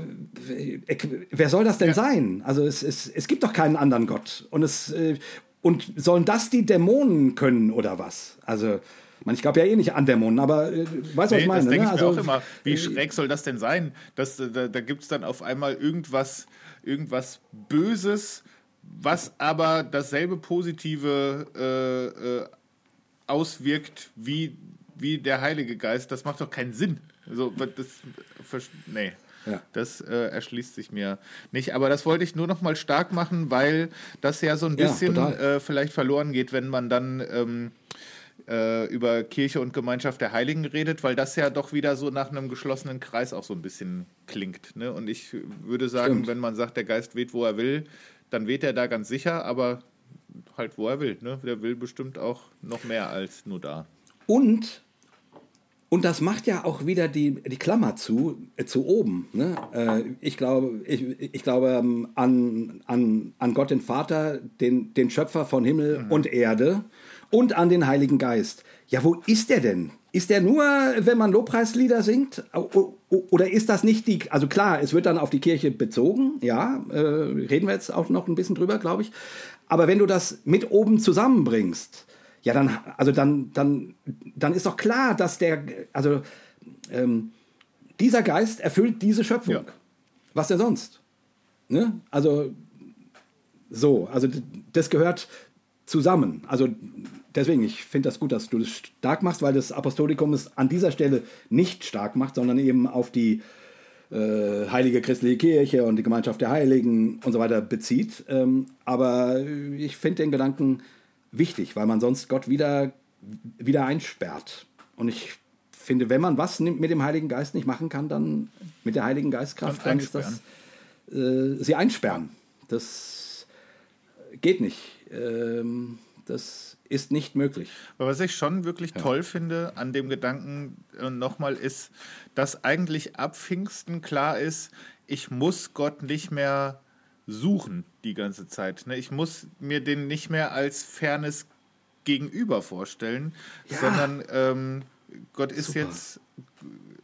wer soll das denn ja. sein? Also es, es, es gibt doch keinen anderen Gott. Und, es, äh, und sollen das die Dämonen können oder was? Also man, ich glaube ja eh nicht an Dämonen, aber äh, weißt du, nee, was ich meine? Das denke ne? ich also, mir auch immer. Wie äh, schräg soll das denn sein? Das, da da gibt es dann auf einmal irgendwas, irgendwas Böses, was aber dasselbe Positive äh, äh, auswirkt wie, wie der Heilige Geist. Das macht doch keinen Sinn. Also, das, nee. Ja. Das äh, erschließt sich mir nicht. Aber das wollte ich nur noch mal stark machen, weil das ja so ein bisschen ja, äh, vielleicht verloren geht, wenn man dann ähm, äh, über Kirche und Gemeinschaft der Heiligen redet, weil das ja doch wieder so nach einem geschlossenen Kreis auch so ein bisschen klingt. Ne? Und ich würde sagen, Stimmt. wenn man sagt, der Geist weht, wo er will, dann weht er da ganz sicher, aber halt, wo er will. Ne? Der will bestimmt auch noch mehr als nur da. Und und das macht ja auch wieder die, die Klammer zu, äh, zu oben. Ne? Äh, ich glaube, ich, ich glaube ähm, an, an, an Gott den Vater, den, den Schöpfer von Himmel mhm. und Erde und an den Heiligen Geist. Ja, wo ist der denn? Ist der nur, wenn man Lobpreislieder singt? Oder ist das nicht die, also klar, es wird dann auf die Kirche bezogen, ja, äh, reden wir jetzt auch noch ein bisschen drüber, glaube ich. Aber wenn du das mit oben zusammenbringst, ja, dann, also dann, dann, dann ist doch klar, dass der, also ähm, dieser Geist erfüllt diese Schöpfung. Ja. Was denn sonst? Ne? Also so, also das gehört zusammen. Also deswegen, ich finde das gut, dass du das stark machst, weil das Apostolikum es an dieser Stelle nicht stark macht, sondern eben auf die äh, heilige christliche Kirche und die Gemeinschaft der Heiligen und so weiter bezieht. Ähm, aber ich finde den Gedanken wichtig, weil man sonst Gott wieder, wieder einsperrt. Und ich finde, wenn man was mit dem Heiligen Geist nicht machen kann, dann mit der Heiligen Geistkraft, dann ist das äh, sie einsperren. Das geht nicht. Ähm, das ist nicht möglich. Aber was ich schon wirklich ja. toll finde an dem Gedanken äh, nochmal ist, dass eigentlich ab Pfingsten klar ist, ich muss Gott nicht mehr suchen die ganze Zeit. Ne? Ich muss mir den nicht mehr als fernes Gegenüber vorstellen, ja. sondern ähm, Gott ist Super. jetzt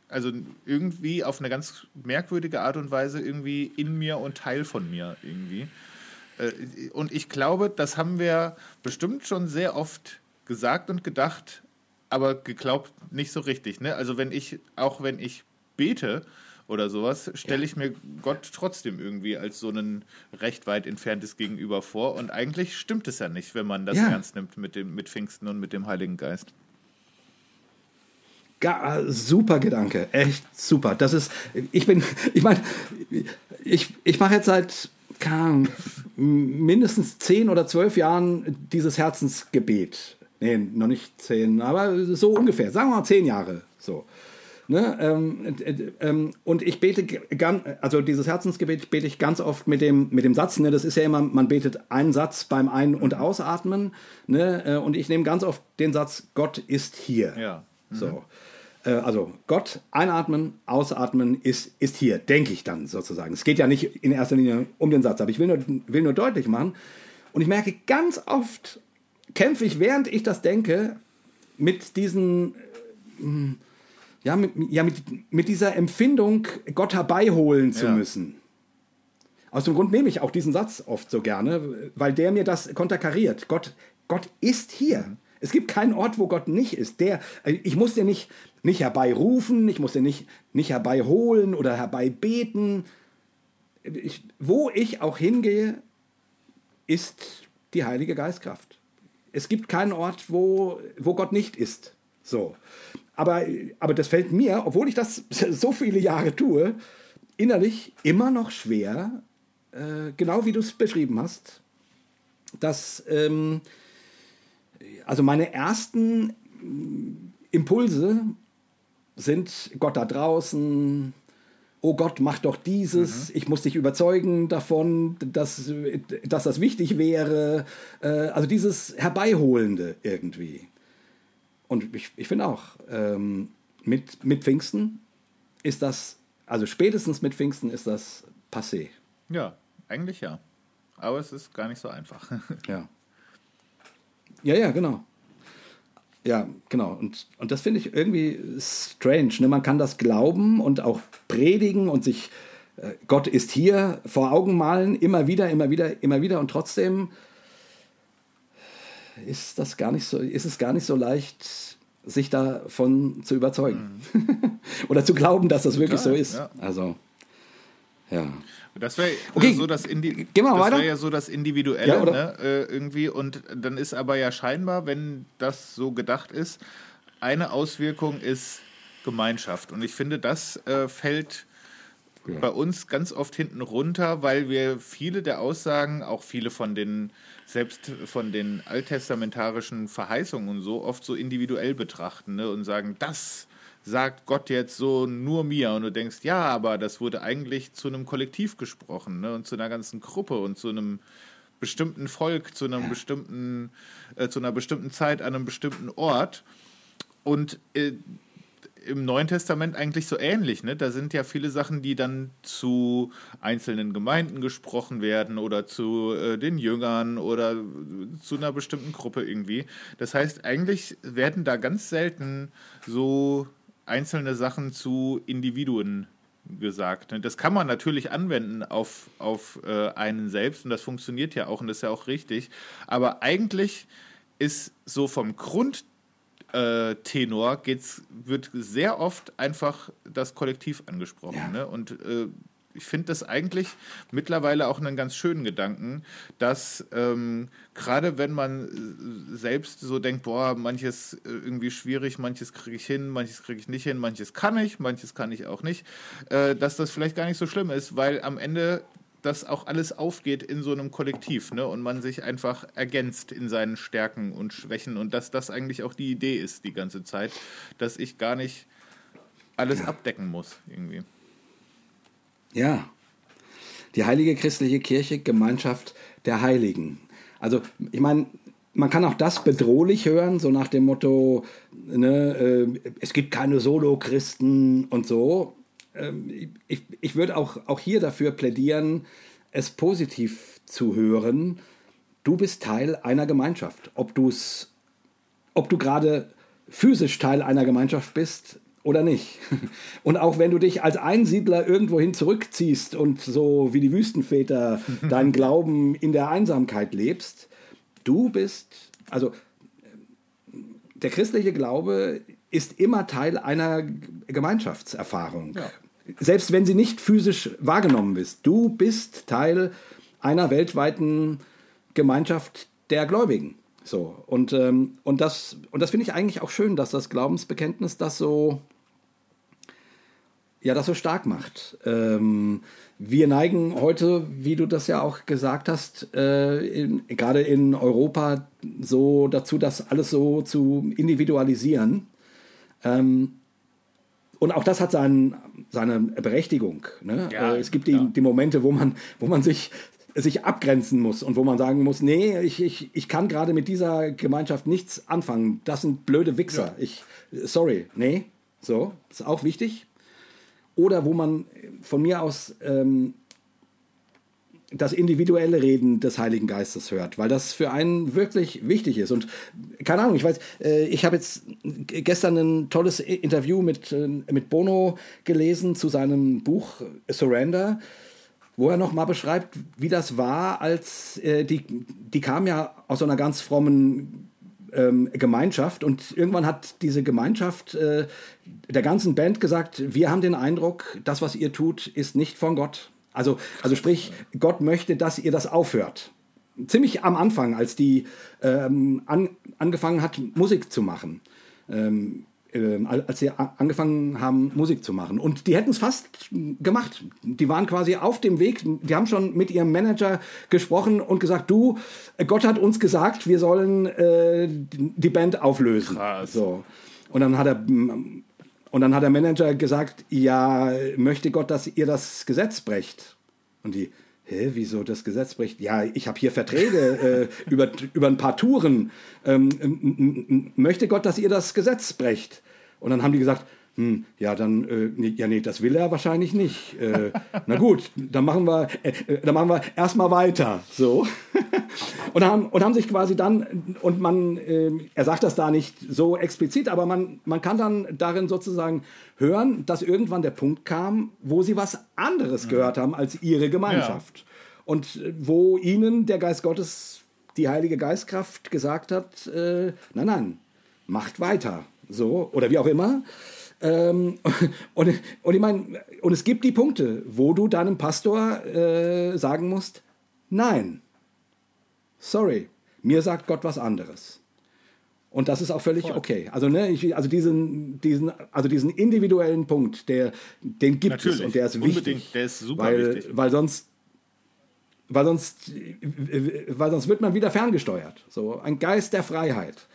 also irgendwie auf eine ganz merkwürdige Art und Weise irgendwie in mir und Teil von mir irgendwie. Äh, und ich glaube, das haben wir bestimmt schon sehr oft gesagt und gedacht, aber geglaubt nicht so richtig. Ne? Also wenn ich, auch wenn ich bete, oder sowas, stelle ich mir Gott trotzdem irgendwie als so ein recht weit entferntes Gegenüber vor. Und eigentlich stimmt es ja nicht, wenn man das ja. ernst nimmt mit, dem, mit Pfingsten und mit dem Heiligen Geist. Gar, super Gedanke, echt super. Das ist, ich bin, ich meine, ich, ich mache jetzt seit mindestens zehn oder zwölf Jahren dieses Herzensgebet. Nee, noch nicht zehn, aber so ungefähr, sagen wir mal zehn Jahre. So. Ne? Ähm, äh, ähm, und ich bete, ganz, also dieses Herzensgebet bete ich ganz oft mit dem, mit dem Satz, ne? das ist ja immer, man betet einen Satz beim Ein- und. Ausatmen. Ne? Äh, und ich nehme ganz oft den Satz, Gott ist hier. Ja. Mhm. So. Äh, also Gott einatmen, ausatmen ist, ist hier, denke ich dann sozusagen. Es geht ja nicht in erster Linie um den Satz, aber ich will nur, will nur deutlich machen. Und ich merke, ganz oft kämpfe ich, während ich das denke, mit diesen ja, mit, ja, mit, mit dieser Empfindung, Gott herbeiholen zu ja. müssen. Aus dem Grund nehme ich auch diesen Satz oft so gerne, weil der mir das konterkariert. Gott, Gott ist hier. Es gibt keinen Ort, wo Gott nicht ist. Der, ich muss den nicht, nicht herbeirufen, ich muss den nicht, nicht herbeiholen oder herbeibeten. Ich, wo ich auch hingehe, ist die Heilige Geistkraft. Es gibt keinen Ort, wo, wo Gott nicht ist. So. Aber, aber das fällt mir, obwohl ich das [laughs] so viele Jahre tue, innerlich immer noch schwer, äh, genau wie du es beschrieben hast, dass ähm, also meine ersten Impulse sind Gott da draußen, oh Gott, mach doch dieses, mhm. ich muss dich überzeugen davon, dass, dass das wichtig wäre. Äh, also dieses Herbeiholende irgendwie. Und ich, ich finde auch, ähm, mit, mit Pfingsten ist das, also spätestens mit Pfingsten ist das passé. Ja, eigentlich ja. Aber es ist gar nicht so einfach. [laughs] ja. Ja, ja, genau. Ja, genau. Und, und das finde ich irgendwie strange. Ne? Man kann das glauben und auch predigen und sich, äh, Gott ist hier, vor Augen malen, immer wieder, immer wieder, immer wieder. Und trotzdem ist das gar nicht so, ist es gar nicht so leicht, sich davon zu überzeugen. Mhm. [laughs] Oder zu glauben, dass das wirklich ja, so ist. Ja. Also, ja. Das wäre okay. so das, Indi das wär ja so das Individuelle, ja, ne? Äh, irgendwie. Und dann ist aber ja scheinbar, wenn das so gedacht ist, eine Auswirkung ist Gemeinschaft. Und ich finde, das äh, fällt ja. bei uns ganz oft hinten runter, weil wir viele der Aussagen, auch viele von den, selbst von den alttestamentarischen Verheißungen und so, oft so individuell betrachten ne? und sagen, das sagt Gott jetzt so nur mir und du denkst, ja, aber das wurde eigentlich zu einem Kollektiv gesprochen ne? und zu einer ganzen Gruppe und zu einem bestimmten Volk, zu einem bestimmten, äh, zu einer bestimmten Zeit, an einem bestimmten Ort. Und äh, im Neuen Testament eigentlich so ähnlich. Ne? Da sind ja viele Sachen, die dann zu einzelnen Gemeinden gesprochen werden oder zu äh, den Jüngern oder zu einer bestimmten Gruppe irgendwie. Das heißt, eigentlich werden da ganz selten so einzelne Sachen zu Individuen gesagt. Ne? Das kann man natürlich anwenden auf, auf äh, einen selbst und das funktioniert ja auch und das ist ja auch richtig. Aber eigentlich ist so vom Grundtenor geht's, wird sehr oft einfach das Kollektiv angesprochen. Ja. Ne? Und äh, ich finde das eigentlich mittlerweile auch einen ganz schönen Gedanken, dass ähm, gerade wenn man äh, selbst so denkt, boah, manches äh, irgendwie schwierig, manches kriege ich hin, manches kriege ich nicht hin, manches kann ich, manches kann ich auch nicht, äh, dass das vielleicht gar nicht so schlimm ist, weil am Ende das auch alles aufgeht in so einem Kollektiv ne? und man sich einfach ergänzt in seinen Stärken und Schwächen und dass das eigentlich auch die Idee ist die ganze Zeit, dass ich gar nicht alles abdecken muss irgendwie. Ja. Die heilige christliche Kirche, Gemeinschaft der Heiligen. Also, ich meine, man kann auch das bedrohlich hören, so nach dem Motto, ne, äh, es gibt keine Solo-Christen und so. Ähm, ich, ich würde auch, auch hier dafür plädieren, es positiv zu hören. Du bist Teil einer Gemeinschaft. Ob, du's, ob du gerade physisch Teil einer Gemeinschaft bist, oder nicht. [laughs] Und auch wenn du dich als Einsiedler irgendwohin zurückziehst und so wie die Wüstenväter [laughs] deinen Glauben in der Einsamkeit lebst, du bist, also der christliche Glaube ist immer Teil einer Gemeinschaftserfahrung. Ja. Selbst wenn sie nicht physisch wahrgenommen ist. Du bist Teil einer weltweiten Gemeinschaft der Gläubigen. So, und, ähm, und das, und das finde ich eigentlich auch schön, dass das Glaubensbekenntnis das so ja das so stark macht. Ähm, wir neigen heute, wie du das ja auch gesagt hast, äh, in, gerade in Europa so dazu, das alles so zu individualisieren. Ähm, und auch das hat sein, seine Berechtigung. Ne? Ja, äh, es gibt die, die Momente, wo man, wo man sich, sich abgrenzen muss und wo man sagen muss, nee, ich, ich, ich kann gerade mit dieser Gemeinschaft nichts anfangen. Das sind blöde Wichser. Ja. Ich, sorry, nee, so, ist auch wichtig oder wo man von mir aus ähm, das individuelle Reden des Heiligen Geistes hört, weil das für einen wirklich wichtig ist. Und keine Ahnung, ich weiß, äh, ich habe jetzt gestern ein tolles Interview mit, äh, mit Bono gelesen zu seinem Buch Surrender, wo er nochmal beschreibt, wie das war, als äh, die, die kam ja aus so einer ganz frommen ähm, Gemeinschaft und irgendwann hat diese Gemeinschaft äh, der ganzen Band gesagt, wir haben den Eindruck, das, was ihr tut, ist nicht von Gott. Also, also sprich, Gott möchte, dass ihr das aufhört. Ziemlich am Anfang, als die ähm, an, angefangen hat, Musik zu machen. Ähm, als sie angefangen haben, Musik zu machen. Und die hätten es fast gemacht. Die waren quasi auf dem Weg. Die haben schon mit ihrem Manager gesprochen und gesagt, du, Gott hat uns gesagt, wir sollen äh, die Band auflösen. Krass. So. Und dann hat er und dann hat der Manager gesagt, ja, möchte Gott, dass ihr das Gesetz brecht. Und die, hä, wieso das Gesetz bricht? Ja, ich habe hier Verträge äh, [laughs] über, über ein paar Touren. Ähm, möchte Gott, dass ihr das Gesetz brecht? Und dann haben die gesagt, hm, ja, dann, äh, nee, ja, nee, das will er wahrscheinlich nicht. Äh, na gut, dann machen wir, äh, äh dann machen wir erstmal weiter. So. [laughs] und, haben, und haben sich quasi dann, und man, äh, er sagt das da nicht so explizit, aber man, man kann dann darin sozusagen hören, dass irgendwann der Punkt kam, wo sie was anderes mhm. gehört haben als ihre Gemeinschaft. Ja. Und wo ihnen der Geist Gottes, die Heilige Geistkraft gesagt hat, äh, nein, nein, macht weiter. So, oder wie auch immer. Ähm, [laughs] und, und ich meine, und es gibt die Punkte, wo du deinem Pastor äh, sagen musst, nein, sorry, mir sagt Gott was anderes. Und das ist auch völlig Voll. okay. Also, ne, ich, also, diesen, diesen, also diesen individuellen Punkt, der, den gibt Natürlich. es und der ist Unbedingt. wichtig. Der ist super weil, wichtig. Weil sonst, weil sonst, weil sonst wird man wieder ferngesteuert. So ein Geist der Freiheit.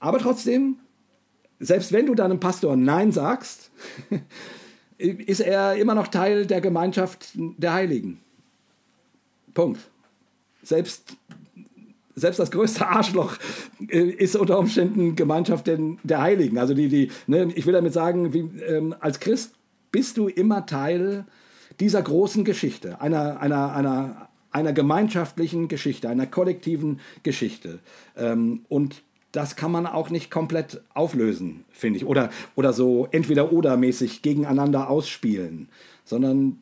Aber trotzdem selbst wenn du deinem Pastor Nein sagst, [laughs] ist er immer noch Teil der Gemeinschaft der Heiligen. Punkt. Selbst, selbst das größte [laughs] Arschloch äh, ist unter Umständen Gemeinschaft der Heiligen. Also die, die, ne, ich will damit sagen, wie, ähm, als Christ bist du immer Teil dieser großen Geschichte, einer, einer, einer, einer gemeinschaftlichen Geschichte, einer kollektiven Geschichte. Ähm, und das kann man auch nicht komplett auflösen, finde ich. Oder, oder so entweder-oder-mäßig gegeneinander ausspielen, sondern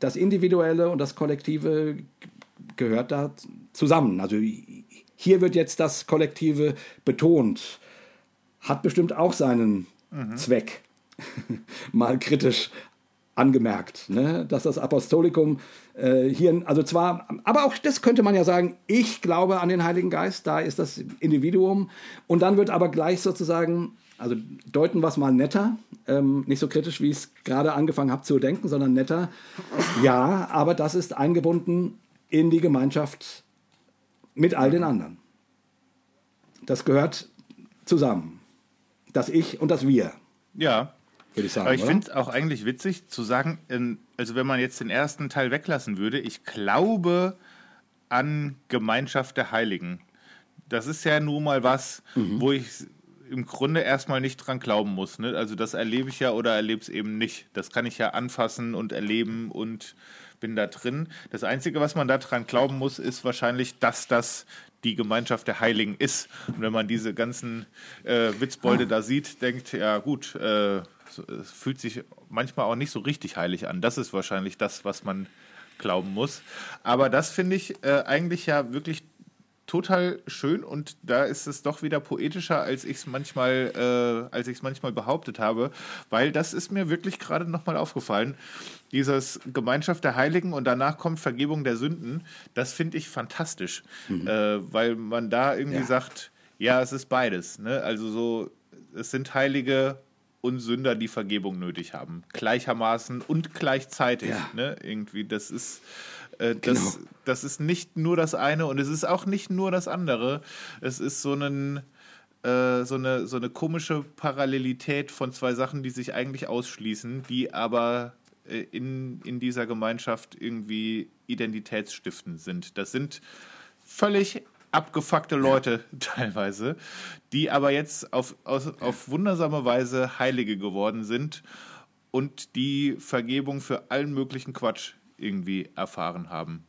das Individuelle und das Kollektive gehört da zusammen. Also hier wird jetzt das Kollektive betont, hat bestimmt auch seinen mhm. Zweck, [laughs] mal kritisch angemerkt, ne? dass das Apostolikum äh, hier, also zwar, aber auch das könnte man ja sagen, ich glaube an den Heiligen Geist, da ist das Individuum und dann wird aber gleich sozusagen, also deuten wir es mal netter, ähm, nicht so kritisch, wie ich es gerade angefangen habe zu denken, sondern netter, ja, aber das ist eingebunden in die Gemeinschaft mit all den anderen. Das gehört zusammen. Das Ich und das Wir. Ja, würde ich sagen. Aber ich finde es auch eigentlich witzig zu sagen, also wenn man jetzt den ersten Teil weglassen würde, ich glaube an Gemeinschaft der Heiligen. Das ist ja nun mal was, mhm. wo ich im Grunde erstmal nicht dran glauben muss. Ne? Also das erlebe ich ja oder erlebe es eben nicht. Das kann ich ja anfassen und erleben und bin da drin. Das Einzige, was man da dran glauben muss, ist wahrscheinlich, dass das die Gemeinschaft der Heiligen ist. Und wenn man diese ganzen äh, Witzbolde da sieht, denkt, ja gut, äh, es fühlt sich manchmal auch nicht so richtig heilig an. Das ist wahrscheinlich das, was man glauben muss. Aber das finde ich äh, eigentlich ja wirklich total schön und da ist es doch wieder poetischer, als ich es manchmal, äh, als ich es manchmal behauptet habe, weil das ist mir wirklich gerade nochmal aufgefallen. Dieses Gemeinschaft der Heiligen und danach kommt Vergebung der Sünden, das finde ich fantastisch, mhm. äh, weil man da irgendwie ja. sagt, ja, es ist beides. Ne? Also so, es sind Heilige und Sünder, die Vergebung nötig haben. Gleichermaßen und gleichzeitig. Ja. Ne? Irgendwie, das ist, äh, das, genau. das ist nicht nur das eine und es ist auch nicht nur das andere. Es ist so ein äh, so eine, so eine komische Parallelität von zwei Sachen, die sich eigentlich ausschließen, die aber äh, in, in dieser Gemeinschaft irgendwie identitätsstiftend sind. Das sind völlig abgefuckte Leute ja. [laughs] teilweise, die aber jetzt auf, auf, auf wundersame Weise Heilige geworden sind und die Vergebung für allen möglichen Quatsch irgendwie erfahren haben.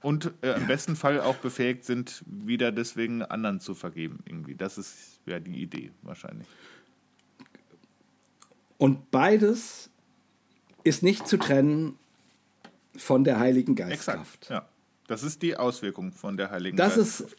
Und äh, im besten Fall auch befähigt sind, wieder deswegen anderen zu vergeben. Irgendwie. Das ist ja die Idee wahrscheinlich. Und beides ist nicht zu trennen von der Heiligen Geistkraft. Exakt, ja. Das ist die Auswirkung von der Heiligen das Geist. Ist,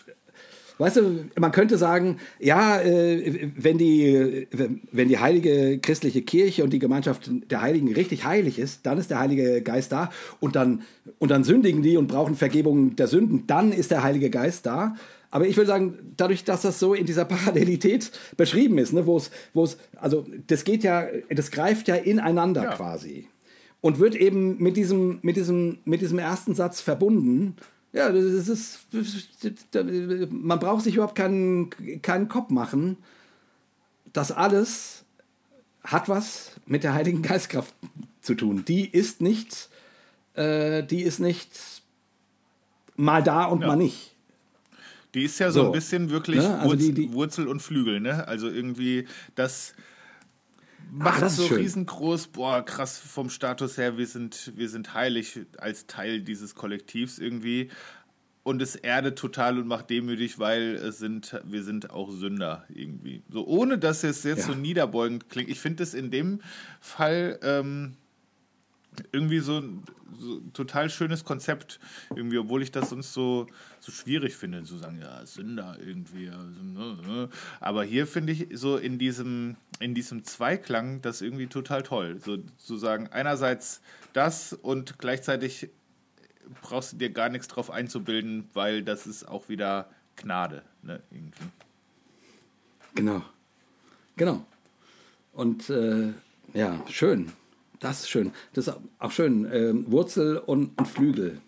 weißt du, man könnte sagen, ja, äh, wenn, die, wenn die heilige christliche Kirche und die Gemeinschaft der Heiligen richtig heilig ist, dann ist der Heilige Geist da und dann, und dann sündigen die und brauchen Vergebung der Sünden, dann ist der Heilige Geist da. Aber ich würde sagen, dadurch, dass das so in dieser Parallelität beschrieben ist, ne, wo es, wo es, also das geht ja, das greift ja ineinander ja. quasi und wird eben mit diesem, mit diesem, mit diesem ersten Satz verbunden. Ja, das ist, man braucht sich überhaupt keinen, keinen Kopf machen. das alles hat was mit der Heiligen Geistkraft zu tun. Die ist nicht, äh, die ist nicht mal da und ja. mal nicht. Die ist ja so, so ein bisschen wirklich ne? also Wurzel, die, die Wurzel, und Flügel, ne? Also irgendwie das macht Ach, das so schön. riesengroß, boah, krass vom Status her, wir sind, wir sind heilig als Teil dieses Kollektivs irgendwie. Und es erdet total und macht demütig, weil es sind, wir sind auch Sünder irgendwie. So, ohne dass es jetzt ja. so niederbeugend klingt. Ich finde es in dem Fall ähm, irgendwie so, so total schönes Konzept, irgendwie, obwohl ich das sonst so, so schwierig finde, zu sagen, ja, Sünder irgendwie. Ne, ne. Aber hier finde ich so in diesem, in diesem Zweiklang das irgendwie total toll. So zu sagen, einerseits das und gleichzeitig brauchst du dir gar nichts drauf einzubilden, weil das ist auch wieder Gnade, ne, irgendwie. Genau. Genau. Und äh, ja, schön. Das ist schön. Das ist auch schön. Ähm, Wurzel und, und, Flügel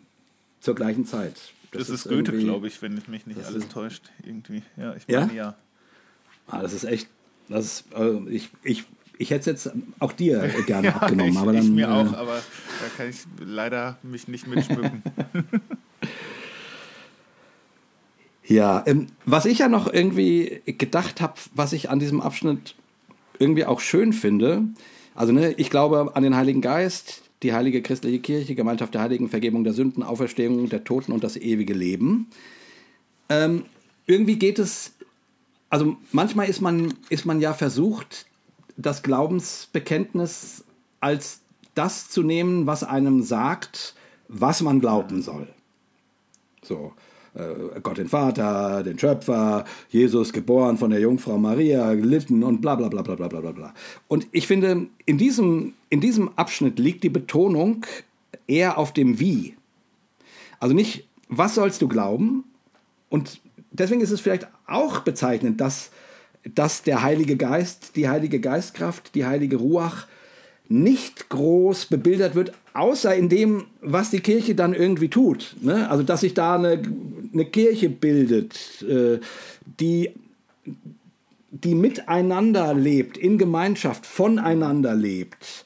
zur gleichen Zeit. Das, das ist, ist Goethe, glaube ich, wenn mich nicht alles ist, täuscht. Irgendwie. Ja, ich meine ja. ja. Ah, das ist echt. Das ist, also ich, ich, ich hätte es jetzt auch dir [laughs] gerne ja, abgenommen. Ich, aber dann, ich mir äh, auch, aber da kann ich leider mich nicht mitschmücken. [laughs] ja, ähm, was ich ja noch irgendwie gedacht habe, was ich an diesem Abschnitt irgendwie auch schön finde, also ne, ich glaube an den Heiligen Geist, die heilige christliche Kirche, Gemeinschaft der Heiligen, Vergebung der Sünden, Auferstehung der Toten und das ewige Leben. Ähm, irgendwie geht es, also manchmal ist man, ist man ja versucht, das Glaubensbekenntnis als das zu nehmen, was einem sagt, was man glauben soll. So, äh, Gott den Vater, den Schöpfer, Jesus geboren von der Jungfrau Maria, gelitten und bla bla bla bla bla bla bla. Und ich finde, in diesem, in diesem Abschnitt liegt die Betonung eher auf dem Wie. Also nicht, was sollst du glauben? Und deswegen ist es vielleicht auch bezeichnend, dass, dass der Heilige Geist, die Heilige Geistkraft, die Heilige Ruach nicht groß bebildert wird, außer in dem, was die Kirche dann irgendwie tut. Ne? Also, dass sich da eine, eine Kirche bildet, äh, die, die miteinander lebt, in Gemeinschaft, voneinander lebt,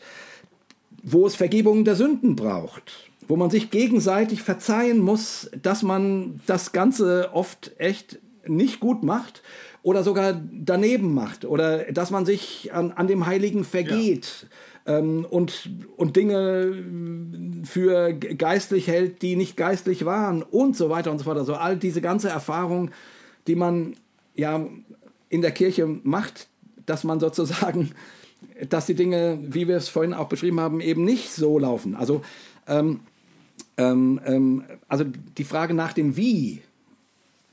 wo es Vergebung der Sünden braucht, wo man sich gegenseitig verzeihen muss, dass man das Ganze oft echt nicht gut macht oder sogar daneben macht oder dass man sich an, an dem Heiligen vergeht. Ja ähm, und, und Dinge für geistlich hält, die nicht geistlich waren und so weiter und so fort. Also all diese ganze Erfahrung, die man ja in der Kirche macht, dass man sozusagen, [laughs] dass die Dinge, wie wir es vorhin auch beschrieben haben, eben nicht so laufen. Also, ähm, ähm, ähm also die Frage nach dem Wie,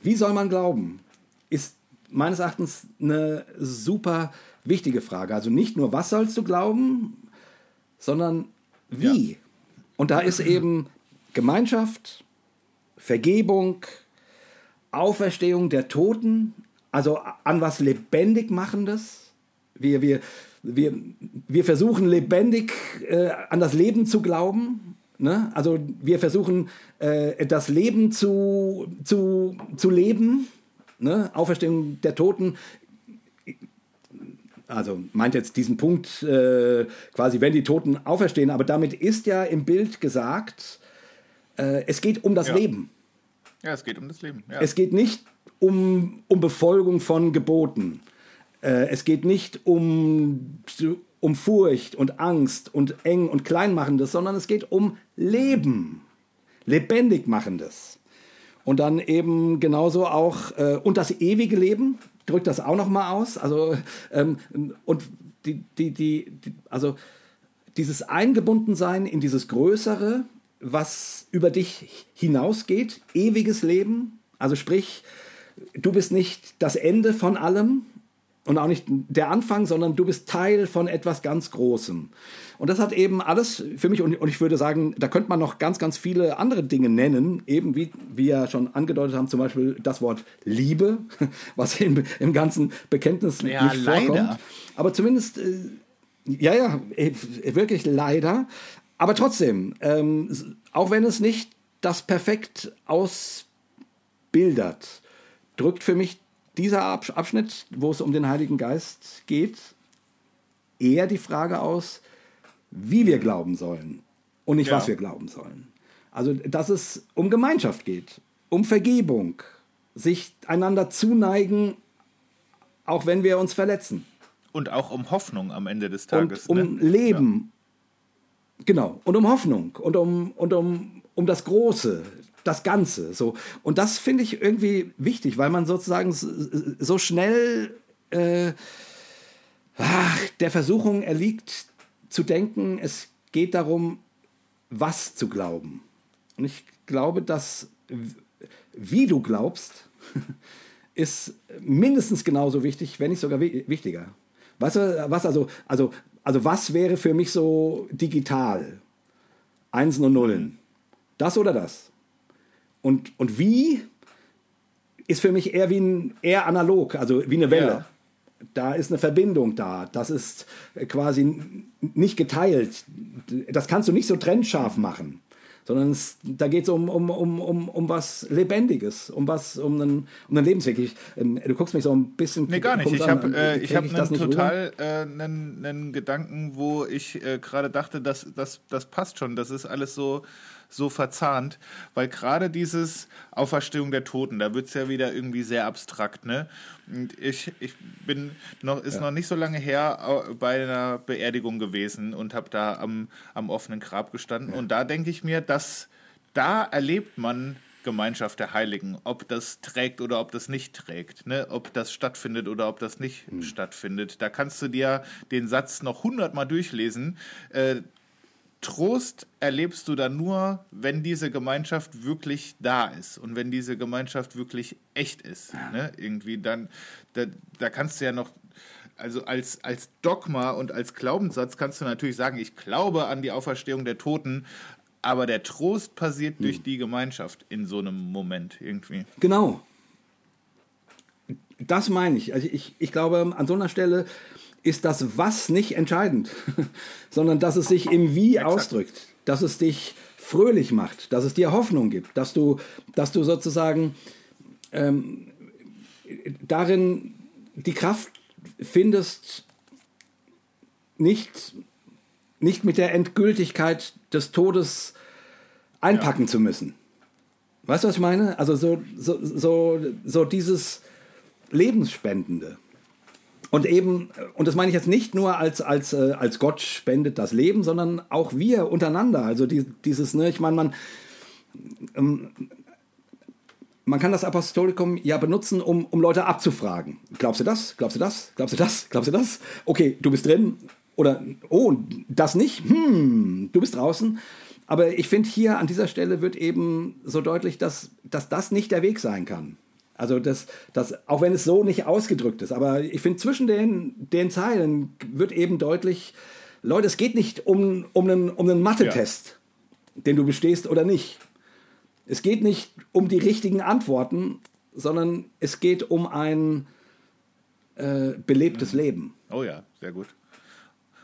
wie soll man glauben, ist meines Erachtens eine super wichtige Frage. Also nicht nur, was sollst du glauben, sondern wie. Ja. Und da ist eben Gemeinschaft, Vergebung, Auferstehung der Toten, also an was lebendig machendes. Wir, wir, wir, wir versuchen lebendig äh, an das Leben zu glauben. Ne? Also wir versuchen äh, das Leben zu, zu, zu leben. Ne? Auferstehung der Toten also meint jetzt diesen Punkt äh, quasi, wenn die Toten auferstehen, aber damit ist ja im Bild gesagt, äh, es geht um das ja. Leben. Ja, es geht um das Leben. Ja. Es geht nicht um, um Befolgung von Geboten. Äh, es geht nicht um, um Furcht und Angst und eng und kleinmachendes, sondern es geht um Leben, lebendig machendes. Und dann eben genauso auch, äh, und das ewige Leben, drückt das auch noch mal aus. Also ähm, und die, die, die, die, also dieses Eingebundensein in dieses Größere, was über dich hinausgeht, ewiges Leben. Also sprich, du bist nicht das Ende von allem, und auch nicht der Anfang, sondern du bist Teil von etwas ganz Großem. Und das hat eben alles für mich, und, ich würde sagen, da könnte man noch ganz, ganz viele andere Dinge nennen, eben wie wir schon angedeutet haben, zum Beispiel das Wort Liebe, [laughs] was im, im ganzen Bekenntnis ja, nicht leider. vorkommt. Aber zumindest, äh, ja, ja, äh, wirklich leider. Aber trotzdem, ähm, auch wenn es nicht das perfekt ausbildert, drückt für mich dieser Abschnitt, wo es um den Heiligen Geist geht, eher die Frage aus, wie wir glauben sollen und nicht, ja. was wir glauben sollen. Also, dass es um Gemeinschaft geht, um Vergebung, sich einander zuneigen, auch wenn wir uns verletzen. Und auch um Hoffnung am Ende des Tages. Und um ne? Leben. Ja. Genau. Und um Hoffnung. Und um, und um, um das Große, das Ganze. So. Und das finde ich irgendwie wichtig, weil man sozusagen so schnell äh, ach, der Versuchung erliegt, zu denken, es geht darum, was zu glauben. Und ich glaube, dass wie du glaubst, [laughs] ist mindestens genauso wichtig, wenn nicht sogar wichtiger. Weißt du, was also, also, also was wäre für mich so digital? Einsen und Nullen. Das oder das? Und, und wie ist für mich eher wie ein, eher analog, also wie eine Welle. Ja. Da ist eine Verbindung da. Das ist quasi nicht geteilt. Das kannst du nicht so trennscharf machen sondern es, da geht es um, um, um, um, um was Lebendiges, um was, um einen, um einen Lebensweg. Ich, ähm, du guckst mich so ein bisschen. Nee, gar nicht. Ich habe äh, hab einen total äh, einen, einen Gedanken, wo ich äh, gerade dachte, dass das, das passt schon. Das ist alles so so verzahnt, weil gerade dieses Auferstehung der Toten, da wird es ja wieder irgendwie sehr abstrakt, ne? Und ich, ich bin noch, ist ja. noch nicht so lange her bei einer Beerdigung gewesen und habe da am, am offenen Grab gestanden. Ja. Und da denke ich mir, dass da erlebt man Gemeinschaft der Heiligen, ob das trägt oder ob das nicht trägt, ne? ob das stattfindet oder ob das nicht mhm. stattfindet. Da kannst du dir den Satz noch hundertmal durchlesen. Äh, Trost erlebst du dann nur, wenn diese Gemeinschaft wirklich da ist und wenn diese Gemeinschaft wirklich echt ist. Ne? Irgendwie dann, da, da kannst du ja noch, also als, als Dogma und als Glaubenssatz kannst du natürlich sagen, ich glaube an die Auferstehung der Toten, aber der Trost passiert hm. durch die Gemeinschaft in so einem Moment irgendwie. Genau. Das meine ich. Also ich, ich glaube, an so einer Stelle ist das Was nicht entscheidend, [laughs] sondern dass es sich im Wie Exakt. ausdrückt, dass es dich fröhlich macht, dass es dir Hoffnung gibt, dass du, dass du sozusagen ähm, darin die Kraft findest, nicht, nicht mit der Endgültigkeit des Todes einpacken ja. zu müssen. Weißt du, was ich meine? Also so, so, so, so dieses Lebensspendende. Und eben, und das meine ich jetzt nicht nur als, als, äh, als Gott spendet das Leben, sondern auch wir untereinander. Also die, dieses, ne, ich meine, man, ähm, man kann das Apostolikum ja benutzen, um, um Leute abzufragen. Glaubst du das? Glaubst du das? Glaubst du das? Glaubst du das? Okay, du bist drin. Oder, oh, das nicht? Hm, du bist draußen. Aber ich finde, hier an dieser Stelle wird eben so deutlich, dass, dass das nicht der Weg sein kann. Also das, das, auch wenn es so nicht ausgedrückt ist, aber ich finde, zwischen den, den Zeilen wird eben deutlich, Leute, es geht nicht um, um einen, um einen Mathe-Test, ja. den du bestehst oder nicht. Es geht nicht um die richtigen Antworten, sondern es geht um ein äh, belebtes mhm. Leben. Oh ja, sehr gut.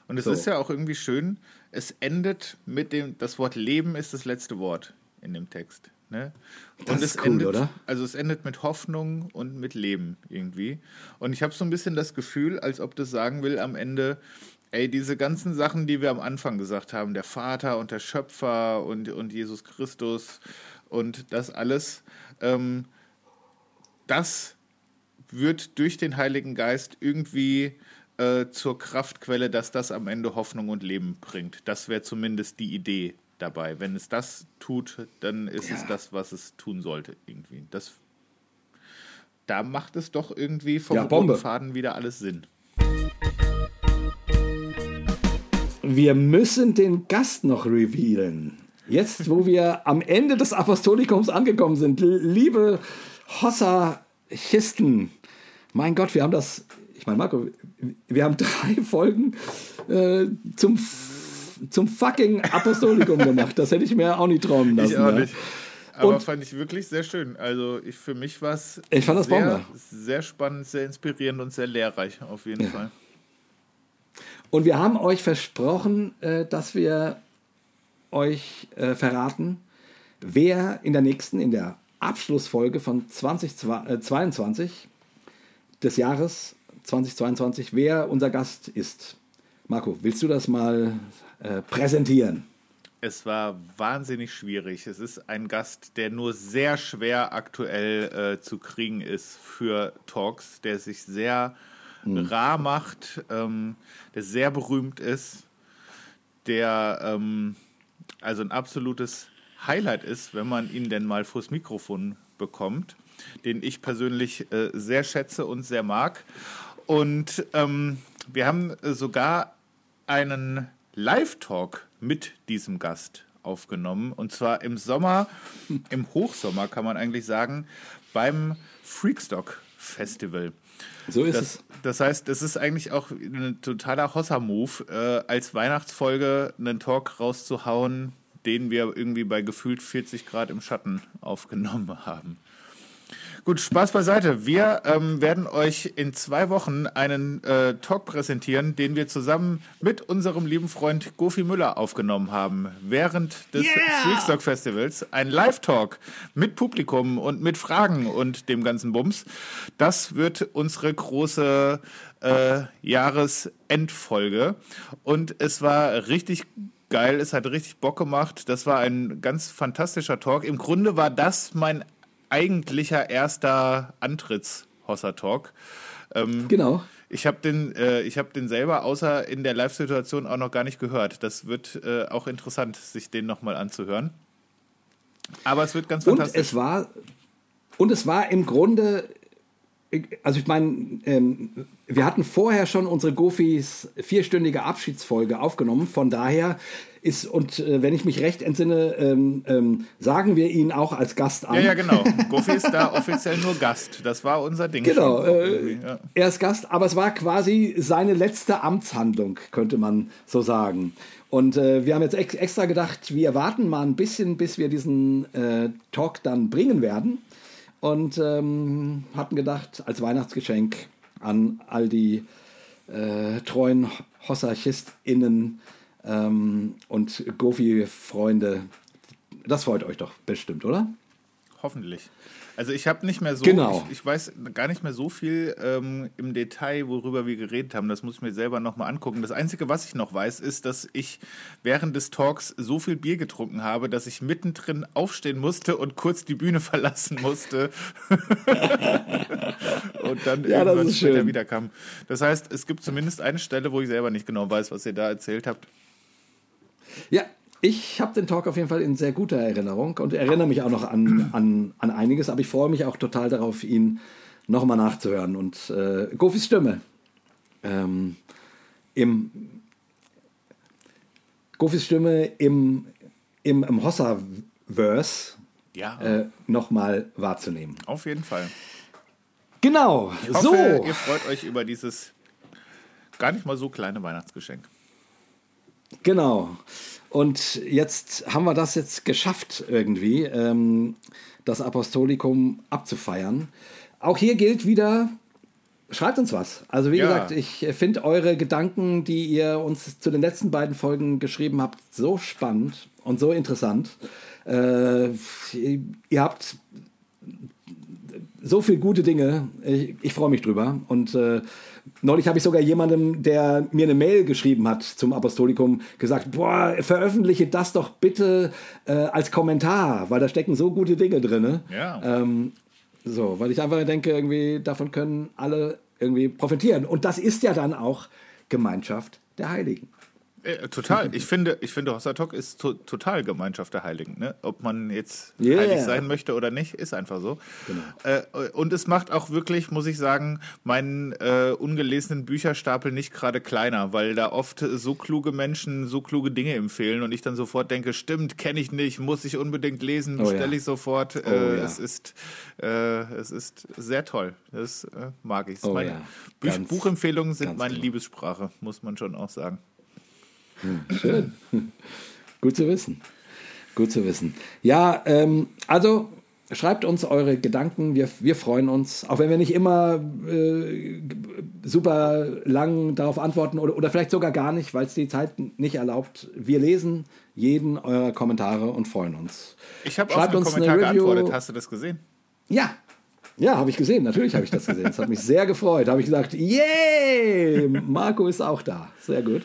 Und es so. ist ja auch irgendwie schön, es endet mit dem, das Wort Leben ist das letzte Wort in dem Text. Ne? Und das es ist cool, endet, oder? Also es endet mit Hoffnung und mit Leben irgendwie. Und ich habe so ein bisschen das Gefühl, als ob das sagen will am Ende, ey, diese ganzen Sachen, die wir am Anfang gesagt haben, der Vater und der Schöpfer und, und Jesus Christus und das alles, ähm, das wird durch den Heiligen Geist irgendwie äh, zur Kraftquelle, dass das am Ende Hoffnung und Leben bringt. Das wäre zumindest die Idee dabei. Wenn es das tut, dann ist ja. es das, was es tun sollte, irgendwie. Das, da macht es doch irgendwie vom ja, Faden wieder alles Sinn. Wir müssen den Gast noch revealen. Jetzt, wo wir [laughs] am Ende des Apostolikums angekommen sind, liebe Hossa-Chisten, mein Gott, wir haben das, ich meine, Marco, wir haben [laughs] drei Folgen äh, zum zum fucking Apostolikum gemacht. Das hätte ich mir auch nicht träumen lassen. Ich auch nicht. Aber und, fand ich wirklich sehr schön. Also ich, für mich war es sehr, sehr spannend, sehr inspirierend und sehr lehrreich auf jeden ja. Fall. Und wir haben euch versprochen, äh, dass wir euch äh, verraten, wer in der nächsten, in der Abschlussfolge von 2022 des Jahres 2022, wer unser Gast ist. Marco, willst du das mal äh, präsentieren? Es war wahnsinnig schwierig. Es ist ein Gast, der nur sehr schwer aktuell äh, zu kriegen ist für Talks, der sich sehr mhm. rar macht, ähm, der sehr berühmt ist, der ähm, also ein absolutes Highlight ist, wenn man ihn denn mal vors Mikrofon bekommt, den ich persönlich äh, sehr schätze und sehr mag. Und ähm, wir haben sogar einen Live-Talk mit diesem Gast aufgenommen. Und zwar im Sommer, [laughs] im Hochsommer kann man eigentlich sagen, beim Freakstock Festival. So ist das, es. Das heißt, es ist eigentlich auch ein totaler Hossa-Move, äh, als Weihnachtsfolge einen Talk rauszuhauen, den wir irgendwie bei gefühlt 40 Grad im Schatten aufgenommen haben. Gut, Spaß beiseite. Wir ähm, werden euch in zwei Wochen einen äh, Talk präsentieren, den wir zusammen mit unserem lieben Freund Gofi Müller aufgenommen haben. Während des yeah! Freakstock Festivals. Ein Live-Talk mit Publikum und mit Fragen und dem ganzen Bums. Das wird unsere große äh, Jahresendfolge. Und es war richtig geil, es hat richtig Bock gemacht. Das war ein ganz fantastischer Talk. Im Grunde war das mein eigentlicher erster Antritts-Hossa-Talk. Ähm, genau. Ich habe den, äh, hab den selber außer in der Live-Situation auch noch gar nicht gehört. Das wird äh, auch interessant, sich den nochmal anzuhören. Aber es wird ganz fantastisch. Und es war, und es war im Grunde also ich meine, ähm, wir hatten vorher schon unsere Gofis vierstündige Abschiedsfolge aufgenommen. Von daher ist, und äh, wenn ich mich recht entsinne, ähm, ähm, sagen wir ihn auch als Gast an. Ja, ja, genau. Gofi ist da offiziell nur Gast. Das war unser Ding. Genau. Äh, ja. Er ist Gast, aber es war quasi seine letzte Amtshandlung, könnte man so sagen. Und äh, wir haben jetzt ex extra gedacht, wir warten mal ein bisschen, bis wir diesen äh, Talk dann bringen werden und ähm, hatten gedacht, als Weihnachtsgeschenk an all die äh, treuen HossarchistInnen ähm, und Gofi-Freunde, das freut euch doch bestimmt, oder? Hoffentlich. Also ich habe nicht mehr so, genau. ich, ich, weiß gar nicht mehr so viel ähm, im Detail, worüber wir geredet haben. Das muss ich mir selber nochmal angucken. Das Einzige, was ich noch weiß, ist, dass ich während des Talks so viel Bier getrunken habe, dass ich mittendrin aufstehen musste und kurz die Bühne [laughs] verlassen musste. [laughs] und dann ja, irgendwann später wiederkam. Das heißt, es gibt zumindest eine Stelle, wo ich selber nicht genau weiß, was ihr da erzählt habt. Ja, ich habe den Talk auf jeden Fall in sehr guter Erinnerung und erinnere mich auch noch an, [clears throat] an, an einiges, aber ich freue mich auch total darauf, ihn nochmal nachzuhören. Und äh, Gofis Stimme ähm, im Gofis Stimme im, im, im Hossa-Verse ja. äh, nochmal wahrzunehmen. Auf jeden Fall. Genau. Ich hoffe, so. ihr freut euch über dieses gar nicht mal so kleine Weihnachtsgeschenk. Genau. Und jetzt haben wir das jetzt geschafft, irgendwie, ähm, das Apostolikum abzufeiern. Auch hier gilt wieder, schreibt uns was. Also wie ja. gesagt, ich finde eure Gedanken, die ihr uns zu den letzten beiden Folgen geschrieben habt, so spannend und so interessant. Äh, ihr habt so viele gute Dinge. Ich, ich freue mich drüber. Und äh, Neulich habe ich sogar jemandem, der mir eine Mail geschrieben hat zum Apostolikum, gesagt, boah, veröffentliche das doch bitte äh, als Kommentar, weil da stecken so gute Dinge drin. Ja. Ähm, so, weil ich einfach denke, irgendwie davon können alle irgendwie profitieren. Und das ist ja dann auch Gemeinschaft der Heiligen. Äh, total. Ich finde, ich finde, Hossatok ist to total Gemeinschaft der Heiligen. Ne? Ob man jetzt yeah. heilig sein möchte oder nicht, ist einfach so. Genau. Äh, und es macht auch wirklich, muss ich sagen, meinen äh, ungelesenen Bücherstapel nicht gerade kleiner, weil da oft so kluge Menschen so kluge Dinge empfehlen und ich dann sofort denke, stimmt, kenne ich nicht, muss ich unbedingt lesen, oh, stelle ich sofort. Oh, äh, ja. es, ist, äh, es ist sehr toll. Das äh, mag ich. Oh, meine ja. ganz, Buchempfehlungen sind meine genau. Liebessprache, muss man schon auch sagen. Schön. Gut zu wissen. Gut zu wissen. Ja, ähm, also schreibt uns eure Gedanken. Wir, wir freuen uns, auch wenn wir nicht immer äh, super lang darauf antworten oder, oder vielleicht sogar gar nicht, weil es die Zeit nicht erlaubt. Wir lesen jeden eurer Kommentare und freuen uns. Ich habe auf einen Kommentar geantwortet. Hast du das gesehen? Ja. Ja, habe ich gesehen. Natürlich habe ich das gesehen. Das hat mich sehr gefreut. Da habe ich gesagt, yay, Marco ist auch da. Sehr gut.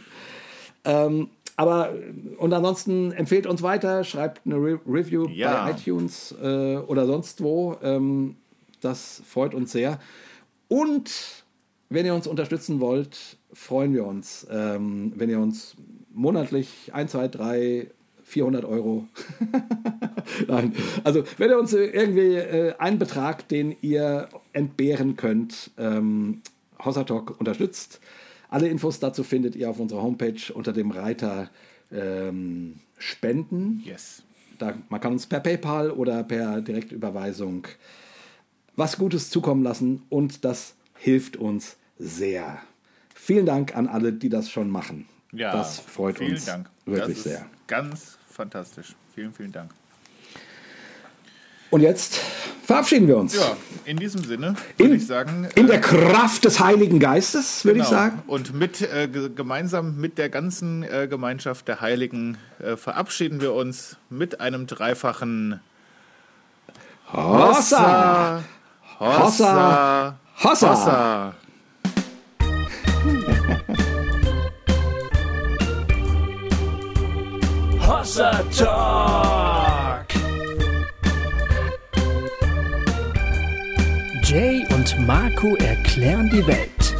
Ähm, aber und ansonsten empfehlt uns weiter, schreibt eine Re Review Ja. bei iTunes äh, oder sonst wo. Ähm, das freut uns sehr. Und wenn ihr uns unterstützen wollt, freuen wir uns, ähm, wenn ihr uns monatlich 1, 2, 3, 400 Euro. [laughs] Nein, also wenn ihr uns irgendwie äh, einen Betrag, den ihr entbehren könnt, ähm, Hossertalk unterstützt. Alle Infos dazu findet ihr auf unserer Homepage unter dem Reiter ähm, Spenden. Yes. Da, man kann uns per PayPal oder per Direktüberweisung was Gutes zukommen lassen und das hilft uns sehr. Vielen Dank an alle, die das schon machen. Ja, das freut vielen uns Dank. wirklich sehr. Ganz fantastisch. Vielen, vielen Dank. Und jetzt verabschieden wir uns. Ja, in diesem Sinne In- würde ich sagen. In äh, der Kraft des Heiligen Geistes, würde ich genau. sagen. Und mit, äh, ge- gemeinsam mit der ganzen äh, Gemeinschaft der Heiligen äh, verabschieden wir uns mit einem dreifachen Hossa! Hossa! Hossa! Hossa! Hossa Talk. Marco erklären die Welt.